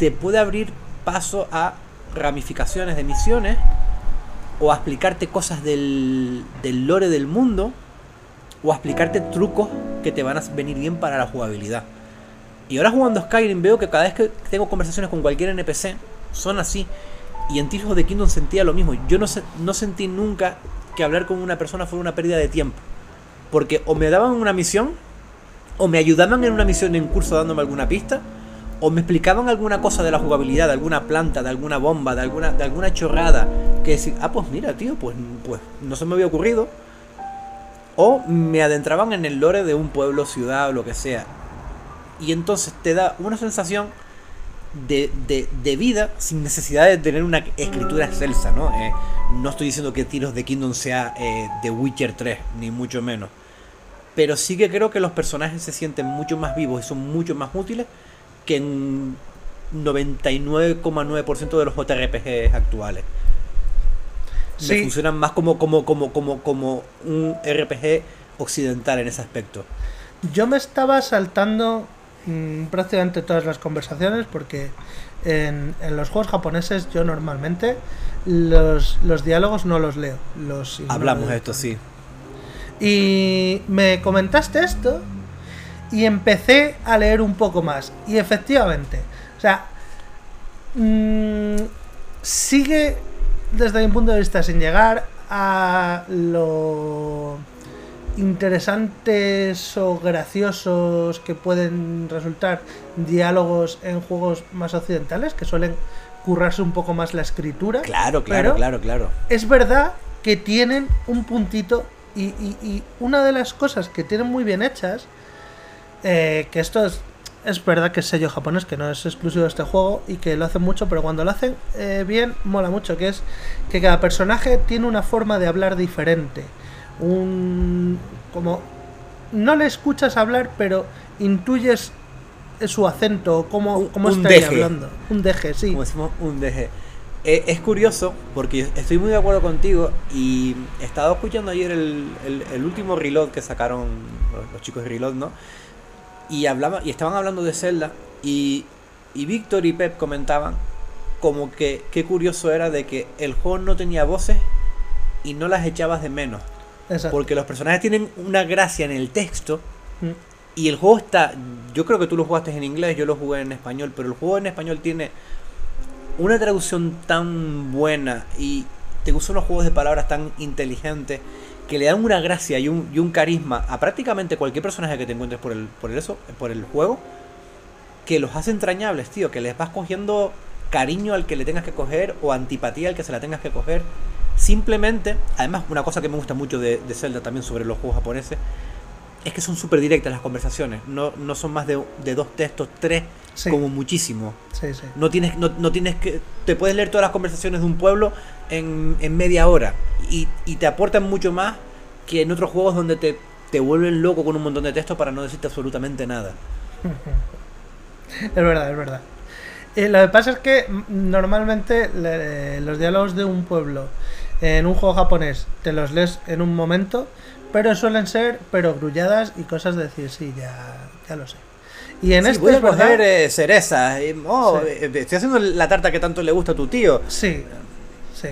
te puede abrir paso a ramificaciones de misiones o a explicarte cosas del, del lore del mundo o a explicarte trucos que te van a venir bien para la jugabilidad. Y ahora jugando Skyrim veo que cada vez que tengo conversaciones con cualquier NPC son así. Y en Tears of the Kingdom sentía lo mismo. Yo no, se- no sentí nunca que hablar con una persona fuera una pérdida de tiempo. Porque o me daban una misión, o me ayudaban en una misión en curso dándome alguna pista, o me explicaban alguna cosa de la jugabilidad, de alguna planta, de alguna bomba, de alguna, de alguna chorrada. Que decir, ah, pues mira, tío, pues, pues no se me había ocurrido. O me adentraban en el lore de un pueblo, ciudad o lo que sea. Y entonces te da una sensación de, de, de vida sin necesidad de tener una escritura excelsa, ¿no? Eh, no estoy diciendo que Tiros de Kingdom sea eh, The Witcher 3, ni mucho menos. Pero sí que creo que los personajes se sienten mucho más vivos y son mucho más útiles que en 99,9% de los JRPGs actuales. Me Sí. funcionan más como, como, como, como, como un RPG occidental en ese aspecto. Yo me estaba saltando mm, prácticamente todas las conversaciones porque en, en los juegos japoneses yo normalmente los, los diálogos no los leo. Los Hablamos de esto, sí. Y me comentaste esto y empecé a leer un poco más. Y efectivamente, o sea, mm, sigue desde mi punto de vista sin llegar a lo interesantes o graciosos que pueden resultar diálogos en juegos más occidentales que suelen currarse un poco más la escritura. Claro, claro, claro, claro. es verdad que tienen un puntito y, y- y una de las cosas que tienen muy bien hechas, eh, que esto es, es verdad que es sello japonés, que no es exclusivo de este juego y que lo hacen mucho, pero cuando lo hacen eh, bien mola mucho, que es que cada personaje tiene una forma de hablar diferente. Un... como... No le escuchas hablar, pero intuyes su acento, cómo, cómo un está deje. hablando. Un deje, sí. como decimos, un DG. Eh, es curioso porque estoy muy de acuerdo contigo y he estado escuchando ayer el, el- el último reload que sacaron los, los chicos de reload, ¿no? Y, hablaba, y estaban hablando de Zelda y, y Víctor y Pep comentaban como que qué curioso era de que el juego no tenía voces y no las echabas de menos. Exacto. Porque los personajes tienen una gracia en el texto Mm. y el juego está. Yo creo que tú lo jugaste en inglés, yo lo jugué en español, pero el juego en español tiene una traducción tan buena y te usa unos juegos de palabras tan inteligentes que le dan una gracia y un, y un carisma a prácticamente cualquier personaje que te encuentres por el, por el, eso, por el juego que los hace entrañables, tío. Que les vas cogiendo cariño al que le tengas que coger o antipatía al que se la tengas que coger. Simplemente, además, una cosa que me gusta mucho de, de Zelda también sobre los juegos japoneses es que son súper directas las conversaciones. No, no son más de, de dos textos, tres, Sí. como muchísimo. Sí, sí. No tienes, no, no tienes que. Te puedes leer todas las conversaciones de un pueblo en, en media hora. Y, y te aportan mucho más que en otros juegos donde te, te vuelven loco con un montón de texto para no decirte absolutamente nada. *laughs* Es verdad, es verdad. Eh, lo que pasa es que normalmente le- los diálogos de un pueblo en un juego japonés te los lees en un momento, pero suelen ser pero grulladas y cosas de decir, sí, ya, ya lo sé. Y en Sí, este voy a coger eh, cerezas. eh, oh, Sí. eh, estoy haciendo la tarta que tanto le gusta a tu tío. Sí, sí.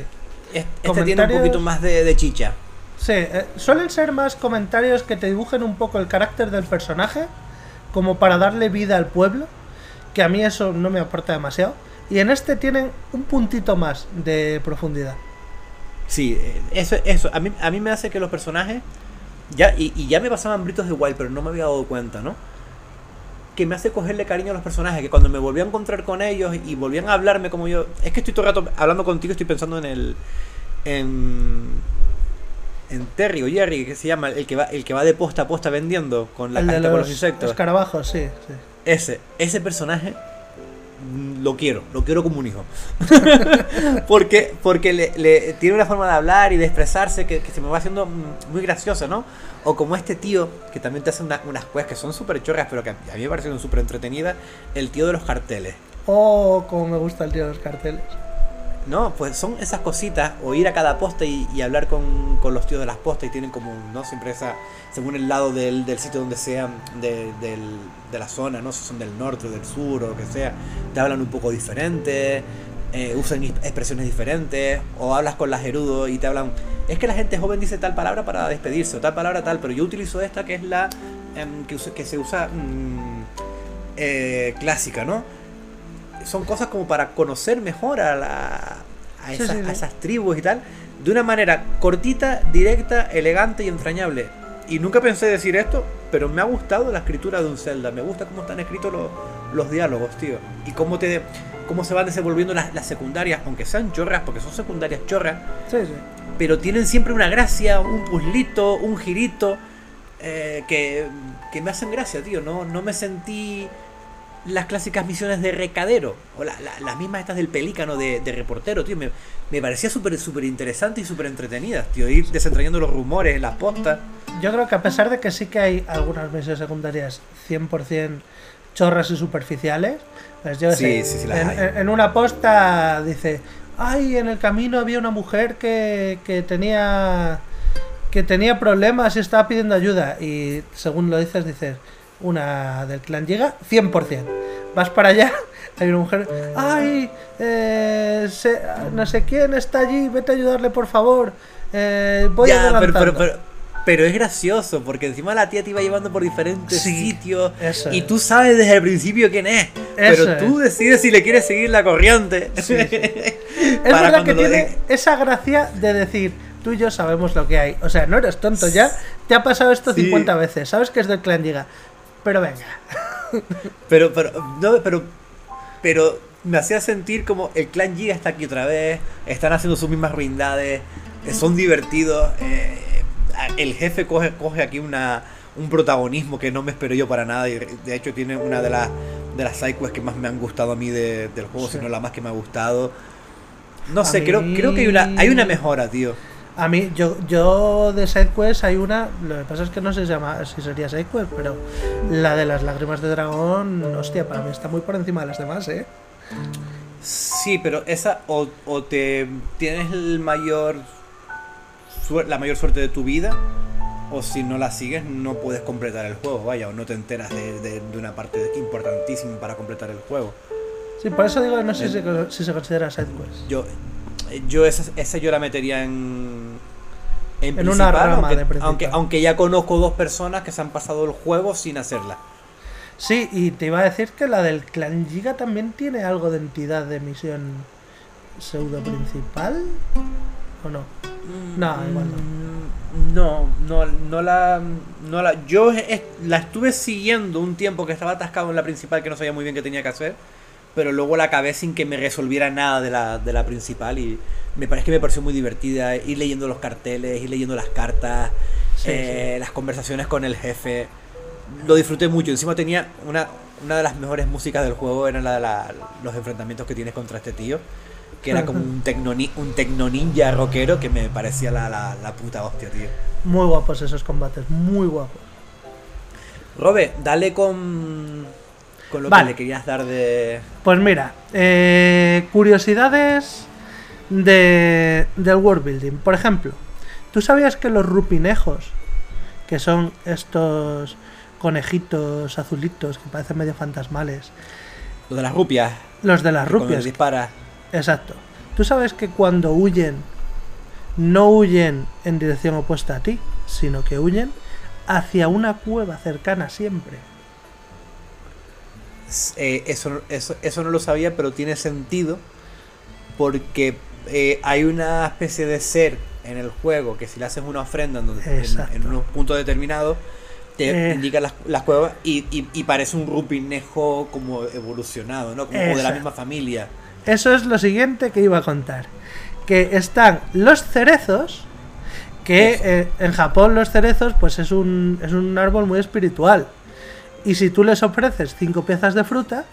Es- Este tiene un poquito más de, de chicha. Sí, eh, suelen ser más comentarios que te dibujen un poco el carácter del personaje, como para darle vida al pueblo, que a mí eso no me aporta demasiado. Y en este tienen un puntito más de profundidad. Sí, eh, eso, eso. A mí, a mí me hace que los personajes. Ya, y, y ya me pasaban britos de Wild, pero no me había dado cuenta, ¿no? Que me hace cogerle cariño a los personajes, que cuando me volví a encontrar con ellos y volvían a hablarme como yo. Es que estoy todo el rato hablando contigo, estoy pensando en el. En. En Terry o Jerry, que se llama, el que va, el que va de posta a posta vendiendo con la el de cajita los, con los insectos. escarabajos, sí, sí. Ese, ese personaje lo quiero, lo quiero como un hijo. *laughs* porque porque le, tiene una forma de hablar y de expresarse que, se me va haciendo muy graciosa, ¿no? O como este tío que también te hace una- unas cosas que son súper chorras, pero que a mí me parecieron súper entretenidas, el tío de los carteles. Oh, como me gusta el tío de los carteles. No, pues son esas cositas, o ir a cada posta y, hablar con, con los tíos de las postas y tienen como, ¿no? Siempre esa, según el lado del, del sitio donde sean, de, del- de la zona, ¿no? Si son del norte o del sur o lo que sea, te hablan un poco diferente, eh, usan expresiones diferentes, o hablas con las gerudo y te hablan, es que la gente joven dice tal palabra para despedirse, o tal palabra tal, pero yo utilizo esta que es la em, que, que se usa mm, eh, clásica, ¿no? Son cosas como para conocer mejor a, la- a, Sí, esas, sí, sí. a esas tribus y tal, de una manera cortita, directa, elegante y entrañable. Y nunca pensé decir esto, pero me ha gustado la escritura de un Zelda, me gusta cómo están escritos los, los diálogos, tío. Y cómo te, cómo se van desenvolviendo las, las secundarias, aunque sean chorras, porque son secundarias chorras, Sí, sí. pero tienen siempre una gracia, un puzzlito, un girito, eh, que, que me hacen gracia, tío. No, no me sentí las clásicas misiones de recadero, o la- la- las mismas estas del pelícano de, de reportero, tío. Me, me parecía súper súper interesante y súper entretenidas, tío. Ir desentrañando los rumores, las postas. Yo creo que a pesar de que sí que hay algunas misiones secundarias 100% chorras y superficiales, pues yo Sí, sé, sí, sí en, en- en una posta dice, ay, en el camino había una mujer que, que tenía que tenía problemas y estaba pidiendo ayuda y según lo dices dices, una del clan llega 100%. Vas para allá, *laughs* hay una mujer, ay, eh, se- no sé quién está allí, vete a ayudarle por favor. eh, voy Ya, pero, adelantando". pero, pero, pero es gracioso, porque encima la tía te iba llevando por diferentes Sí, sitios y tú sabes desde el principio quién es, Eso pero tú decides si le quieres seguir la corriente. Sí, sí. *laughs* Es verdad que tiene esa gracia de decir, tú y yo sabemos lo que hay. O sea, no eres tonto ya. Te ha pasado esto Sí. 50 veces. Sabes que es del clan Giga. Pero venga. *laughs* Pero, pero, no, pero, pero me hacía sentir como el clan Giga está aquí otra vez, están haciendo sus mismas ruindades, eh, son divertidos, eh, el jefe coge, coge aquí una, un protagonismo que no me espero yo para nada y de hecho tiene una de las de las sidequests que más me han gustado a mí de- del juego, Sí. si no la más que me ha gustado. No A sé, creo, creo que hay una, hay una mejora, tío. A mí, yo, yo de SideQuest hay una. Lo que pasa es que no sé si, se llama, si sería SideQuest, pero la de las lágrimas de dragón, hostia, para mí está muy por encima de las demás, ¿eh? Sí, pero esa o, o te tienes el mayor la mayor suerte de tu vida o si no la sigues no puedes completar el juego, vaya, o no te enteras de, de- de una parte importantísima para completar el juego. Sí, por eso digo que no sé El- si, se- si se considera SideQuest. Yo yo esa, esa yo la metería en en, En una rama aunque, de principal. aunque aunque ya conozco dos personas que se han pasado el juego sin hacerla. Sí, y te iba a decir que la del clan Giga también tiene algo de entidad de misión pseudo principal. ¿O no? No, igual Mm, No, no, no la, no la. Yo es- la estuve siguiendo un tiempo que estaba atascado en la principal que no sabía muy bien qué tenía que hacer, pero luego la acabé sin que me resolviera nada de la, de la principal y me parece que me pareció muy divertida ir leyendo los carteles, ir leyendo las cartas, Sí, eh, las conversaciones con el jefe. Lo disfruté mucho. Encima tenía una, una de las mejores músicas del juego, eran la de la- los enfrentamientos que tienes contra este tío. Que era como un tecno, un tecno ninja rockero que me parecía la, la, la puta hostia, tío. Muy guapos esos combates, muy guapos. Robe, dale con, con lo Vale. que le querías dar de... Pues mira, eh, curiosidades de, del world building. Por ejemplo, ¿tú sabías que los rupinejos, que son estos conejitos azulitos que parecen medio fantasmales, Lo de las rupias. los de las rupias, les dispara. exacto. ¿Tú sabes que cuando huyen no huyen en dirección opuesta a ti, sino que huyen hacia una cueva cercana siempre? Eh, eso, eso, eso no lo sabía, pero tiene sentido. Porque eh, hay una especie de ser en el juego que si le haces una ofrenda en, en, en unos puntos determinados, te Eh. indica las, las cuevas y, y- y parece un rupinejo como evolucionado, ¿no? Como de la misma familia. Eso es lo siguiente que iba a contar. Que están los cerezos, que eh, en Japón los cerezos pues es un, es un árbol muy espiritual. Y si tú les ofreces cinco piezas de fruta,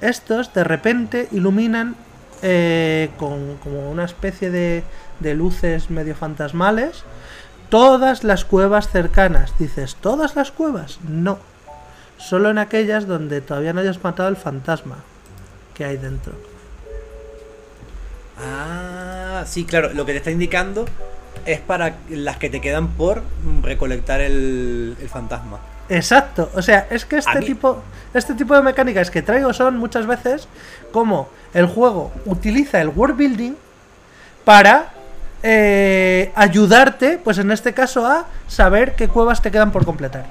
estos de repente iluminan eh, con como una especie de, de luces medio fantasmales todas las cuevas cercanas. Dices, ¿todas las cuevas? No. Solo en aquellas donde todavía no hayas matado al fantasma que hay dentro. Ah, sí, claro. Lo que te está indicando es para las que te quedan por recolectar el, el fantasma. Exacto, o sea, es que este tipo, este tipo de mecánicas que traigo son muchas veces como el juego utiliza el world building para eh, ayudarte, pues en este caso a saber qué cuevas te quedan por completar.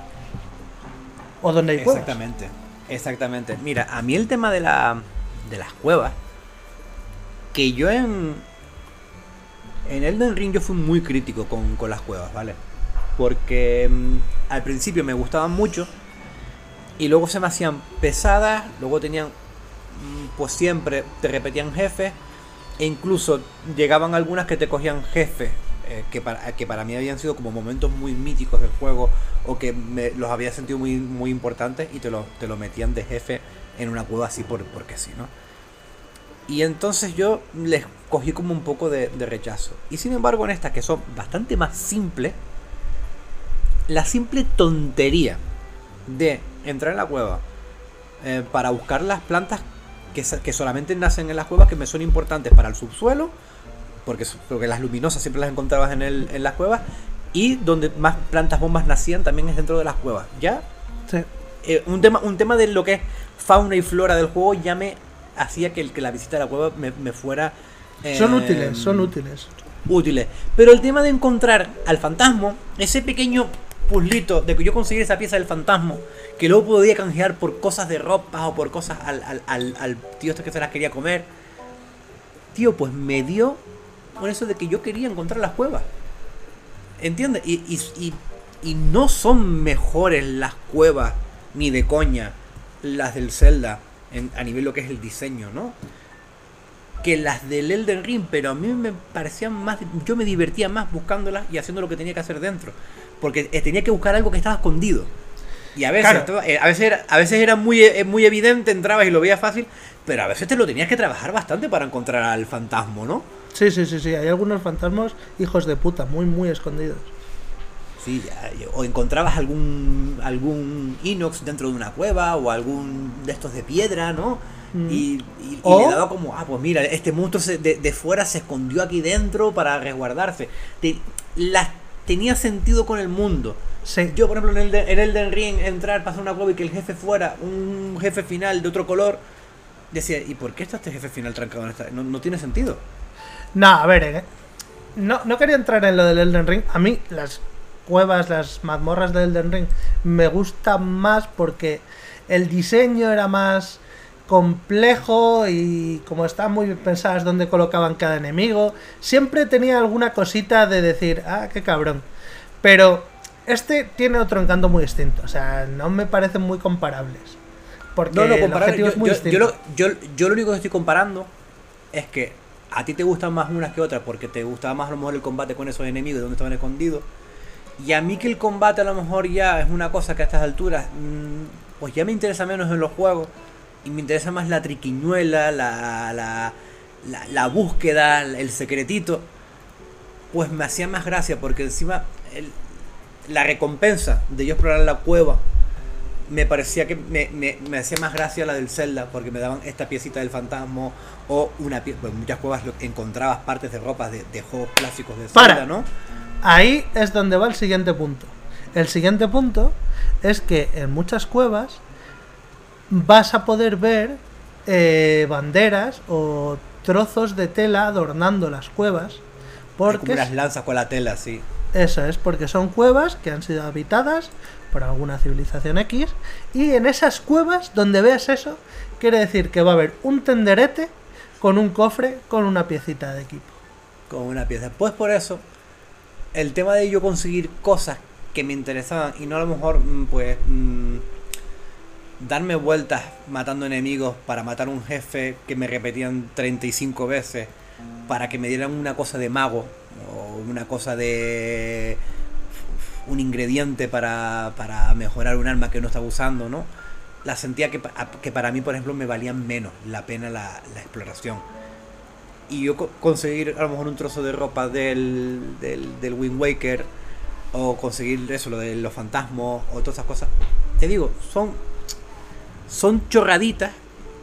O dónde hay cuevas. Exactamente, exactamente. Mira, a mí el tema de la de las cuevas, que yo en en Elden Ring yo fui muy crítico con, con las cuevas, ¿vale? Porque mm, al principio me gustaban mucho y luego se me hacían pesadas, luego tenían mm, pues siempre te repetían jefes e incluso llegaban algunas que te cogían jefes eh, que, para, que para mí habían sido como momentos muy míticos del juego o que me, los había sentido muy, muy importantes y te lo, te lo metían de jefe en una cueva así por, porque sí, ¿no? Y entonces yo les cogí como un poco de, de rechazo. Y sin embargo en estas que son bastante más simples, la simple tontería de entrar en la cueva eh, para buscar las plantas que, que, solamente nacen en las cuevas que me son importantes para el subsuelo, porque, porque las luminosas siempre las encontrabas en, el, en las cuevas, y donde más plantas bombas nacían también es dentro de las cuevas. ¿Ya? Sí. Eh, un, tema, un tema de lo que es fauna y flora del juego ya me hacía que, el, que la visita a la cueva me, me fuera... Eh, son útiles, son útiles. Útiles. Pero el tema de encontrar al fantasma, ese pequeño puzzlito de que yo conseguir esa pieza del fantasma, que luego podía canjear por cosas de ropa o por cosas al, tío este que se las quería comer. Tío, pues me dio con eso de que yo quería encontrar las cuevas. ¿Entiendes? Y, y, y, no son mejores las cuevas, ni de coña, las del Zelda, a nivel lo que es el diseño, ¿no? Que las del Elden Ring, pero a mí me parecían más. Yo me divertía más buscándolas y haciendo lo que tenía que hacer dentro. Porque tenía que buscar algo que estaba escondido. Y a veces, claro. a veces, era, a veces era muy, muy evidente, entrabas y lo veías fácil, pero a veces te lo tenías que trabajar bastante para encontrar al fantasma, ¿no? Sí, sí, sí, sí. Hay algunos fantasmas hijos de puta, muy, muy escondidos. Sí, o encontrabas algún algún inox dentro de una cueva o algún de estos de piedra, ¿no? Mm. Y, y, y le daba como, ah, pues mira, este monstruo se, de, de, fuera se escondió aquí dentro para resguardarse. Te, las tenía sentido con el mundo. Sí. Yo, por ejemplo, en el, en Elden Ring, entrar, pasar una cueva y que el jefe fuera un jefe final de otro color, decía, ¿y por qué está este jefe final trancado en esta? No, no tiene sentido. No, a ver, eh. no, no quería entrar en lo del Elden Ring. A mí las cuevas, las mazmorras del Elden Ring me gustan más porque el diseño era más complejo y como estaban muy bien pensadas dónde colocaban cada enemigo, siempre tenía alguna cosita de decir, ah, qué cabrón. Pero este tiene otro encanto muy distinto, o sea, no me parecen muy comparables. Porque no, no, el objetivo yo, es muy yo, distinto. Yo lo, yo, yo lo único que estoy comparando es que a ti te gustan más unas que otras porque te gustaba más a lo mejor el combate con esos enemigos de donde estaban escondidos. Y a mí que el combate a lo mejor ya es una cosa que a estas alturas, mmm, pues ya me interesa menos en los juegos y me interesa más la triquiñuela, la, la, la, la búsqueda, el secretito, pues me hacía más gracia porque encima el, la recompensa de yo explorar la cueva me parecía que me, me, me, hacía más gracia la del Zelda porque me daban esta piecita del fantasma o una pieza, pues muchas cuevas encontrabas partes de ropas de, de juegos clásicos de Zelda, Para. ¿no? Ahí es donde va el siguiente punto. El siguiente punto es que en muchas cuevas vas a poder ver eh, banderas o trozos de tela adornando las cuevas. Porque como las lanzas con la tela, sí. Eso es, porque son cuevas que han sido habitadas por alguna civilización X. Y en esas cuevas donde veas eso, quiere decir que va a haber un tenderete con un cofre con una piecita de equipo. Con una pieza. Pues por eso, el tema de yo conseguir cosas que me interesaban y no a lo mejor, pues, mmm, darme vueltas matando enemigos para matar un jefe que me repetían 35 veces para que me dieran una cosa de mago o una cosa de un ingrediente para, para mejorar un arma que no estaba usando, ¿no? La sentía que, que para mí, por ejemplo, me valían menos la pena la, exploración. Y yo co conseguir a lo mejor un trozo de ropa del, del, del Wind Waker o conseguir eso, lo de los fantasmas o todas esas cosas. Te digo, son son chorraditas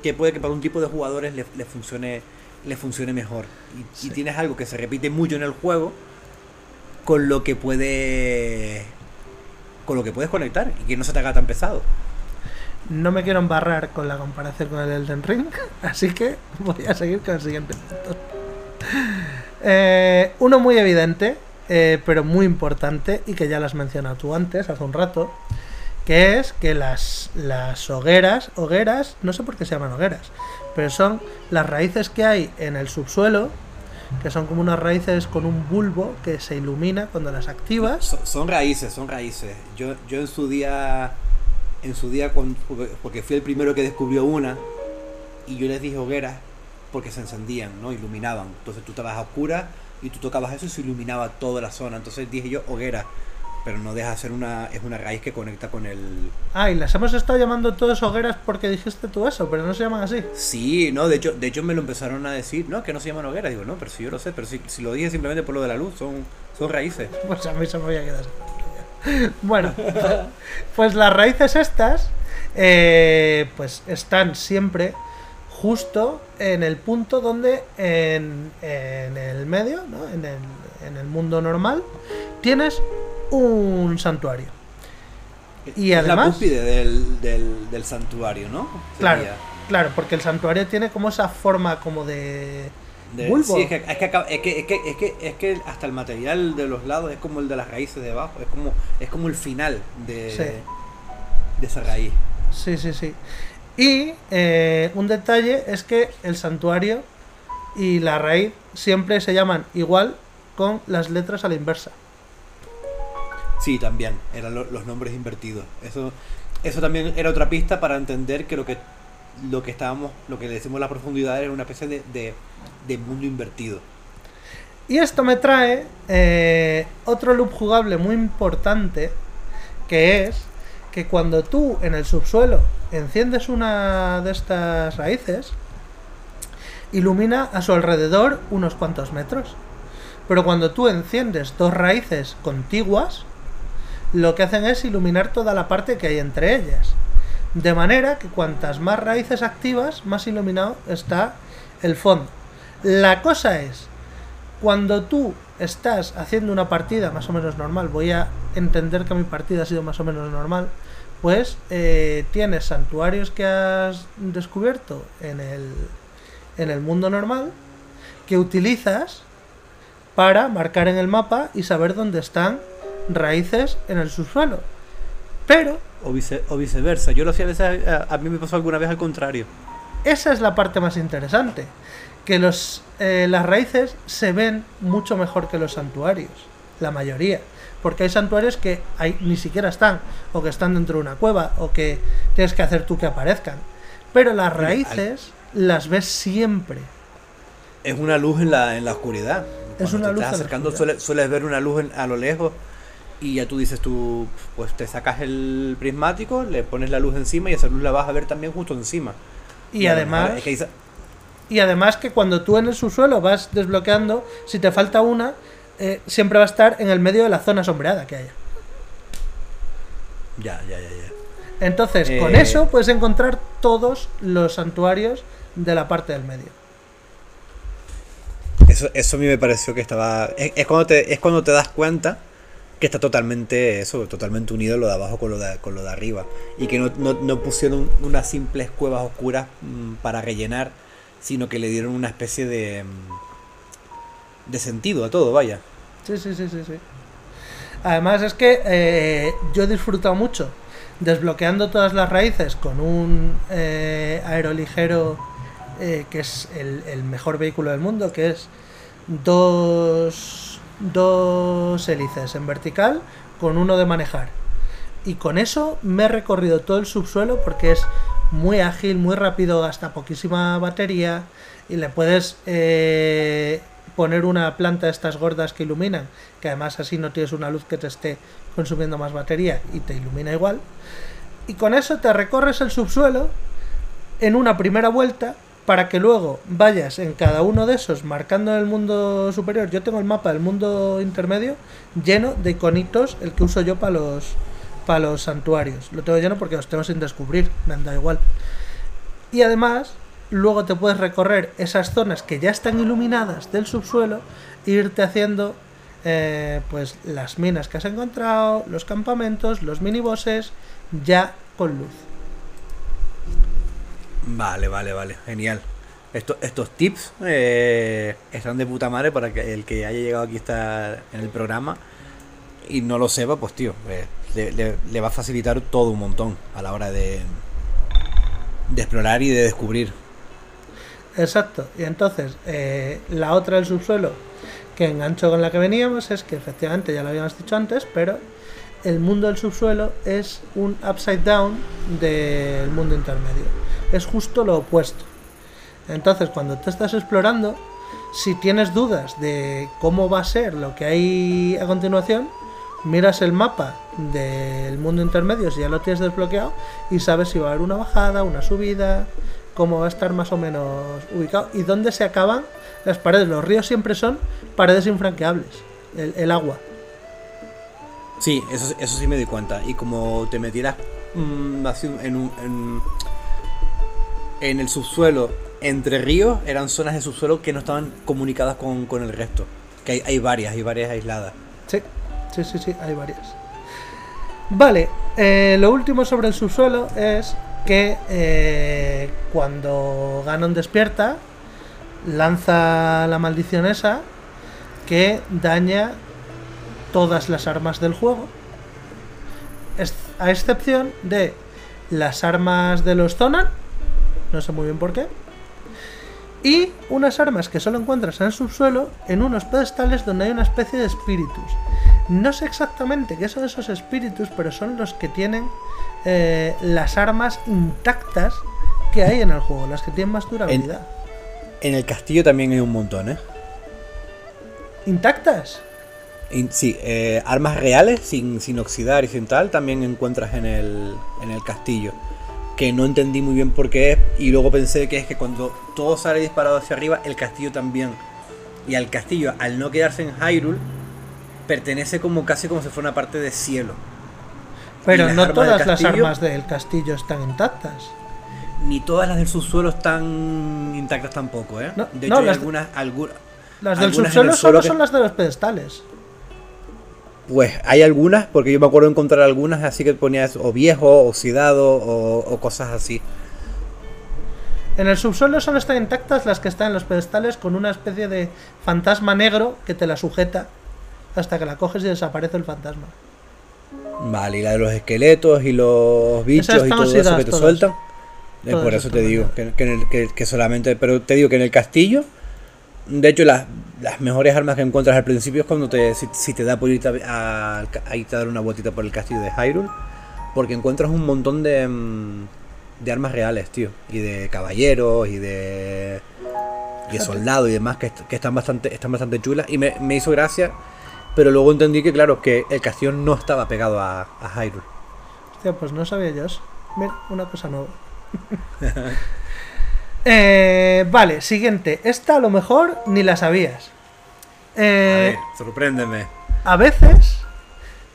que puede que para un tipo de jugadores le, le funcione le funcione mejor. Y, sí. y, tienes algo que se repite mucho en el juego con lo que puede con lo que puedes conectar y que no se te haga tan pesado. No me quiero embarrar con la comparación con el Elden Ring *laughs* así que voy a seguir con el siguiente punto. Eh, uno muy evidente eh, pero muy importante y que ya lo has mencionado tú antes hace un rato que es que las, hogueras, hogueras, no sé por qué se llaman hogueras, pero son las raíces que hay en el subsuelo, que son como unas raíces con un bulbo que se ilumina cuando las activas. Son, raíces, son raíces. Yo, yo en su día, día, porque fui el primero que descubrió una, y yo les dije hogueras porque se encendían, ¿no? Iluminaban. Entonces tú estabas a oscuras y tú tocabas eso y se iluminaba toda la zona. Entonces dije yo hoguera, pero no deja de ser una, es una raíz que conecta con el... Ah, y las hemos estado llamando todas hogueras porque dijiste tú eso, pero no se llaman así. Sí, no, de hecho, de hecho me lo empezaron a decir, no, que no se llaman hogueras. Digo, no, pero si yo lo sé, pero si, si lo dije simplemente por lo de la luz, son, son raíces. Pues a mí se me había quedado. *laughs* Bueno, *laughs* pues las raíces estas, eh, pues están siempre justo en el punto donde en, en el medio, ¿no? en, el, en el mundo normal, tienes un santuario. Y es la además, cúspide del, del, del santuario, ¿no? claro, Sería claro, porque el santuario tiene como esa forma como de, de- bulbo. sí, es que, es, que, es, que, es, que, es, que, es que hasta el material de los lados es como el de las raíces de abajo, es como, es como el final de, Sí. de esa raíz. Sí, sí, sí. Y eh, un detalle es que el santuario y la raíz siempre se llaman igual con las letras a la inversa. Sí, también, eran lo- los nombres invertidos. Eso, eso también era otra pista para entender que lo que lo que estábamos, lo que le decimos la profundidad era una especie de, de, de mundo invertido. Y esto me trae eh, otro loop jugable muy importante, que es que cuando tú en el subsuelo enciendes una de estas raíces, ilumina a su alrededor unos cuantos metros. Pero cuando tú enciendes dos raíces contiguas, lo que hacen es iluminar toda la parte que hay entre ellas. De manera que cuantas más raíces activas, más iluminado está el fondo. La cosa es, cuando tú estás haciendo una partida más o menos normal, voy a entender que mi partida ha sido más o menos normal, pues eh, tienes santuarios que has descubierto en el, en el mundo normal que utilizas para marcar en el mapa y saber dónde están raíces en el subsuelo. Pero O, vice- o viceversa. Yo lo hacía a veces, a, a mí me pasó alguna vez al contrario. esa es la parte más interesante, que los, eh, las raíces se ven mucho mejor que los santuarios, la mayoría. Porque hay santuarios que hay, ni siquiera están, o que están dentro de una cueva, o que tienes que hacer tú que aparezcan. Pero las Mira, al- raíces las ves siempre. Es una luz en la, en la oscuridad. Es Cuando una te luz estás acercando oscuridad. suele- sueles ver una luz en- a lo lejos y ya tú dices tú, pues te sacas el prismático, le pones la luz encima y esa luz la vas a ver también justo encima. Y además, es que esa- y además que cuando tú en el subsuelo vas desbloqueando, si te falta una, eh, siempre va a estar en el medio de la zona sombreada que haya. Ya, ya, ya, ya. Entonces, con Eh, eso puedes encontrar todos los santuarios de la parte del medio. Eso, eso a mí me pareció que estaba. Es, es cuando te, es cuando te das cuenta que está totalmente eso, totalmente unido lo de abajo con lo de, con lo de arriba. Y que no, no- pusieron unas simples cuevas oscuras mm, para rellenar, sino que le dieron una especie de. mm, de sentido a todo, vaya. Sí, sí, sí, sí, sí. Además es que eh, yo he disfrutado mucho desbloqueando todas las raíces con un eh, aeroligero eh, que es el, el mejor vehículo del mundo, que es dos, dos hélices en vertical con uno de manejar. Y con eso me he recorrido todo el subsuelo porque es muy ágil, muy rápido, gasta poquísima batería y le puedes eh, poner una planta de estas gordas que iluminan, que además así no tienes una luz que te esté consumiendo más batería y te ilumina igual. Y con eso te recorres el subsuelo en una primera vuelta para que luego vayas en cada uno de esos marcando el mundo superior. Yo tengo el mapa del mundo intermedio lleno de iconitos, el que uso yo para los para los santuarios. Lo tengo lleno porque los tengo sin descubrir, me da igual. Y además, luego te puedes recorrer esas zonas que ya están iluminadas del subsuelo e irte haciendo eh, pues las minas que has encontrado, los campamentos, los minibosses, ya con luz. Vale, vale, vale, genial. Esto- estos tips eh, están de puta madre para que el que haya llegado aquí está en el programa y no lo sepa, pues tío, eh, le, le- va a facilitar todo un montón a la hora de, de explorar y de descubrir. Exacto. Y entonces, eh, la otra del subsuelo que engancho con la que veníamos es que efectivamente ya lo habíamos dicho antes, pero el mundo del subsuelo es un upside down del mundo intermedio. Es justo lo opuesto. Entonces, cuando tú estás explorando, si tienes dudas de cómo va a ser lo que hay a continuación, miras el mapa del mundo intermedio si ya lo tienes desbloqueado y sabes si va a haber una bajada, una subida, cómo va a estar más o menos ubicado y dónde se acaban las paredes. Los ríos siempre son paredes infranqueables, el agua. Sí, eso, eso sí me di cuenta. Y como te metieras mm, en, un- en, en el subsuelo entre ríos, eran zonas de subsuelo que no estaban comunicadas con, con el resto. Que hay, hay varias, hay varias aisladas. Sí, sí, sí, sí, hay varias. Vale, eh, lo último sobre el subsuelo es que eh, cuando Ganon despierta, lanza la maldición esa que daña todas las armas del juego, a excepción de las armas de los Zonan, no sé muy bien por qué, y unas armas que solo encuentras en el subsuelo en unos pedestales donde hay una especie de espíritus. No sé exactamente qué son esos espíritus, pero son los que tienen eh, las armas intactas que hay en el juego, las que tienen más durabilidad. En el castillo también hay un montón, ¿eh? ¿Intactas? Sí, eh, armas reales, sin, sin oxidar y sin tal, también encuentras en el, en el castillo. Que no entendí muy bien por qué es. Y luego pensé que es que cuando todo sale disparado hacia arriba, el castillo también. Y al castillo, al no quedarse en Hyrule, pertenece como casi como si fuera una parte de cielo. Pero no todas las armas del castillo están intactas. Ni todas las del subsuelo están intactas tampoco, ¿eh? No, de no, hecho, hay las- algunas, algunas, Las del subsuelo el suelo solo que- son las de los pedestales. Pues hay algunas, porque yo me acuerdo encontrar algunas así que ponías o viejo, oxidado o, o cosas así. En el subsuelo solo están intactas las que están en los pedestales con una especie de fantasma negro que te la sujeta hasta que la coges y desaparece el fantasma. Vale, y la de los esqueletos y los bichos y todo eso que te sueltan. Eh, por eso te digo, que, que en el- que- que solamente, pero te digo que en el castillo, de hecho las, las mejores armas que encuentras al principio es cuando te, si, si te da por irte a, a- a irte a dar una vueltita por el castillo de Hyrule, porque encuentras un montón de, mm, de armas reales, tío, y de caballeros y de y de soldados y demás que, que están bastante están bastante chulas y me, me hizo gracia, pero luego entendí que claro que el castillo no estaba pegado a, a Hyrule. Hostia, pues no sabía yo. Mira, una cosa nueva. *laughs* Eh, vale, siguiente. Esta a lo mejor ni la sabías. Eh, sorpréndeme. a veces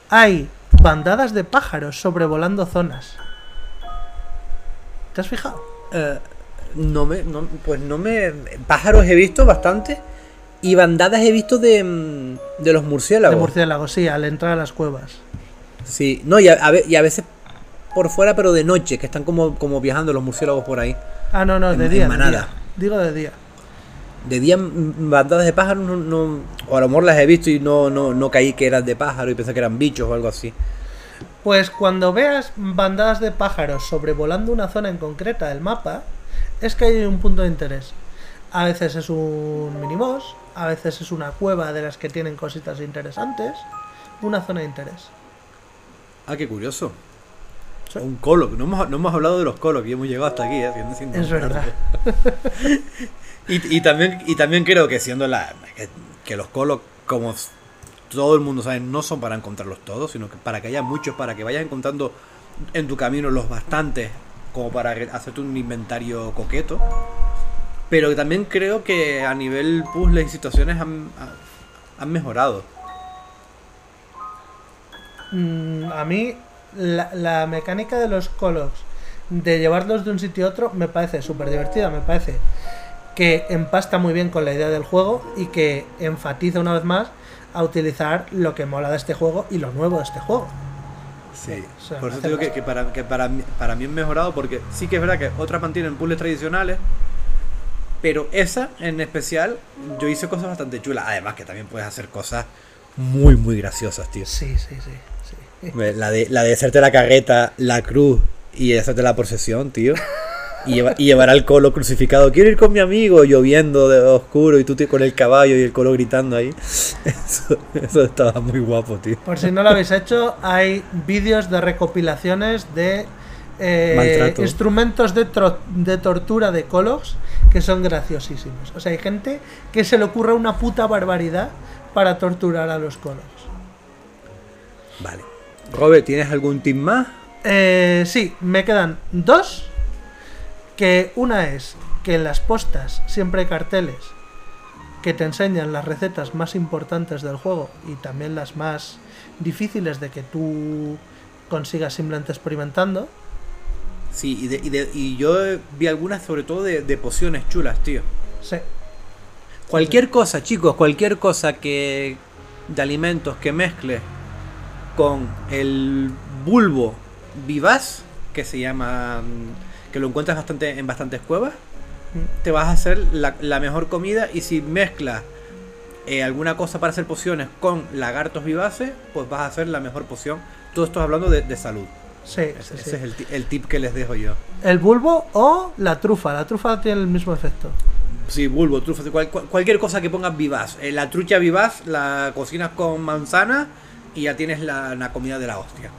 hay bandadas de pájaros sobrevolando zonas. ¿Te has fijado? Eh, no me, no- pues no me. Pájaros he visto bastante. Y bandadas he visto de, mm, de los murciélagos. De murciélagos, sí, al entrar a las cuevas. Sí, no, a, a y a veces por fuera, pero de noche, que están como, como viajando los murciélagos por ahí. Ah, no, no, En- de día. de manada. día. Digo de día. De día, bandadas de pájaros, no, no- o a lo mejor las he visto y no, no, no caí que eran de pájaro y pensé que eran bichos o algo así. Pues cuando veas bandadas de pájaros sobrevolando una zona en concreta del mapa, es que hay un punto de interés. A veces es un minimoss, a veces es una cueva de las que tienen cositas interesantes, una zona de interés. Ah, qué curioso. Sí. Un colo, no hemos, no hemos hablado de los colos y hemos llegado hasta aquí, ¿eh? Siendo- Es verdad. *laughs* Y, y también, y también creo que siendo la. que, que los colos, como todo el mundo sabe, no son para encontrarlos todos, sino que para que haya muchos, para que vayas encontrando en tu camino los bastantes, como para hacerte un inventario coqueto. Pero también creo que a nivel puzzles y situaciones han, ha- han mejorado. Mm, a mí la, la mecánica de los colos, de llevarlos de un sitio a otro, me parece súper divertida, me parece que empasta muy bien con la idea del juego y que enfatiza una vez más a utilizar lo que mola de este juego y lo nuevo de este juego. Sí, O sea, por eso digo que, que para, que para, mí, para mí es mejorado porque sí que es verdad que otras mantienen puzzles tradicionales, pero esa en especial yo hice cosas bastante chulas. Además que también puedes hacer cosas muy, muy graciosas, tío. Sí, sí, sí. La de, la de hacerte la carreta, la cruz y hacerte la procesión, tío. Y, lleva- y llevar al colo crucificado. Quiero ir con mi amigo, lloviendo de oscuro y tú te- con el caballo y el colo gritando ahí. *laughs* Eso, eso estaba muy guapo, tío. Por si no lo habéis hecho, hay vídeos de recopilaciones de eh, instrumentos de, de tortura de Colos que son graciosísimos. O sea, hay gente que se le ocurre una puta barbaridad para torturar a los Colos. Vale. Robert, ¿tienes algún tip más? Eh, sí, me quedan dos. Que una es que en las postas siempre hay carteles que te enseñan las recetas más importantes del juego y también las más difíciles de que tú consigas simplemente experimentando. Sí, y, de- y de- y yo vi algunas sobre todo de, de pociones chulas, tío. Sí, Cualquier cosa, chicos, cualquier cosa que de alimentos que mezcle con el bulbo vivaz, que se llama, mm, que lo encuentras bastante en bastantes cuevas, te vas a hacer la, la mejor comida y si mezclas eh, alguna cosa para hacer pociones con lagartos vivaces, pues vas a hacer la mejor poción. Todo esto hablando de, de salud. sí, Ese, sí, ese sí. es el, ti- el tip que les dejo yo. El bulbo o la trufa. La trufa tiene el mismo efecto. Sí, bulbo, trufa, cual- cual- cualquier cosa que pongas vivaz. Eh, la trucha vivaz la cocinas con manzana y ya tienes la, la comida de la hostia.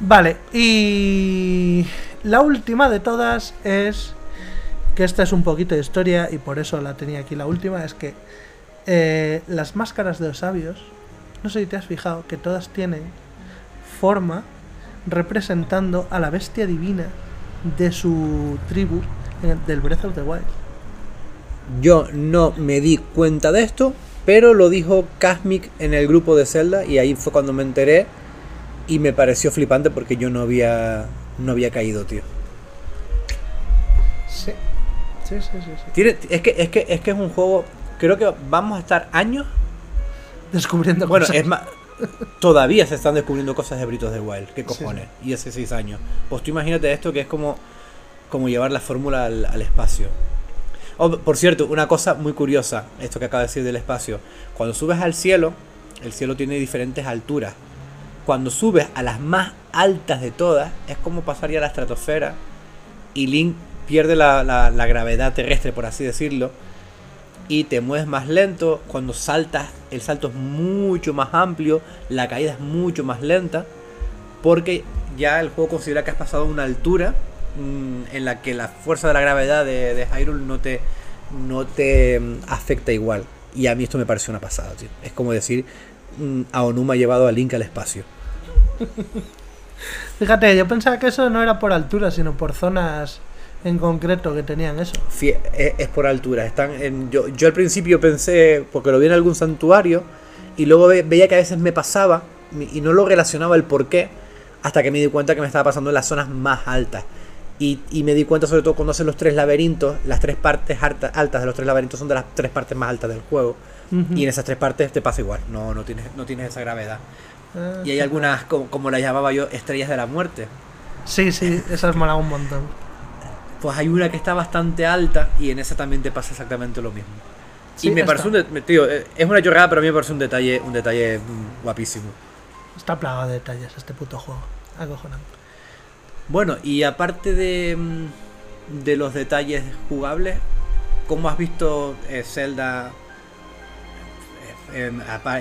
Vale, y la última de todas es que esta es un poquito de historia y por eso la tenía aquí la última, es que eh, las máscaras de los sabios, no sé si te has fijado, que todas tienen forma representando a la bestia divina de su tribu del Breath of the Wild. Yo no me di cuenta de esto, pero lo dijo Kasmic en el grupo de Zelda y ahí fue cuando me enteré y me pareció flipante porque yo no había no había caído, tío. Sí, sí, sí, sí. sí. Tiene- es que es que es que es un juego creo que vamos a estar años Descubriendo Bueno, cosas. es más. Todavía se están descubriendo cosas de Britos del Wild. ¿Qué cojones? Y hace seis años. Pues tú imagínate esto que es como, como llevar la fórmula al, al espacio. Oh, por cierto, una cosa muy curiosa, esto que acaba de decir del espacio. Cuando subes al cielo, el cielo tiene diferentes alturas. Cuando subes a las más altas de todas, es como pasar ya a la estratosfera y Link pierde la, la- la gravedad terrestre, por así decirlo, y te mueves más lento. Cuando saltas, el salto es mucho más amplio, la caída es mucho más lenta, porque ya el juego considera que has pasado una altura mm, en la que la fuerza de la gravedad de, de Hyrule no te, no te mm, afecta igual. Y a mí esto me pareció una pasada, tío. Es como decir, mm, Aonuma ha llevado a Link al espacio. *laughs* Fíjate, yo pensaba que eso no era por altura, sino por zonas en concreto que tenían eso. Fie- es, es por altura. Están en, yo, yo al principio pensé, porque lo vi en algún santuario, y luego ve- veía que a veces me pasaba y no lo relacionaba el por qué, hasta que me di cuenta que me estaba pasando en las zonas más altas. Y, y me di cuenta sobre todo cuando hacen los tres laberintos, las tres partes harta- altas de los tres laberintos son de las tres partes más altas del juego. Y en esas tres partes te pasa igual, no, no, tienes, no tienes esa gravedad. Ah, Y hay algunas, como, como las llamaba yo, estrellas de la muerte. Sí, sí, esas molan un montón. Pues hay una que está bastante alta y en esa también te pasa exactamente lo mismo. Sí, y me está. parece un tío, eh, es una chorrada, pero a mí me parece un detalle, un detalle mm, guapísimo. Está plagado de detalles este puto juego. Acojonante. Bueno, y aparte de, mm, de los detalles jugables, ¿cómo has visto eh, Zelda eh,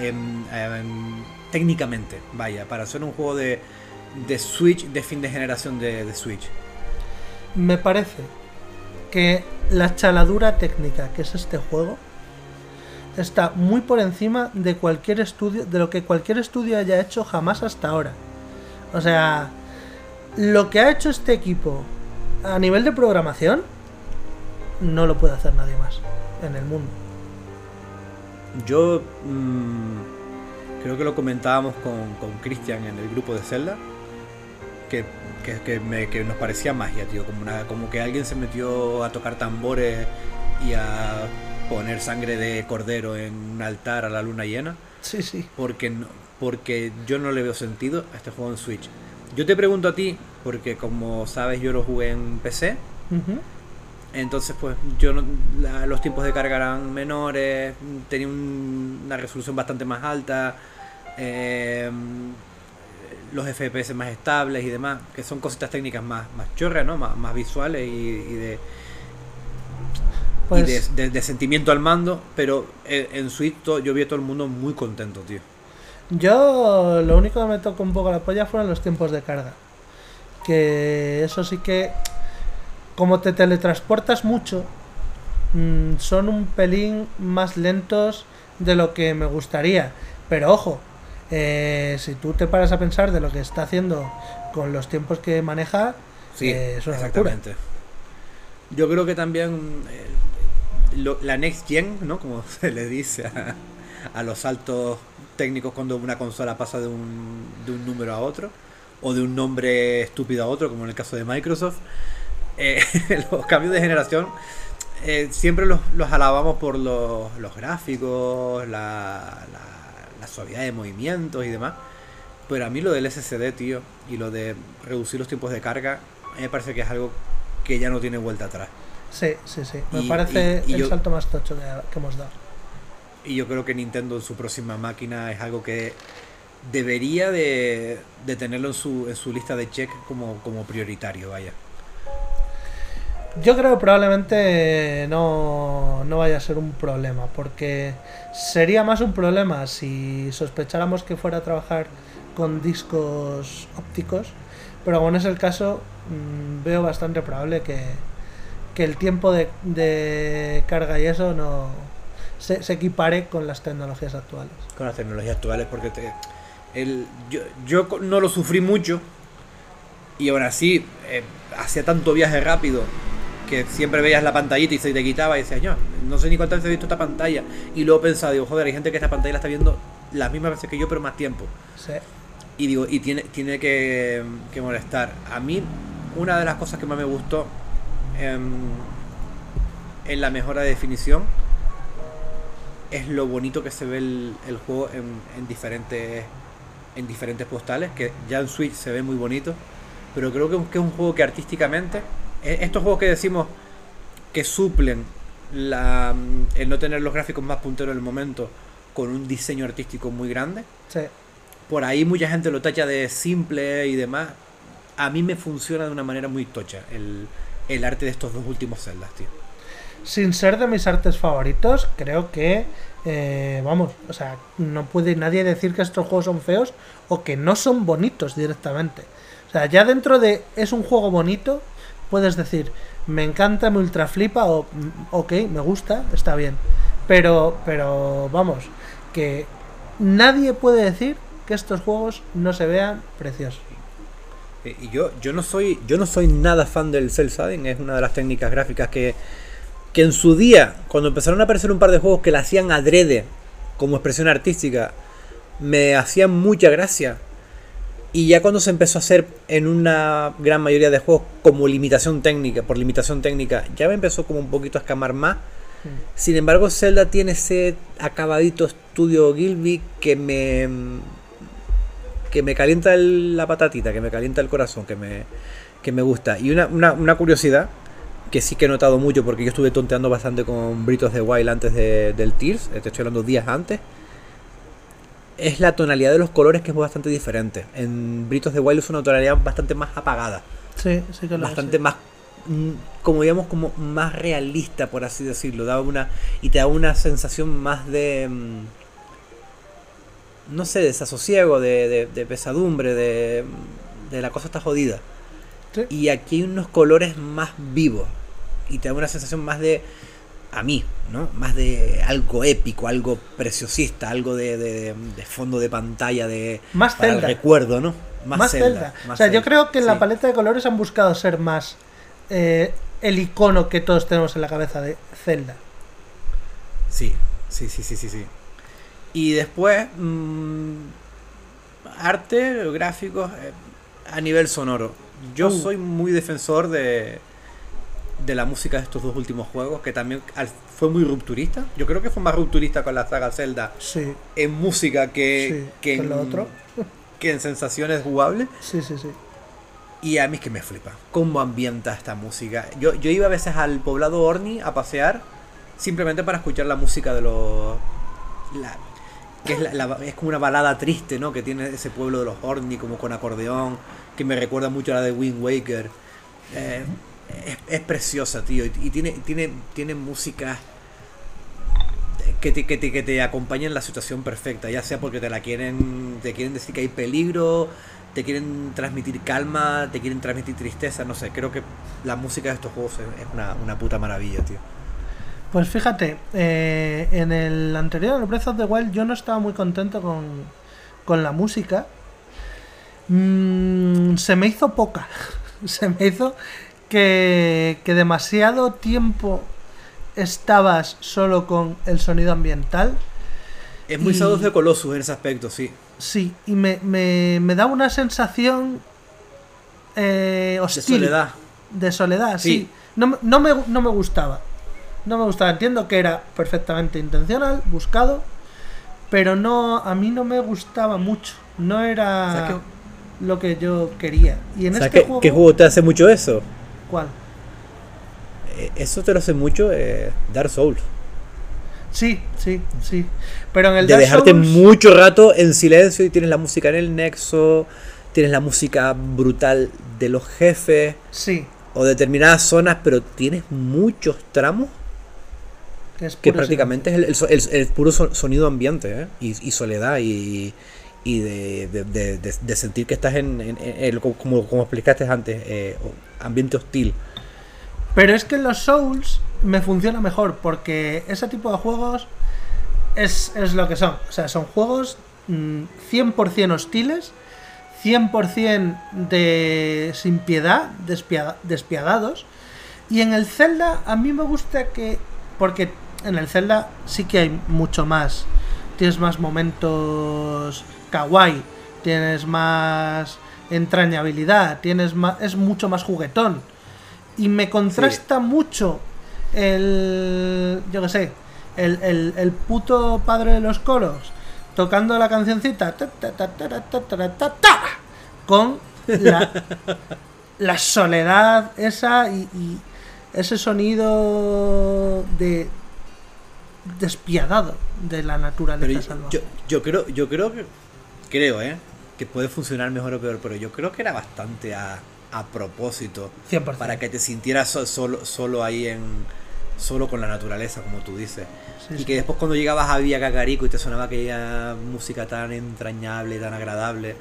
em, técnicamente? Vaya, para ser un juego de, de Switch, de fin de generación de, de Switch. Me parece que la chaladura técnica que es este juego está muy por encima de cualquier estudio, de lo que cualquier estudio haya hecho jamás hasta ahora. O sea, lo que ha hecho este equipo a nivel de programación no lo puede hacer nadie más en el mundo. Yo mm, creo que lo comentábamos con, con Christian en el grupo de Zelda, que, que, que me- que nos parecía magia, tío, como, una, como que alguien se metió a tocar tambores y a poner sangre de cordero en un altar a la luna llena, Sí, sí. porque, no- porque yo no le veo sentido a este juego en Switch. Yo te pregunto a ti, porque como sabes yo lo jugué en PC, entonces, pues yo no- la- los tiempos de carga eran menores, tenía un- una resolución bastante más alta, eh, los FPS más estables y demás, que son cositas técnicas más, más chorras, ¿no? Más, más visuales y, y de, Pues, y de, de- de sentimiento al mando, pero en, en Switch to- yo vi a todo el mundo muy contento, tío. Yo lo único que me tocó un poco la polla fueron los tiempos de carga. que eso sí que, como te teletransportas mucho, mm, son un pelín más lentos de lo que me gustaría. Pero ojo, eh, si tú te paras a pensar de lo que está haciendo con los tiempos que maneja, Sí, eh, es una locura. exactamente. Yo creo que también eh, lo- la next gen, ¿no? Como *laughs* se le dice a, a los saltos técnicos cuando una consola pasa de un, de un número a otro, o de un nombre estúpido a otro, como en el caso de Microsoft. eh, *laughs* los cambios de generación eh, siempre los, los alabamos por los, los gráficos, la, la- la suavidad de movimientos y demás. Pero a mí lo del SSD, tío, y lo de reducir los tiempos de carga, a mí me parece que es algo que ya no tiene vuelta atrás. Sí, sí, sí. Me Y- parece y- y el yo- salto más tocho que, que hemos dado. Y yo creo que Nintendo en su próxima máquina es algo que debería de, tenerlo en su, en su lista de check como, como prioritario, vaya. Yo creo que probablemente no, no vaya a ser un problema, porque sería más un problema si sospecháramos que fuera a trabajar con discos ópticos, pero como es el caso, mm, veo bastante probable que, que el tiempo de carga y eso no se, se equipare con las tecnologías actuales. Con las tecnologías actuales, porque te, el, yo, yo no lo sufrí mucho y aún así eh, hacía tanto viaje rápido que siempre veías la pantallita y se te quitaba y decías, yo, no sé ni cuántas veces he visto esta pantalla. Y luego pensaba, digo, joder, hay gente que esta pantalla la está viendo las mismas veces que yo, pero más tiempo. Sí. Y digo, y tiene, tiene que, que molestar. A mí, una de las cosas que más me gustó em, en la mejora de definición es lo bonito que se ve el, el juego en, en diferentes en diferentes postales, que ya en Switch se ve muy bonito, pero creo que, que es un juego que artísticamente, e- estos juegos que decimos que suplen la, el no tener los gráficos más punteros en el momento con un diseño artístico muy grande, Sí. por ahí mucha gente lo tacha de simple y demás. A mí me funciona de una manera muy tocha el, el arte de estos dos últimos celdas, tío. Sin ser de mis artes favoritos, creo que, eh, vamos, o sea, no puede nadie decir que estos juegos son feos o que no son bonitos directamente. O sea, ya dentro de es un juego bonito, puedes decir, me encanta, me ultra flipa o, mm, ok, me gusta, está bien. Pero, pero, vamos, que nadie puede decir que estos juegos no se vean preciosos. Y yo, yo no soy, yo no soy nada fan del cel shading, es una de las técnicas gráficas que, que en su día, cuando empezaron a aparecer un par de juegos que la hacían adrede como expresión artística, me hacían mucha gracia. Y ya cuando se empezó a hacer en una gran mayoría de juegos como limitación técnica, por limitación técnica, ya me empezó como un poquito a escamar más. Sin embargo, Zelda tiene ese acabadito estudio Gilby que me que me calienta el- la patatita, que me calienta el corazón, que me, que me gusta. Y una, una, una curiosidad que sí que he notado mucho porque yo estuve tonteando bastante con Britos de Wild antes de- del Tears, te estoy hablando días antes, es la tonalidad de los colores que es bastante diferente. En Britos de Wild es una tonalidad bastante más apagada, Sí, sí que lo bastante es, más mm, como digamos como más realista por así decirlo. Daba una y te da una sensación más de mm, no sé desasosiego de, de- de pesadumbre de, de la cosa está jodida. Sí. y aquí hay unos colores más vivos y te da una sensación más de a mí no más de algo épico algo preciosista algo de, de- de fondo de pantalla de Más para el Zelda. recuerdo no Más, Zelda. más o sea, yo Zelda, creo que en la paleta de colores han buscado ser más eh, el icono que todos tenemos en la cabeza de Zelda. Sí, sí, sí, sí, sí, sí. Y después, mm, arte, gráficos, eh, a nivel sonoro. Yo Uh. soy muy defensor de, de la música de estos dos últimos juegos, que también fue muy rupturista. Yo creo que fue más rupturista con la saga Zelda Sí, en música que, sí. que, en, lo otro. *laughs* que en sensaciones jugables. Sí, sí, sí. Y a mí es que me flipa. ¿Cómo ambienta esta música? Yo, yo iba a veces al poblado Orni a pasear simplemente para escuchar la música de los. la- que es, la- la- es como una balada triste, ¿no? Que tiene ese pueblo de los Orni, como con acordeón, que me recuerda mucho a la de Wind Waker. Eh, es, es preciosa, tío. Y, tiene, tiene, tiene música que te, que, te, que te acompaña en la situación perfecta, ya sea porque te la quieren, te quieren decir que hay peligro, te quieren transmitir calma, te quieren transmitir tristeza, no sé, creo que la música de estos juegos es, es una, una puta maravilla, tío. Pues fíjate, eh, en el anterior, el Breath of the Wild, yo no estaba muy contento con, con la música. Mm, se me hizo poca. *laughs* se me hizo que, que demasiado tiempo estabas solo con el sonido ambiental. Es muy Shadow the Colossus en ese aspecto, sí. Sí, y me, me, me da una sensación eh, De hostil. soledad. De soledad, sí. Sí. No, me- no, me, no me gustaba. No me gustaba. Entiendo que era perfectamente intencional, buscado. Pero no, a mí no me gustaba mucho. No era ¿Sabes lo que yo quería. Y en ¿Sabes este juego. qué juego te hace mucho eso? ¿Cuál? Eh, Eso te lo hace mucho eh, Dark Souls. Sí, sí, sí. Pero en el de Dark dejarte Souls- mucho rato en silencio y tienes la música en el nexo, tienes la música brutal de los jefes Sí, o determinadas zonas, pero tienes muchos tramos que es que puro prácticamente es el, el so- el- el puro so- sonido ambiente ¿eh? y, y soledad y, y de, de- de- sentir que estás en, en- como, como explicaste antes, eh, ambiente hostil. Pero es que en los Souls me funciona mejor porque ese tipo de juegos es, es lo que son. O sea, son juegos mm, 100% hostiles, 100% de sin piedad, despia- despiadados. Y en el Zelda a mí me gusta que... Porque en el Zelda sí que hay mucho más. Tienes más momentos kawaii, tienes más entrañabilidad, tienes más, es mucho más juguetón. Y me contrasta mucho el. Yo qué sé, el, el, puto padre de los coros tocando la cancioncita con la, *laughs* la, soledad esa y, ese sonido de despiadado de la naturaleza salvaje. Yo, creo, yo creo que creo, ¿eh? que puede funcionar mejor o peor, pero yo creo que era bastante a, a propósito 100%. para que te sintieras so- solo, solo ahí en solo con la naturaleza, como tú dices. Sí, y sí. que después cuando llegabas a Villa Cacarico y te sonaba aquella música tan entrañable, tan agradable,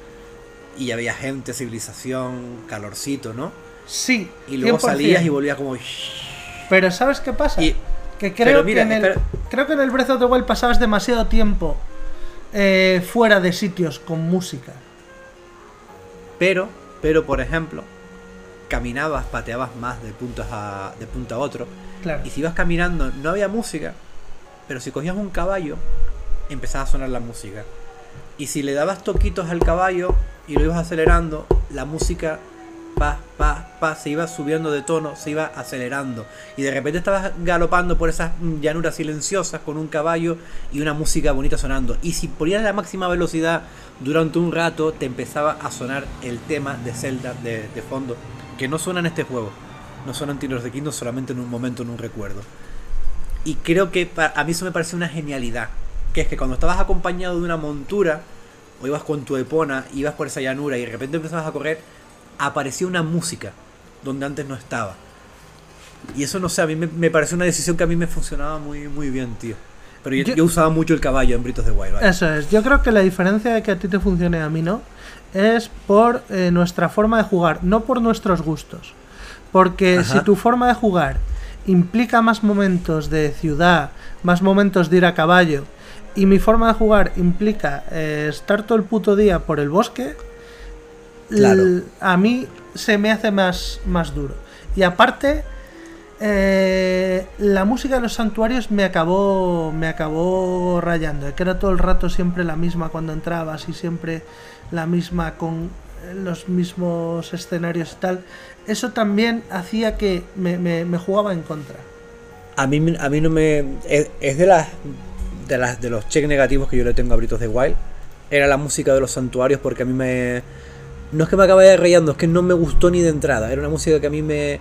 y había gente, civilización, calorcito, ¿no? Sí, Y luego 100%. salías y volvías como... Pero ¿sabes qué pasa? Y- que creo mira, que en el, espera. creo que en el Breath of the Wild pasabas demasiado tiempo eh, fuera de sitios con música. Pero, pero por ejemplo, caminabas, pateabas más de puntas a, de punta a otro. Claro. Y si ibas caminando, no había música. Pero si cogías un caballo, empezaba a sonar la música. Y si le dabas toquitos al caballo y lo ibas acelerando, la música pa, pa, pa, se iba subiendo de tono, se iba acelerando. Y de repente estabas galopando por esas llanuras silenciosas con un caballo y una música bonita sonando. Y si ponías la máxima velocidad durante un rato, te empezaba a sonar el tema de Zelda de, de fondo, que no suena en este juego. No suena en the Kingdom solamente en un momento, en un recuerdo. Y creo que a mí eso me parece una genialidad. Que es que cuando estabas acompañado de una montura, o ibas con tu epona, ibas por esa llanura y de repente empezabas a correr, aparecía una música donde antes no estaba. Y eso no sé, a mí me, me pareció una decisión que a mí me funcionaba muy, muy bien, tío. Pero yo, Yo- yo usaba mucho el caballo en Britos de. ¿vale? Eso es. Yo creo que la diferencia de que a ti te funcione a mí no es por eh, nuestra forma de jugar, no por nuestros gustos. Porque Ajá. si tu forma de jugar implica más momentos de ciudad, más momentos de ir a caballo, y mi forma de jugar implica eh, estar todo el puto día por el bosque, Claro. a mí se me hace más, más duro. Y aparte, eh, la música de los santuarios me acabó, me acabó rayando, que era todo el rato siempre la misma cuando entrabas y siempre la misma con los mismos escenarios y tal. Eso también hacía que me, me- me jugaba en contra. A mí, a mí no me. Es, es de las. De las de los cheques negativos que yo le tengo a Britos de Wild. Era la música de los santuarios porque a mí me. No es que me acabe rayando, es que no me gustó ni de entrada. Era una música que a mí me.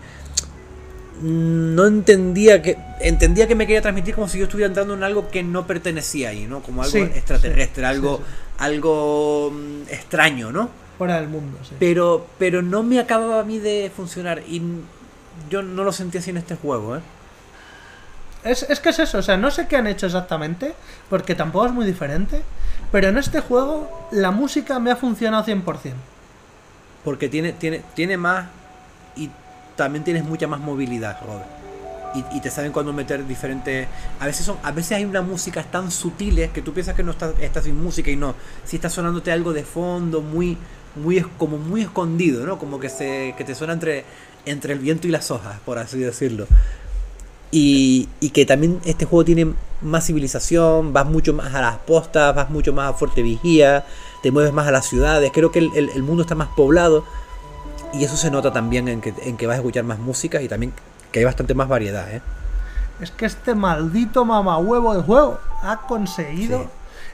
No entendía que. Entendía que me quería transmitir como si yo estuviera entrando en algo que no pertenecía ahí, ¿no? Como algo Sí, extraterrestre, sí, algo. sí. Algo mm, extraño, ¿no? Fuera del mundo, sí. Pero, pero no me acababa a mí de funcionar. Y yo no lo sentí así en este juego, ¿eh? Es, es que es eso, o sea, no sé qué han hecho exactamente, porque tampoco es muy diferente, pero en este juego la música me ha funcionado 100%. Porque tiene, tiene, tiene más y también tienes mucha más movilidad, Robert. Y, te saben cuándo meter diferentes. A veces son, a veces hay una música tan sutiles que tú piensas que no estás, estás sin música y no. Si está sonándote algo de fondo, muy, muy como muy escondido, ¿no? Como que se, que te suena entre, entre el viento y las hojas, por así decirlo. Y, y que también este juego tiene más civilización, vas mucho más a las postas, vas mucho más a Fuerte Vigía, te mueves más a las ciudades, creo que el, el- el mundo está más poblado y eso se nota también en que, en que vas a escuchar más música y también que hay bastante más variedad. ¿eh? Es que este maldito mamahuevo de juego ha conseguido Sí.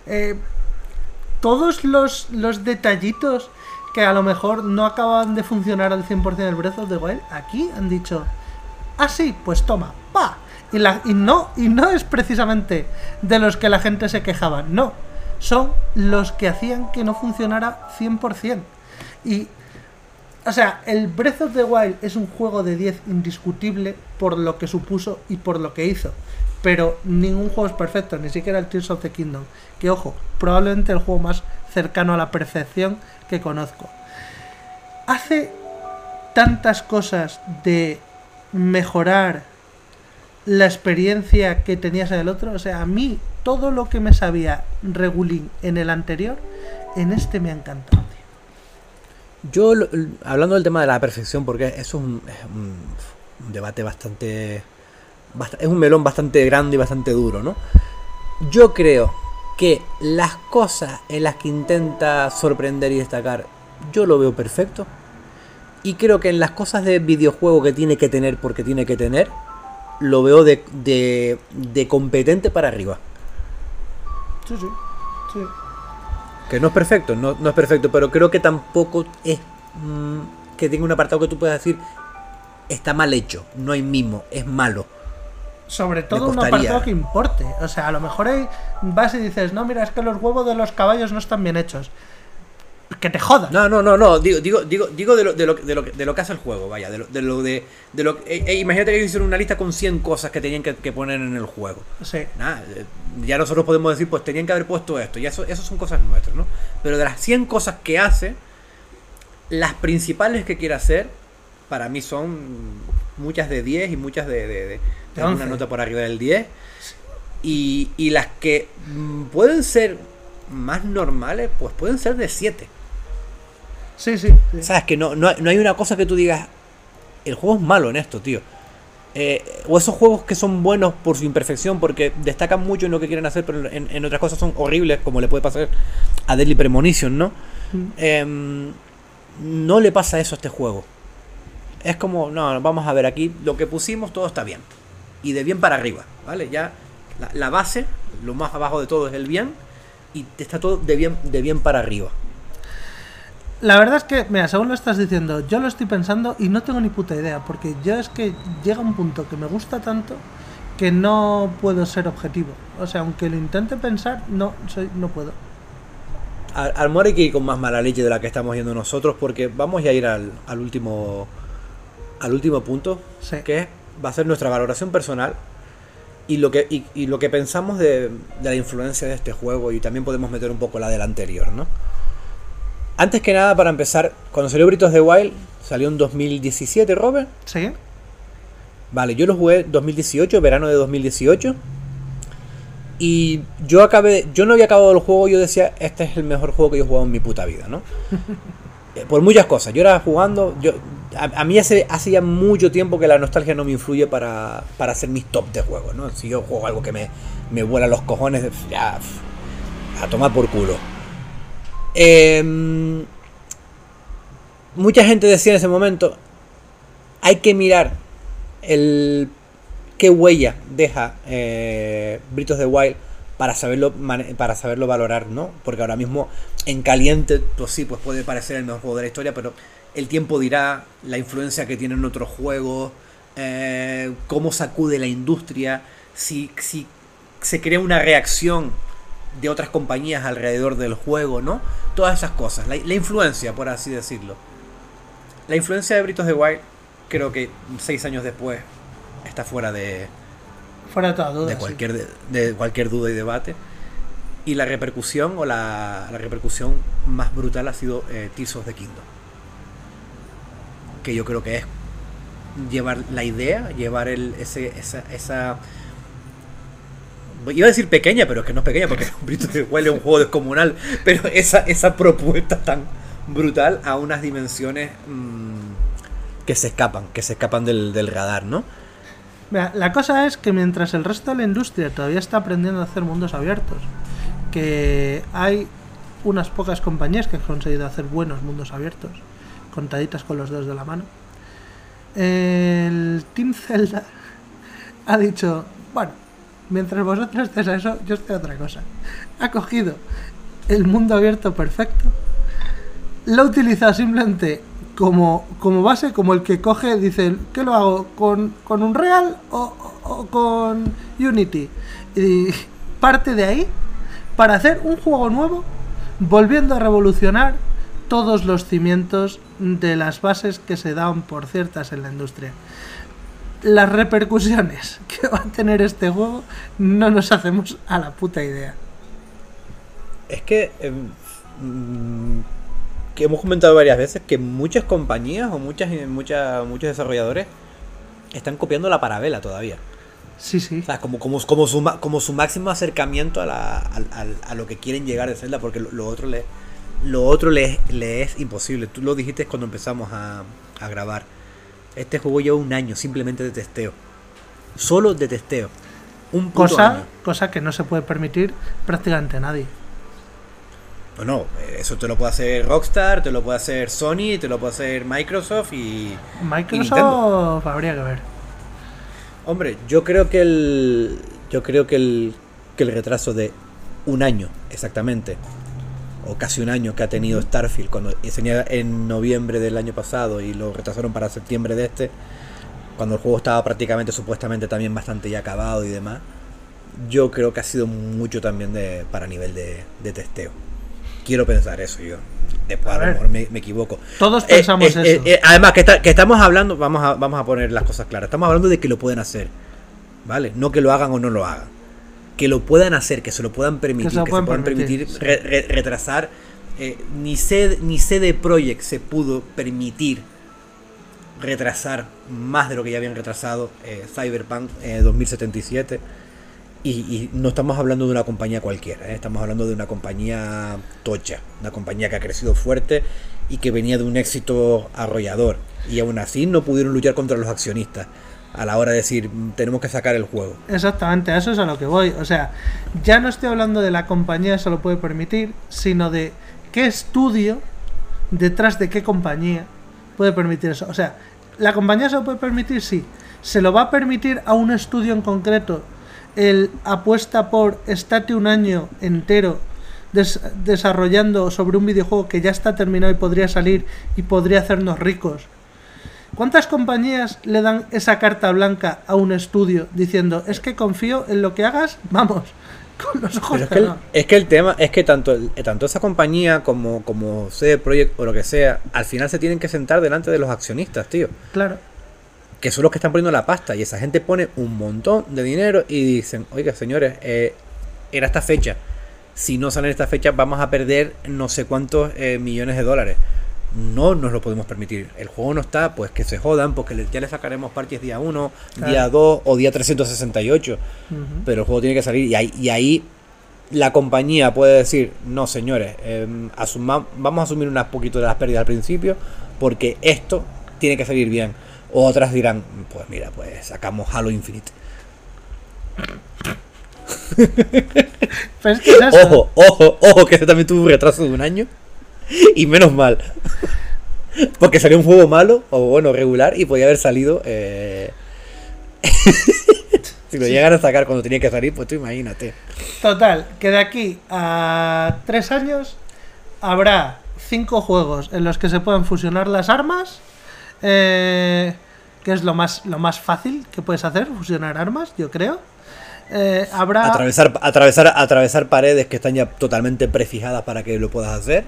eh, todos los, los detallitos que a lo mejor no acaban de funcionar al 100% del Breath of the Wild. Aquí han dicho, ah, sí, pues toma, pa. Y, la, y, no, y no es precisamente de los que la gente se quejaba, no. Son los que hacían que no funcionara 100%. Y o sea, el Breath of the Wild es un juego de 10 indiscutible por lo que supuso y por lo que hizo. Pero ningún juego es perfecto, ni siquiera el Tears of the Kingdom. Que ojo, probablemente el juego más cercano a la perfección que conozco. Hace tantas cosas de mejorar la experiencia que tenías en el otro. O sea, a mí todo lo que me sabía Regulín en el anterior, en este me ha encantado. Yo, hablando del tema de la perfección, porque eso es un, debate bastante, bast- Es un melón bastante grande y bastante duro, ¿no? Yo creo que las cosas en las que intenta sorprender y destacar, yo lo veo perfecto. Y creo que en las cosas de videojuego que tiene que tener porque tiene que tener, lo veo de competente para arriba. Sí, sí. sí. Que no es perfecto, no, no es perfecto, pero creo que tampoco es mm, que tenga un apartado que tú puedas decir está mal hecho, no hay mimo, es malo. Sobre todo un apartado que importe. O sea, a lo mejor vas y dices, no, mira, es que los huevos de los caballos no están bien hechos. Que te jodas. No, no, no, no, digo, digo, digo, digo de lo, de lo, de lo, que- de lo que hace el juego, vaya, de lo de, lo de, de lo eh, eh, imagínate que ellos hicieron una lista con 100 cosas que tenían que, que poner en el juego. Sí. Nada, eh, ya nosotros podemos decir, pues tenían que haber puesto esto, y eso, eso son cosas nuestras, ¿no? Pero de las 100 cosas que hace, las principales que quiere hacer, para mí son muchas de 10 y muchas de, de, una 11. nota por arriba del 10. Y, y las que mm, pueden ser más normales, pues pueden ser de 7. Sí, sí. sí. ¿Sabes? Que no, no, hay- no hay una cosa que tú digas, el juego es malo en esto, tío. Eh, o esos juegos que son buenos por su imperfección, porque destacan mucho en lo que quieren hacer, pero en, en otras cosas son horribles, como le puede pasar a Deadly Premonition, ¿no? Mm. Em, no le pasa eso a este juego. Es como, no, vamos a ver aquí, lo que pusimos, todo está bien. Y de bien para arriba, ¿vale? Ya la, la base, lo más abajo de todo es el bien, y está todo de bien, de bien para arriba. La verdad es que, mira, según lo estás diciendo, yo lo estoy pensando y no tengo ni puta idea. Porque yo es que llega un punto que me gusta tanto que no puedo ser objetivo. O sea, aunque lo intente pensar, no, soy, no puedo. Al, al que ir con más mala leche de la que estamos yendo nosotros porque vamos ya a ir al, al último al último punto Sí. que va a ser nuestra valoración personal y lo que y, y lo que pensamos de, de la influencia de este juego y también podemos meter un poco la del anterior ¿no? Antes que nada para empezar cuando salió Britos de Wild salió en 2017 Robert ¿Sí? Vale, yo lo jugué 2018, verano de 2018. Y yo acabé, yo no había acabado el juego, yo decía, este es el mejor juego que yo he jugado en mi puta vida, ¿no? *laughs* Eh, Por muchas cosas. Yo era jugando, yo a, a mí hace, hace ya mucho tiempo que la nostalgia no me influye para, para hacer mis top de juegos, ¿no? Si yo juego algo que me, me vuela los cojones, ya, a tomar por culo. Em, mucha gente decía en ese momento, hay que mirar el qué huella deja eh, Britos de Wild para saberlo para saberlo valorar, ¿no? Porque ahora mismo en caliente, pues sí, pues puede parecer el mejor juego de la historia, pero el tiempo dirá la influencia que tiene en otros juegos, eh, cómo sacude la industria, si, si se crea una reacción de otras compañías alrededor del juego, ¿no? Todas esas cosas, la, la influencia, por así decirlo. La influencia de Britos de Wild, creo que seis años después está fuera de, Fuera de toda duda. de sí. cualquier, de, de cualquier duda y debate. Y la repercusión o la, la repercusión más brutal ha sido eh, Tears of the Kingdom. que yo creo que es llevar la idea, llevar el, ese, esa, esa Iba a decir pequeña, pero es que no es pequeña porque un *laughs* Brito de huele un juego descomunal. Pero esa, esa propuesta tan brutal a unas dimensiones mmm, que se escapan, que se escapan del, del radar, ¿no? Mira, la cosa es que mientras el resto de la industria todavía está aprendiendo a hacer mundos abiertos, que hay unas pocas compañías que han conseguido hacer buenos mundos abiertos, contaditas con los dedos de la mano, el Team Zelda *laughs* ha dicho, bueno, mientras vosotros estés a eso, yo estoy a otra cosa. Ha cogido el mundo abierto perfecto, lo ha utilizado simplemente como, como base, como el que coge, dice, ¿qué lo hago? ¿Con, con un Real o, o con Unity? Y parte de ahí para hacer un juego nuevo, volviendo a revolucionar todos los cimientos de las bases que se dan por ciertas en la industria. Las repercusiones *laughs* que va a tener este juego no nos hacemos a la puta idea. Es que, eh, que hemos comentado varias veces que muchas compañías o muchas, muchas muchos desarrolladores están copiando la parabela todavía. Sí, sí. O sea, como, como, como, su, como su máximo acercamiento a, la, a, a, a lo que quieren llegar de Zelda, porque lo, lo otro le, lo otro le, le, es imposible. Tú lo dijiste cuando empezamos a, a, grabar. Este juego lleva un año simplemente de testeo. Solo de testeo. Un cosa, año. cosa que no se puede permitir prácticamente nadie. No, no, eso te lo puede hacer Rockstar, te lo puede hacer Sony, te lo puede hacer Microsoft y. Microsoft y habría que ver. Hombre, yo creo que el. Yo creo que el. que el retraso de un año, exactamente. O casi un año que ha tenido Starfield cuando tenía en noviembre del año pasado y lo retrasaron para septiembre de este. Cuando el juego estaba prácticamente, supuestamente también bastante ya acabado y demás. Yo creo que ha sido mucho también de, para nivel de, de testeo. Quiero pensar eso yo. Después a, a lo mejor me, me, equivoco. Todos pensamos eh, eh, eso. Eh, además, que, está, que, estamos hablando, vamos a, vamos a poner las cosas claras. Estamos hablando de que lo pueden hacer. ¿Vale? No que lo hagan o no lo hagan. Que lo puedan hacer, que se lo puedan permitir, que se, lo puedan, que se puedan permitir, permitir sí. re, re, retrasar. Eh, ni, CD, ni CD Projekt se pudo permitir retrasar más de lo que ya habían retrasado eh, Cyberpunk 2077. Y, y, no estamos hablando de una compañía cualquiera, ¿eh? estamos hablando de una compañía tocha, una compañía que ha crecido fuerte y que venía de un éxito arrollador. Y aún así no pudieron luchar contra los accionistas a la hora de decir tenemos que sacar el juego. Exactamente, eso es a lo que voy. O sea, ya no estoy hablando de la compañía se lo puede permitir, sino de qué estudio detrás de qué compañía puede permitir eso. O sea, la compañía se lo puede permitir, sí. Se lo va a permitir a un estudio en concreto el apuesta por estate un año entero des desarrollando sobre un videojuego que ya está terminado y podría salir y podría hacernos ricos. ¿Cuántas compañías le dan esa carta blanca a un estudio diciendo es que confío en lo que hagas? Vamos, *laughs* con los ojos es, que el, es que el tema es que tanto, tanto esa compañía como, como CD Projekt o lo que sea, al final se tienen que sentar delante de los accionistas, tío. Claro que son los que están poniendo la pasta y esa gente pone un montón de dinero y dicen, oiga señores, eh, era esta fecha, si no sale en esta fecha vamos a perder no sé cuántos eh, millones de dólares. No nos lo podemos permitir. El juego no está, pues que se jodan, porque ya le sacaremos parches día 1, claro. día 2 o día 368. Uh -huh. Pero el juego tiene que salir y ahí, y ahí la compañía puede decir, no señores, eh, asuma, vamos a asumir unas poquito de las pérdidas al principio, porque esto tiene que salir bien o otras dirán, pues mira, pues sacamos Halo Infinite. es que es ojo, ojo, ojo, que ese también tuvo un retraso de un año. *laughs* Y menos mal. Porque salió un juego malo, o bueno, regular, y podía haber salido. Eh... *laughs* si lo sí. llegan a sacar cuando tenía que salir, pues tú imagínate. Total, que de aquí a tres años habrá cinco juegos en los que se puedan fusionar las armas eh, que es lo más, lo más fácil que puedes hacer, fusionar armas, yo creo. Eh, habrá... Atravesar, atravesar, atravesar paredes que están ya totalmente prefijadas para que lo puedas hacer.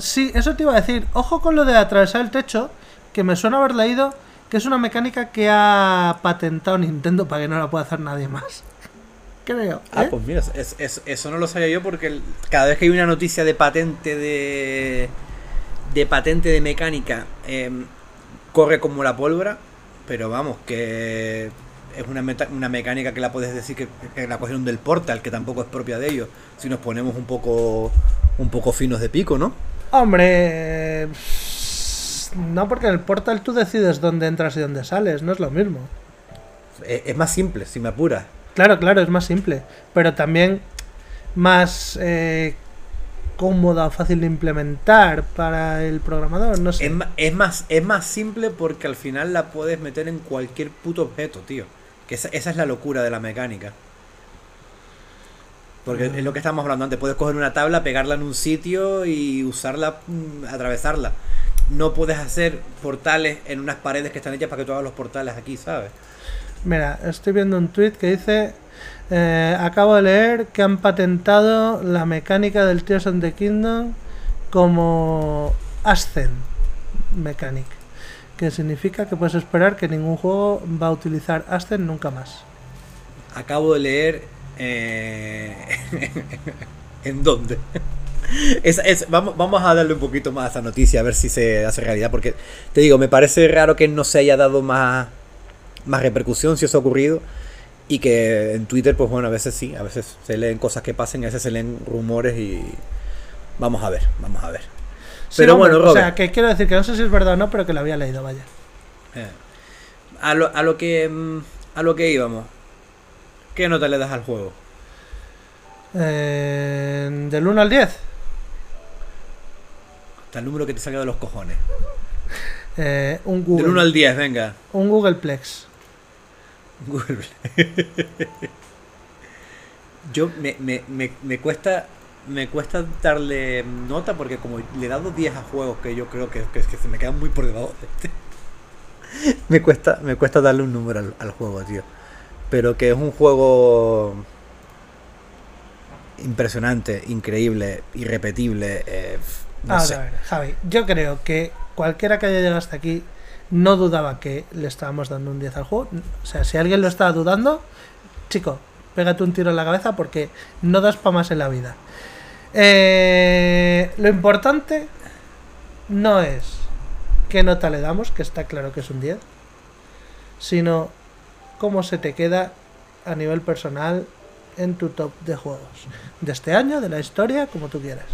Sí, eso te iba a decir. Ojo con lo de atravesar el techo, que me suena haber leído que es una mecánica que ha patentado Nintendo para que no la pueda hacer nadie más. *laughs* Creo. ¿eh? Ah, pues mira, es, es, eso no lo sabía yo porque cada vez que hay una noticia de patente de de patente de mecánica, eh, corre como la pólvora, pero vamos, que es una, meta- una mecánica que la puedes decir que, que la cogieron del Portal, que tampoco es propia de ellos, si nos ponemos un poco un poco finos de pico, ¿no? Hombre, no porque en el portal tú decides dónde entras y dónde sales, no es lo mismo. Es, es más simple, si me apuras. Claro, claro, es más simple, pero también más eh, cómoda o fácil de implementar para el programador, no sé. Es, más, es más simple porque al final la puedes meter en cualquier puto objeto, tío. Que esa, esa es la locura de la mecánica. Porque es lo que estábamos hablando antes. Puedes coger una tabla, pegarla en un sitio y usarla, mm, atravesarla. No puedes hacer portales en unas paredes que están hechas para que tú hagas los portales aquí, ¿sabes? Mira, estoy viendo un tweet que dice: eh, Acabo de leer que han patentado la mecánica del Tears of the Kingdom como Ascent Mechanic, que significa que puedes esperar que ningún juego va a utilizar Ascent nunca más. Acabo de leer. Eh, *laughs* ¿En dónde? Es- es- vamos, vamos a darle un poquito más a esa noticia, a ver si se hace realidad. Porque te digo, me parece raro que no se haya dado más, más repercusión si eso ha ocurrido. Y que en Twitter, pues bueno, a veces sí, a veces se leen cosas que pasan, a veces se leen rumores y. Vamos a ver, vamos a ver. Pero bueno, o Robert. sea, que quiero decir que no sé si es verdad o no, pero que lo había leído, vaya. Eh, A lo, a lo que. mm, A lo que íbamos. ¿Qué nota le das al juego? Eh, del 1 al 10, Hasta el número que te salga de los cojones. eh, un Del Google, 1 al 10, venga. un Googleplex. Google. *laughs* Yo me, me, me, me cuesta me cuesta darle nota porque como le he dado 10 a juegos que yo creo que, que, que se me quedan muy por debajo de este. *laughs* me cuesta me cuesta darle un número al, al juego, tío. Pero que es un juego impresionante, increíble, irrepetible, eh, no Ahora, sé. a ver, Javi, yo creo que cualquiera que haya llegado hasta aquí no dudaba que le estábamos dando un 10 al juego. O sea, si alguien lo estaba dudando, chico, pégate un tiro en la cabeza porque no das para más en la vida. Eh, lo importante no es qué nota le damos, que está claro que es un 10, sino cómo se te queda a nivel personal en tu top de juegos. De este año, de la historia, como tú quieras.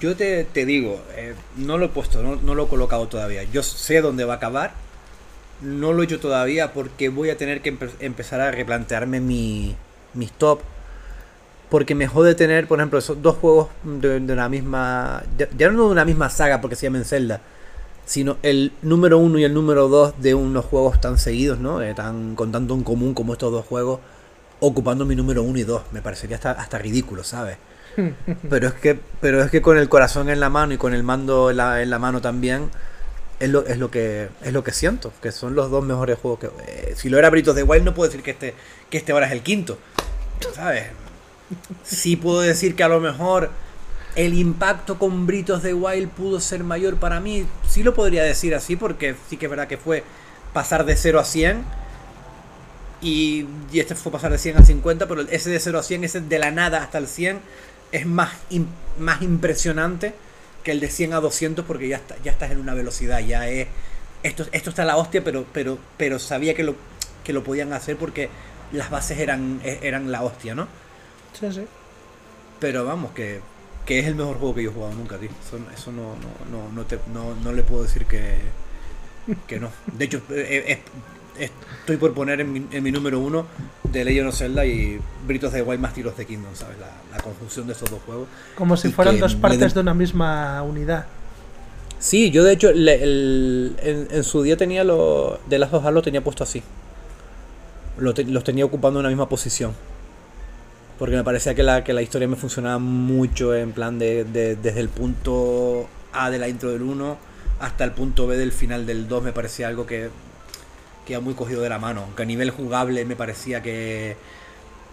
Yo te, te digo, eh, no lo he puesto, no, no lo he colocado todavía. Yo sé dónde va a acabar. No lo he hecho todavía porque voy a tener que empe- empezar a replantearme mi, mis top. Porque me jode tener, por ejemplo, esos dos juegos de, de una misma. Ya no de una misma saga porque se llaman Zelda. Sino el número uno y el número dos de unos juegos tan seguidos, ¿no? Eh, tan, con tanto en común como estos dos juegos. Ocupando mi número uno y dos. Me parecería hasta, hasta ridículo, ¿sabes? *laughs* Pero es que, pero es que con el corazón en la mano y con el mando en la, en la mano también, es lo, es lo que es lo que siento, que son los dos mejores juegos que. eh, si lo era Britos de Wild, no puedo decir que este, que este ahora es el quinto. ¿Sabes? Sí puedo decir que a lo mejor el impacto con Britos de Wild pudo ser mayor para mí. Sí lo podría decir así, porque sí que es verdad que fue pasar de 0 a 100. Y, y este fue pasar de 100 a 50, pero ese de 0 a 100, ese de la nada hasta el 100, es más, im- más impresionante que el de 100 a 200 porque ya, está, ya estás en una velocidad, ya es... Esto, esto está la hostia, pero, pero, pero sabía que lo, que lo podían hacer porque las bases eran, e- eran la hostia, ¿no? Sí, sí. Pero vamos, que, que es el mejor juego que yo he jugado nunca, tío. Eso, eso no, no, no, no, te- no, no le puedo decir que, que no. De hecho, eh, eh, estoy por poner en mi, en mi número uno de Legend of Zelda y Britos de Wild más Tiros de Kingdom, ¿sabes? La, la conjunción de estos dos juegos. Como si Y fueran dos partes de una misma unidad. Sí, yo de hecho le- el- en, en su día tenía lo de las dos Halo tenía puesto así. Lo te- los tenía ocupando una misma posición. Porque me parecía que la, que la historia me funcionaba mucho en plan de, de- desde el punto A de la intro del 1 hasta el punto B del final del 2 me parecía algo que, que iba muy cogido de la mano. Aunque a nivel jugable me parecía que,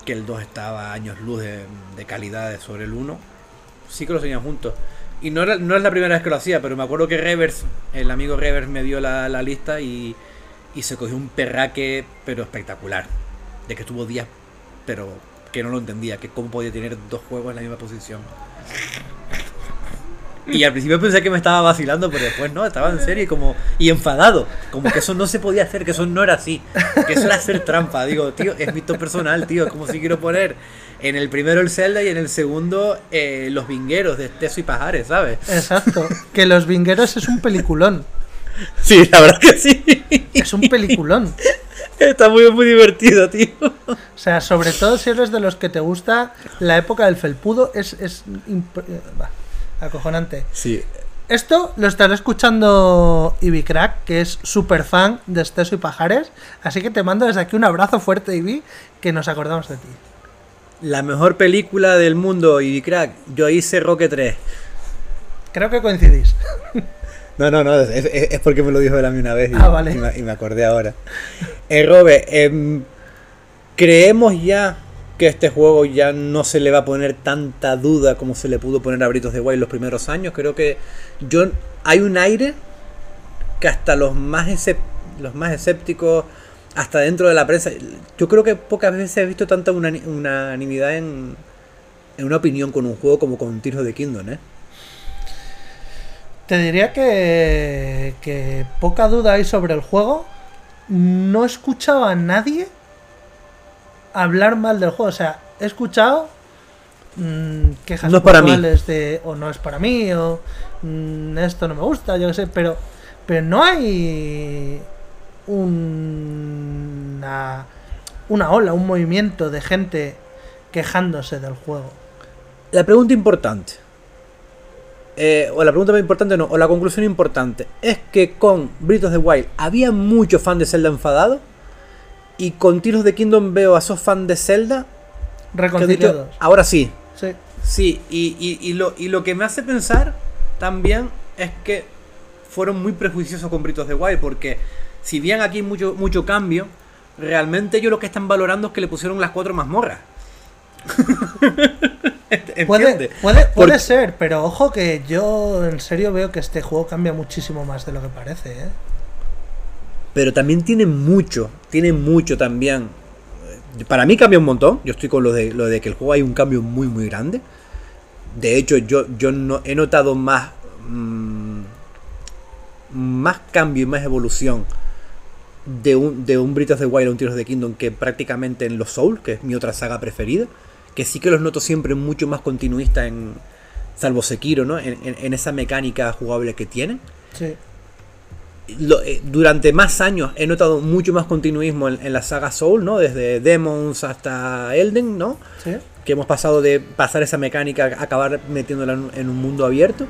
que el 2 estaba años luz de, de calidad sobre el 1. Sí que los tenían juntos. Y no, era- no es la primera vez que lo hacía, pero me acuerdo que Revers, el amigo Revers me dio la, la lista y, y se cogió un perraque, pero espectacular. De que estuvo días, pero que no lo entendía, que cómo podía tener dos juegos en la misma posición. Y al principio pensé que me estaba vacilando, pero después no, estaba en serio y como y enfadado, como que eso no se podía hacer, que eso no era así, que eso era hacer trampa. Digo, tío, es visto personal, tío, es como si quiero poner en el primero el Zelda y en el segundo eh, los vingueros de Teso y Pajares, ¿sabes? Exacto, que los vingueros es un peliculón. Sí, la verdad que sí. Es un peliculón. Está muy, muy divertido, tío. O sea, sobre todo si eres de los que te gusta la época del felpudo, es, es eh, bah, acojonante. Sí. Esto lo estará escuchando Ivy Crack, que es súper fan de Esteso y Pajares. Así que te mando desde aquí un abrazo fuerte, Ivy, que nos acordamos de ti. La mejor película del mundo, y crack, yo hice Roque 3. Creo que coincidís. *laughs* No, no, no, es, es- porque me lo dijo él a mí una vez y, Ah, vale. y me, y me acordé ahora. Eh, Robe, em, creemos ya que este juego ya no se le va a poner tanta duda como se le pudo poner a Britos de Wild los primeros años. Creo que yo hay un aire que hasta los más, los más escépticos, hasta dentro de la prensa, yo creo que pocas veces he visto tanta unani- unanimidad en, en una opinión con un juego como con Tears the Kingdom, ¿eh? Te diría que, que poca duda hay sobre el juego. No he escuchado a nadie hablar mal del juego. O sea, he escuchado mm, quejas No para mí. de o no es para mí o mm, esto no me gusta, yo qué sé, pero, pero no hay una, una ola, un movimiento de gente quejándose del juego. La pregunta importante, eh, o la pregunta más importante no, o la conclusión importante, es que con Breath of the Wild había muchos fans de Zelda enfadados, y con Tears de Kingdom veo a esos fans de Zelda dicho, Reconciliados. ahora sí, Sí. sí, y, y- y lo, y lo que me hace pensar también es que fueron muy prejuiciosos con Breath of the Wild, porque si bien aquí hay mucho, mucho cambio, realmente ellos lo que están valorando es que le pusieron las cuatro mazmorras. *laughs* Puede, puede, puede ser, pero ojo que yo en serio veo que este juego cambia muchísimo más de lo que parece, ¿eh? Pero también tiene mucho, tiene mucho también. Para mí cambia un montón. Yo estoy con lo de, lo de que el juego hay un cambio muy, muy grande. De hecho, yo, yo no, he notado más, mm, más cambio y más evolución de un, de un Breath of the Wild a un Tears of the Kingdom que prácticamente en los Souls, que es mi otra saga preferida. Que sí que los noto siempre mucho más continuistas en. Salvo Sekiro, ¿no? En, en- en esa mecánica jugable que tienen Sí. lo- eh, durante más años he notado mucho más continuismo en, en la saga Soul, ¿no? Desde Demons hasta Elden, ¿no? Sí. Que hemos pasado de pasar esa mecánica a acabar metiéndola en, en un mundo abierto.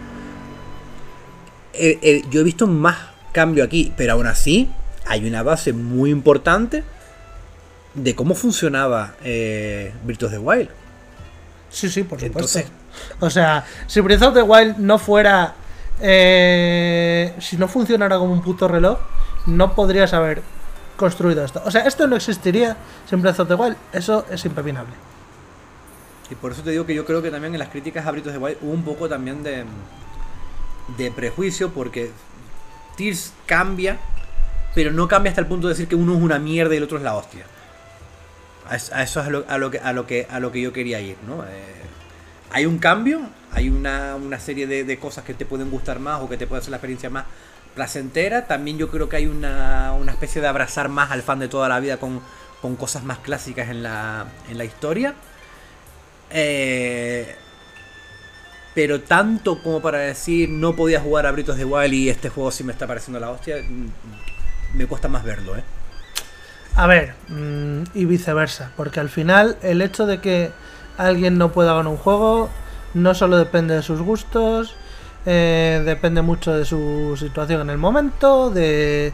Eh, eh, yo he visto más cambio aquí, pero aún así hay una base muy importante de cómo funcionaba eh, Breath of the Wild. Sí, sí, por supuesto. Entonces- o sea, si Breath of the Wild no fuera. eh, si no funcionara como un puto reloj, no podrías haber construido esto. O sea, esto no existiría sin Breath of the Wild. Eso es impepinable. Y por eso te digo que yo creo que también en las críticas a Breath of the Wild hubo un poco también de, de prejuicio porque Tears cambia, pero no cambia hasta el punto de decir que uno es una mierda y el otro es la hostia. A es- a eso es a lo, a lo que, a, lo que, a lo que yo quería ir, ¿no? Eh, hay un cambio, hay una, una serie de, cosas que te pueden gustar más o que te pueden hacer la experiencia más placentera. También yo creo que hay una, una especie de abrazar más al fan de toda la vida con, con cosas más clásicas en la, en la historia. Eh, pero tanto como para decir no podía jugar a Britos de Wild y este juego sí me está pareciendo la hostia, mm, me cuesta más verlo, ¿eh? A ver, mm, y viceversa, porque al final el hecho de que alguien no pueda ganar un juego no solo depende de sus gustos, eh, depende mucho de su situación en el momento, de,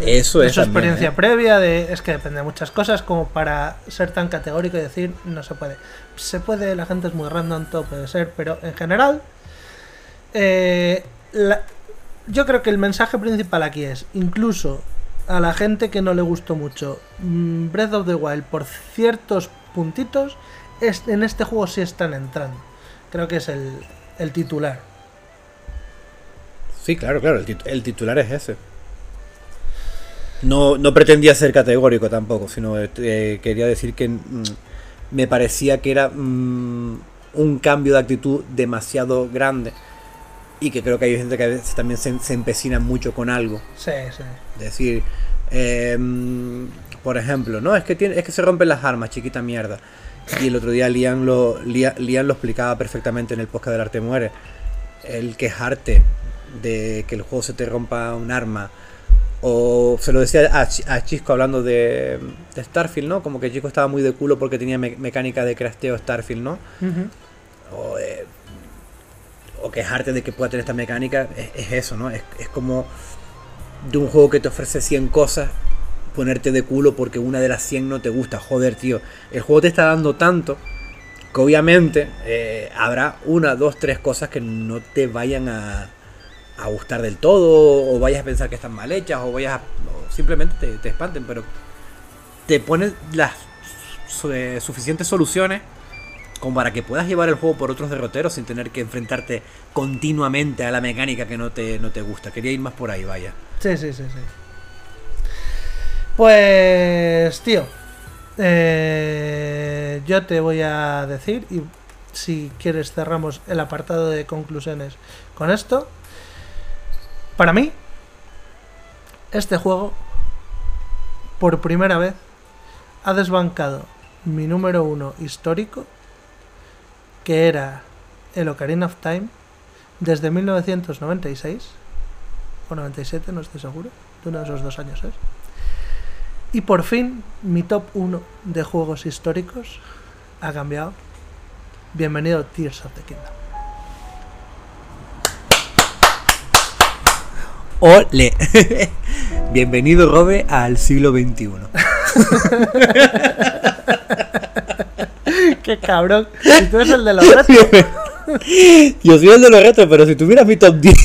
Eso de es su también, experiencia ¿eh? previa, de es que depende de muchas cosas como para ser tan categórico y decir no se puede. Se puede, la gente es muy random, todo puede ser, pero en general eh, la- yo creo que el mensaje principal aquí es, incluso a la gente que no le gustó mucho mm, Breath of the Wild por ciertos puntitos, es, en este juego sí están entrando. Creo que es el, el titular. Sí, claro, claro, el, tit- el titular es ese. No, no pretendía ser categórico tampoco, sino eh, quería decir que mm, me parecía que era mm, un cambio de actitud demasiado grande y que creo que hay gente que a veces también se, se empecina mucho con algo. Sí, sí. Es decir, eh, por ejemplo, no, es que, tiene, es que se rompen las armas, chiquita mierda. Y el otro día Lian lo, Lian, Lian lo explicaba perfectamente en el podcast del arte muere. El quejarte de que el juego se te rompa un arma. O se lo decía a, a Chisco hablando de, de Starfield, ¿no? Como que Chisco estaba muy de culo porque tenía me- mecánica de crafteo Starfield, ¿no? O, eh, o quejarte de que pueda tener esta mecánica, es, es eso, ¿no? Es, es como de un juego que te ofrece 100 cosas, ponerte de culo porque una de las 100 no te gusta. Joder, tío, el juego te está dando tanto que obviamente eh, habrá una, dos, tres cosas que no te vayan a, a gustar del todo, o vayas a pensar que están mal hechas, o vayas a, o simplemente te, te espanten, pero te pones las eh, suficientes soluciones como para que puedas llevar el juego por otros derroteros sin tener que enfrentarte continuamente a la mecánica que no te, no te gusta. Quería ir más por ahí, vaya. Sí, sí, sí, sí. Pues, tío, eh, yo te voy a decir, y si quieres cerramos el apartado de conclusiones con esto. Para mí, este juego, por primera vez, ha desbancado mi número uno histórico, que era el Ocarina of Time, desde 1996 o 97, no estoy seguro, de uno de esos dos años es. Y por fin, mi top 1 de juegos históricos ha cambiado. Bienvenido Tears of the Kingdom. ¡Ole! *laughs* Bienvenido, Robe, al siglo XXI. *laughs* ¡Qué cabrón! Si tú eres el de los retos. Yo soy el de los retos, pero si tuvieras mi top 10,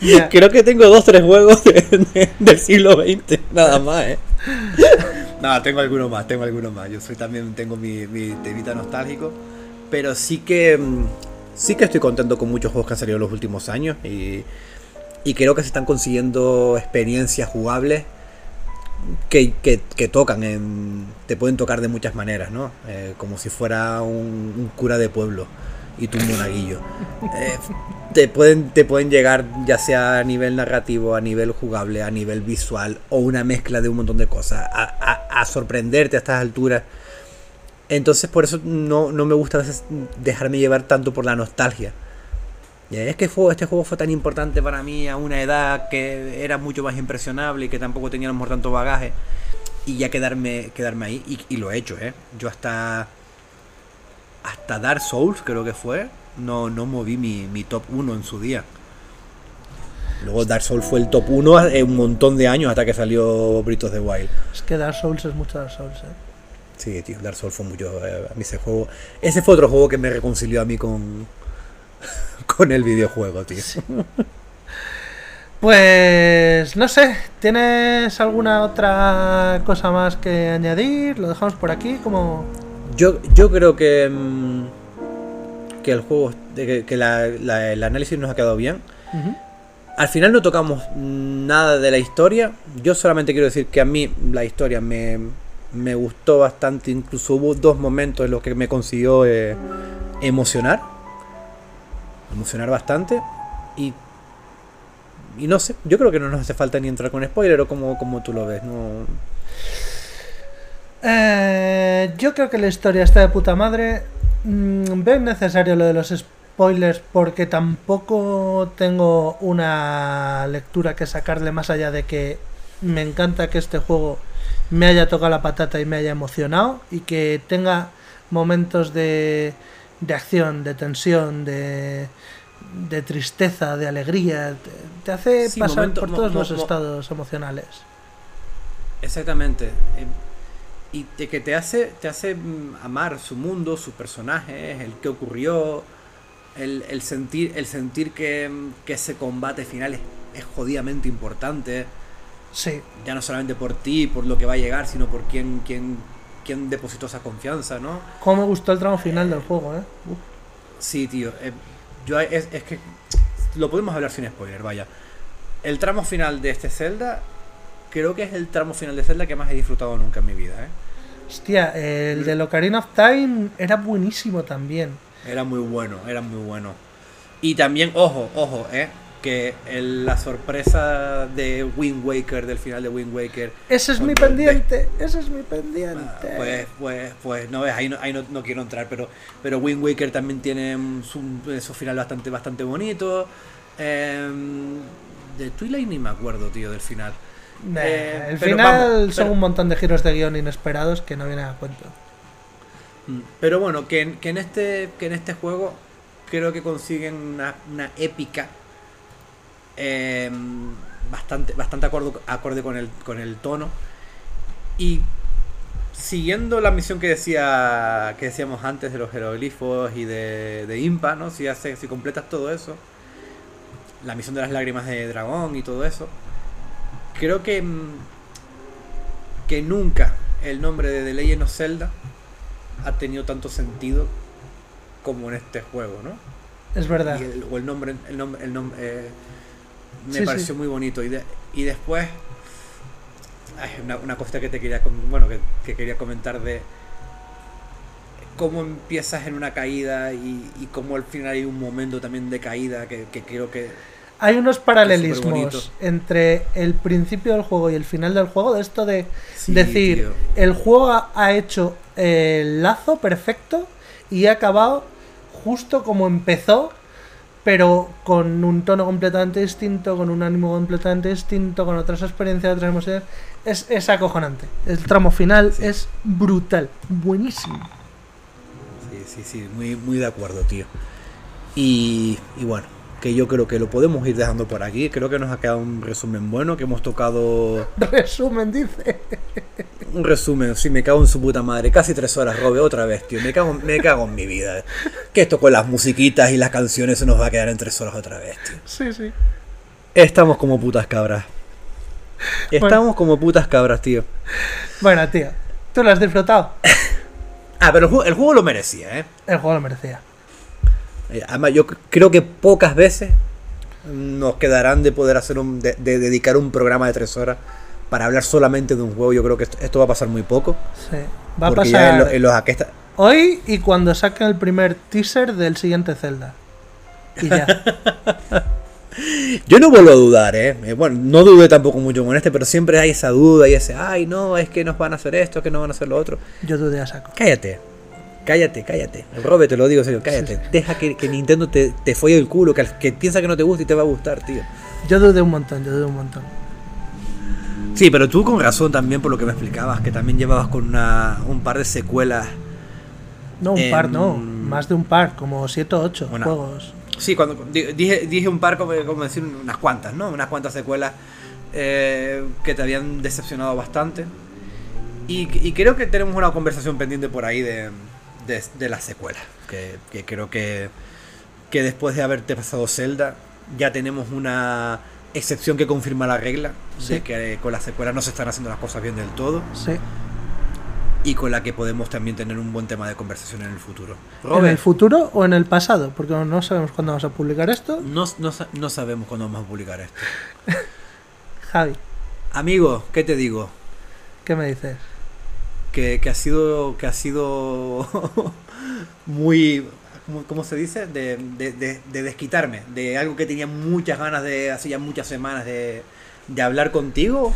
Ya. creo que tengo dos, tres juegos de- de- del siglo XX, nada más, ¿eh? Nada, tengo algunos más, tengo algunos más. Yo soy también, tengo mi, mi temita nostálgico, pero sí que mm, sí que estoy contento con muchos juegos que han salido en los últimos años y, y creo que se están consiguiendo experiencias jugables que, que- tocan, te pueden tocar de muchas maneras, ¿no? Eh, como si fuera un, cura de pueblo y tú un monaguillo. Eh, te, pueden, te pueden llegar ya sea a nivel narrativo, a nivel jugable, a nivel visual o una mezcla de un montón de cosas, a, sorprenderte a estas alturas. Entonces por eso no, no me gusta dejarme llevar tanto por la nostalgia. Es que fue- este juego fue tan importante para mí a una edad que era mucho más impresionable y que tampoco tenía a lo mejor tanto bagaje. Y ya quedarme, quedarme ahí. Y, y lo he hecho, ¿eh? Yo hasta. Hasta Dark Souls, creo que fue. No, no moví mi, mi top 1 en su día. Luego Dark Souls fue el top 1 en un montón de años hasta que salió of the Wild. Es que Dark Souls es mucho Dark Souls, ¿eh? Sí, tío, Dark Souls fue mucho. eh, a mí ese juego. Ese fue otro juego que me reconcilió a mí con. Con el videojuego, tío. Pues no sé, ¿tienes alguna otra cosa más que añadir? ¿Lo dejamos por aquí? Como... Yo, yo creo que. mm, que el juego. que, que la- la- el análisis nos ha quedado bien. Al final no tocamos nada de la historia. Yo solamente quiero decir que a mí la historia me, me gustó bastante. Incluso hubo dos momentos en los que me consiguió eh, emocionar. Emocionar bastante. Y. Y no sé, yo creo que no nos hace falta ni entrar con spoiler o como, como tú lo ves. No, Eh, yo creo que la historia está de puta madre. Mm, veo innecesario lo de los spoilers porque tampoco tengo una lectura que sacarle más allá de que me encanta que este juego me haya tocado la patata y me haya emocionado y que tenga momentos de, de acción, de tensión, de, de tristeza, de alegría. Te, te hace Sí, pasar momento- por todos mo- los mo- estados emocionales. Exactamente. Eh, Y de que te hace, te hace mm, amar su mundo, sus personajes, el que ocurrió, el, el sentir, el sentir que, mm, que ese combate final es, es jodidamente importante. Sí, Ya no solamente por ti, por lo que va a llegar, sino por quién, quién, quién depositó esa confianza, ¿no? Cómo me gustó el tramo final del juego, ¿eh? Uf. Sí, tío. eh, yo es, es que lo podemos hablar sin spoiler, vaya. El tramo final de este Zelda, creo que es el tramo final de Zelda que más he disfrutado nunca en mi vida, ¿eh? Hostia, el de Ocarina of Time era buenísimo también. Era muy bueno, era muy bueno. Y también, ojo, ojo, eh, que el- la sorpresa de Wind Waker, del final de Wind Waker, Ese es mi pendiente, ese es mi ah, pendiente. pues, pues, pues no ves, ahí no, ahí no, no quiero entrar, pero, pero Wind Waker también tiene un, su, su final bastante, bastante bonito. Em, de Twilight ni me acuerdo, tío, del final. Nah, eh, el final vamos, son pero- un montón de giros de guion inesperados que no vienen a cuento. Mm, Pero bueno, que, en- que, en este, que en este juego creo que consiguen una, una épica eh, bastante, bastante acorde, acorde con, el, con el tono. Y siguiendo la misión que decía que decíamos antes de los jeroglifos y de, de Impa, ¿no? Si, haces, si completas todo eso, la misión de las lágrimas de dragón y todo eso, creo que, mm, que nunca el nombre de The Legend of Zelda ha tenido tanto sentido como en este juego, ¿no? Es verdad. Y el, o el nombre, el nombre, el nombre eh, me Sí, pareció sí. muy bonito. Y, de- y después, una, una cosa que te quería, bueno, que, que quería comentar de cómo empiezas en una caída y, y cómo al final hay un momento también de caída que, que creo que Hay unos paralelismos entre el principio del juego y el final del juego, de esto de Sí, decir, tío. el juego ha, ha hecho el lazo perfecto y ha acabado justo como empezó, pero con un tono completamente distinto, con un ánimo completamente distinto, con otras experiencias, otras emociones. Es, es acojonante. El tramo final Sí. es brutal, buenísimo. Sí, sí, sí, muy, muy de acuerdo, tío. Y, y bueno, que yo creo que lo podemos ir dejando por aquí. Creo que nos ha quedado un resumen bueno, que hemos tocado *laughs* Resumen, dice. un resumen. Sí, me cago en su puta madre. Casi tres horas, Robe, otra vez, tío. Me cago, me cago en mi vida. Que esto con las musiquitas y las canciones se nos va a quedar en tres horas otra vez, tío. Sí, sí. Estamos como putas cabras. Estamos como putas cabras, tío. Bueno, tío, tú lo has disfrutado. *laughs* Ah, pero el juego, el juego lo merecía, ¿eh? El juego lo merecía. Eh, Además, yo creo que pocas veces nos quedarán de poder hacer un, de, de dedicar un programa de tres horas para hablar solamente de un juego. Yo creo que esto, esto va a pasar muy poco. Sí. Va a pasar ya en, lo- en los aquesta- hoy y cuando saquen el primer teaser del siguiente Zelda. Y ya. *laughs* Yo no vuelvo a dudar, ¿eh? Eh, Bueno, no dudé tampoco mucho con este, pero siempre hay esa duda y ese, ay, no, es que nos van a hacer esto, que no van a hacer lo otro. Yo dudé a saco. Cállate. Cállate, cállate. Robe, te lo digo en serio, cállate. Deja que, que Nintendo te, te folle el culo, que, que piensa que no te gusta y te va a gustar, tío. Yo dudé un montón, yo dudé un montón. Sí, pero tú con razón también por lo que me explicabas, que también llevabas con una, un par de secuelas. No, un par, no. Más de un par, como 7 o 8 Una- juegos. Sí, cuando di- dije, dije un par, como, como decir unas cuantas, ¿no? Unas cuantas secuelas eh, que te habían decepcionado bastante. Y, y creo que tenemos una conversación pendiente por ahí de, de, de las secuelas. Que, que creo que, que después de haberte pasado Zelda, ya tenemos una excepción que confirma la regla Sí. de que con las secuelas no se están haciendo las cosas bien del todo. Sí. y con la que podemos también tener un buen tema de conversación en el futuro. ¿En el futuro o en el pasado? Porque no sabemos cuándo vamos a publicar esto. no, no no sabemos cuándo vamos a publicar esto. *laughs* Javi, Amigo, ¿qué te digo? ¿qué me dices? Que, que ha sido que ha sido *laughs* muy ¿cómo, se dice? De, de- de- de desquitarme de algo que tenía muchas ganas de hace ya muchas semanas de, hablar contigo.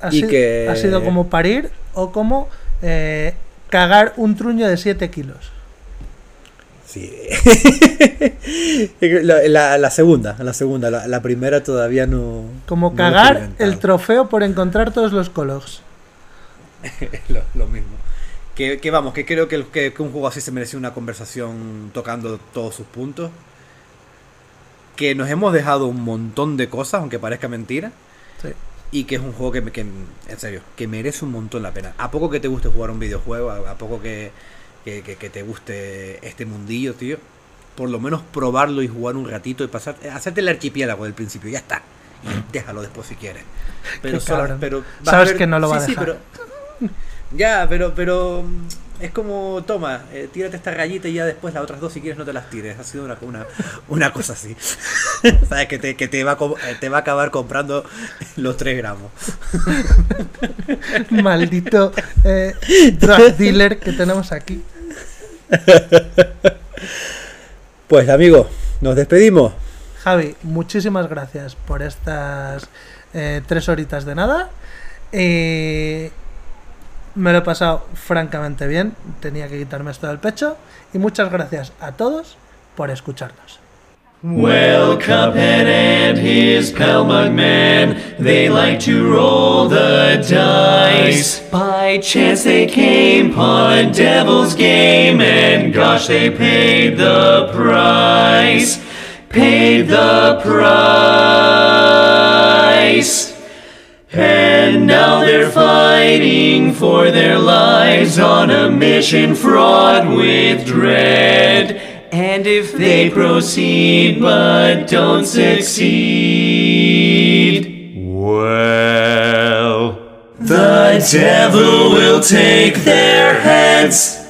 ¿Ha, Y sido, que- ha sido como parir o como eh, cagar un truño de 7 kilos? Sí. *laughs* la, la- la segunda, la segunda, la, la primera todavía no. Como cagar el trofeo por encontrar todos los colos. *laughs* lo, lo mismo. Que, que vamos, que creo que, el- que- que un juego así se merece una conversación tocando todos sus puntos. Que nos hemos dejado un montón de cosas, aunque parezca mentira. Sí. Y que es un juego que, me- que, en serio, que merece un montón la pena. A poco que te guste jugar un videojuego, a, a poco que, que, que- te guste este mundillo, tío. Por lo menos probarlo y jugar un ratito y pasar, hacerte el archipiélago del principio, ya está. Y déjalo después si quieres. *laughs* Pero, cabrón. pero vas Sabes ver- que no lo va a sí, sí, dejar. pero- *laughs* ya, pero, pero mm, es como, toma, eh, tírate esta rayita y ya después las otras dos si quieres no te las tires. Ha sido una, una, una cosa así. *laughs* Sabes que te, que te va, a eh, te va a acabar comprando los 3 gramos. *laughs* Maldito eh, drug dealer que tenemos aquí. Pues amigo, Nos despedimos. Javi, muchísimas gracias por estas eh, tres horitas de nada. Eh, me lo he pasado francamente bien. Tenía que quitarme esto del pecho. Y muchas gracias a todos por escucharnos. Well, Cuphead and his pal Mugman, they like to roll the dice. By chance they came upon Devil's Game, and gosh, they paid the price. Paid the price. And now they're fighting for their lives on a mission fraught with dread. And if they proceed but don't succeed, well, the devil will take their heads.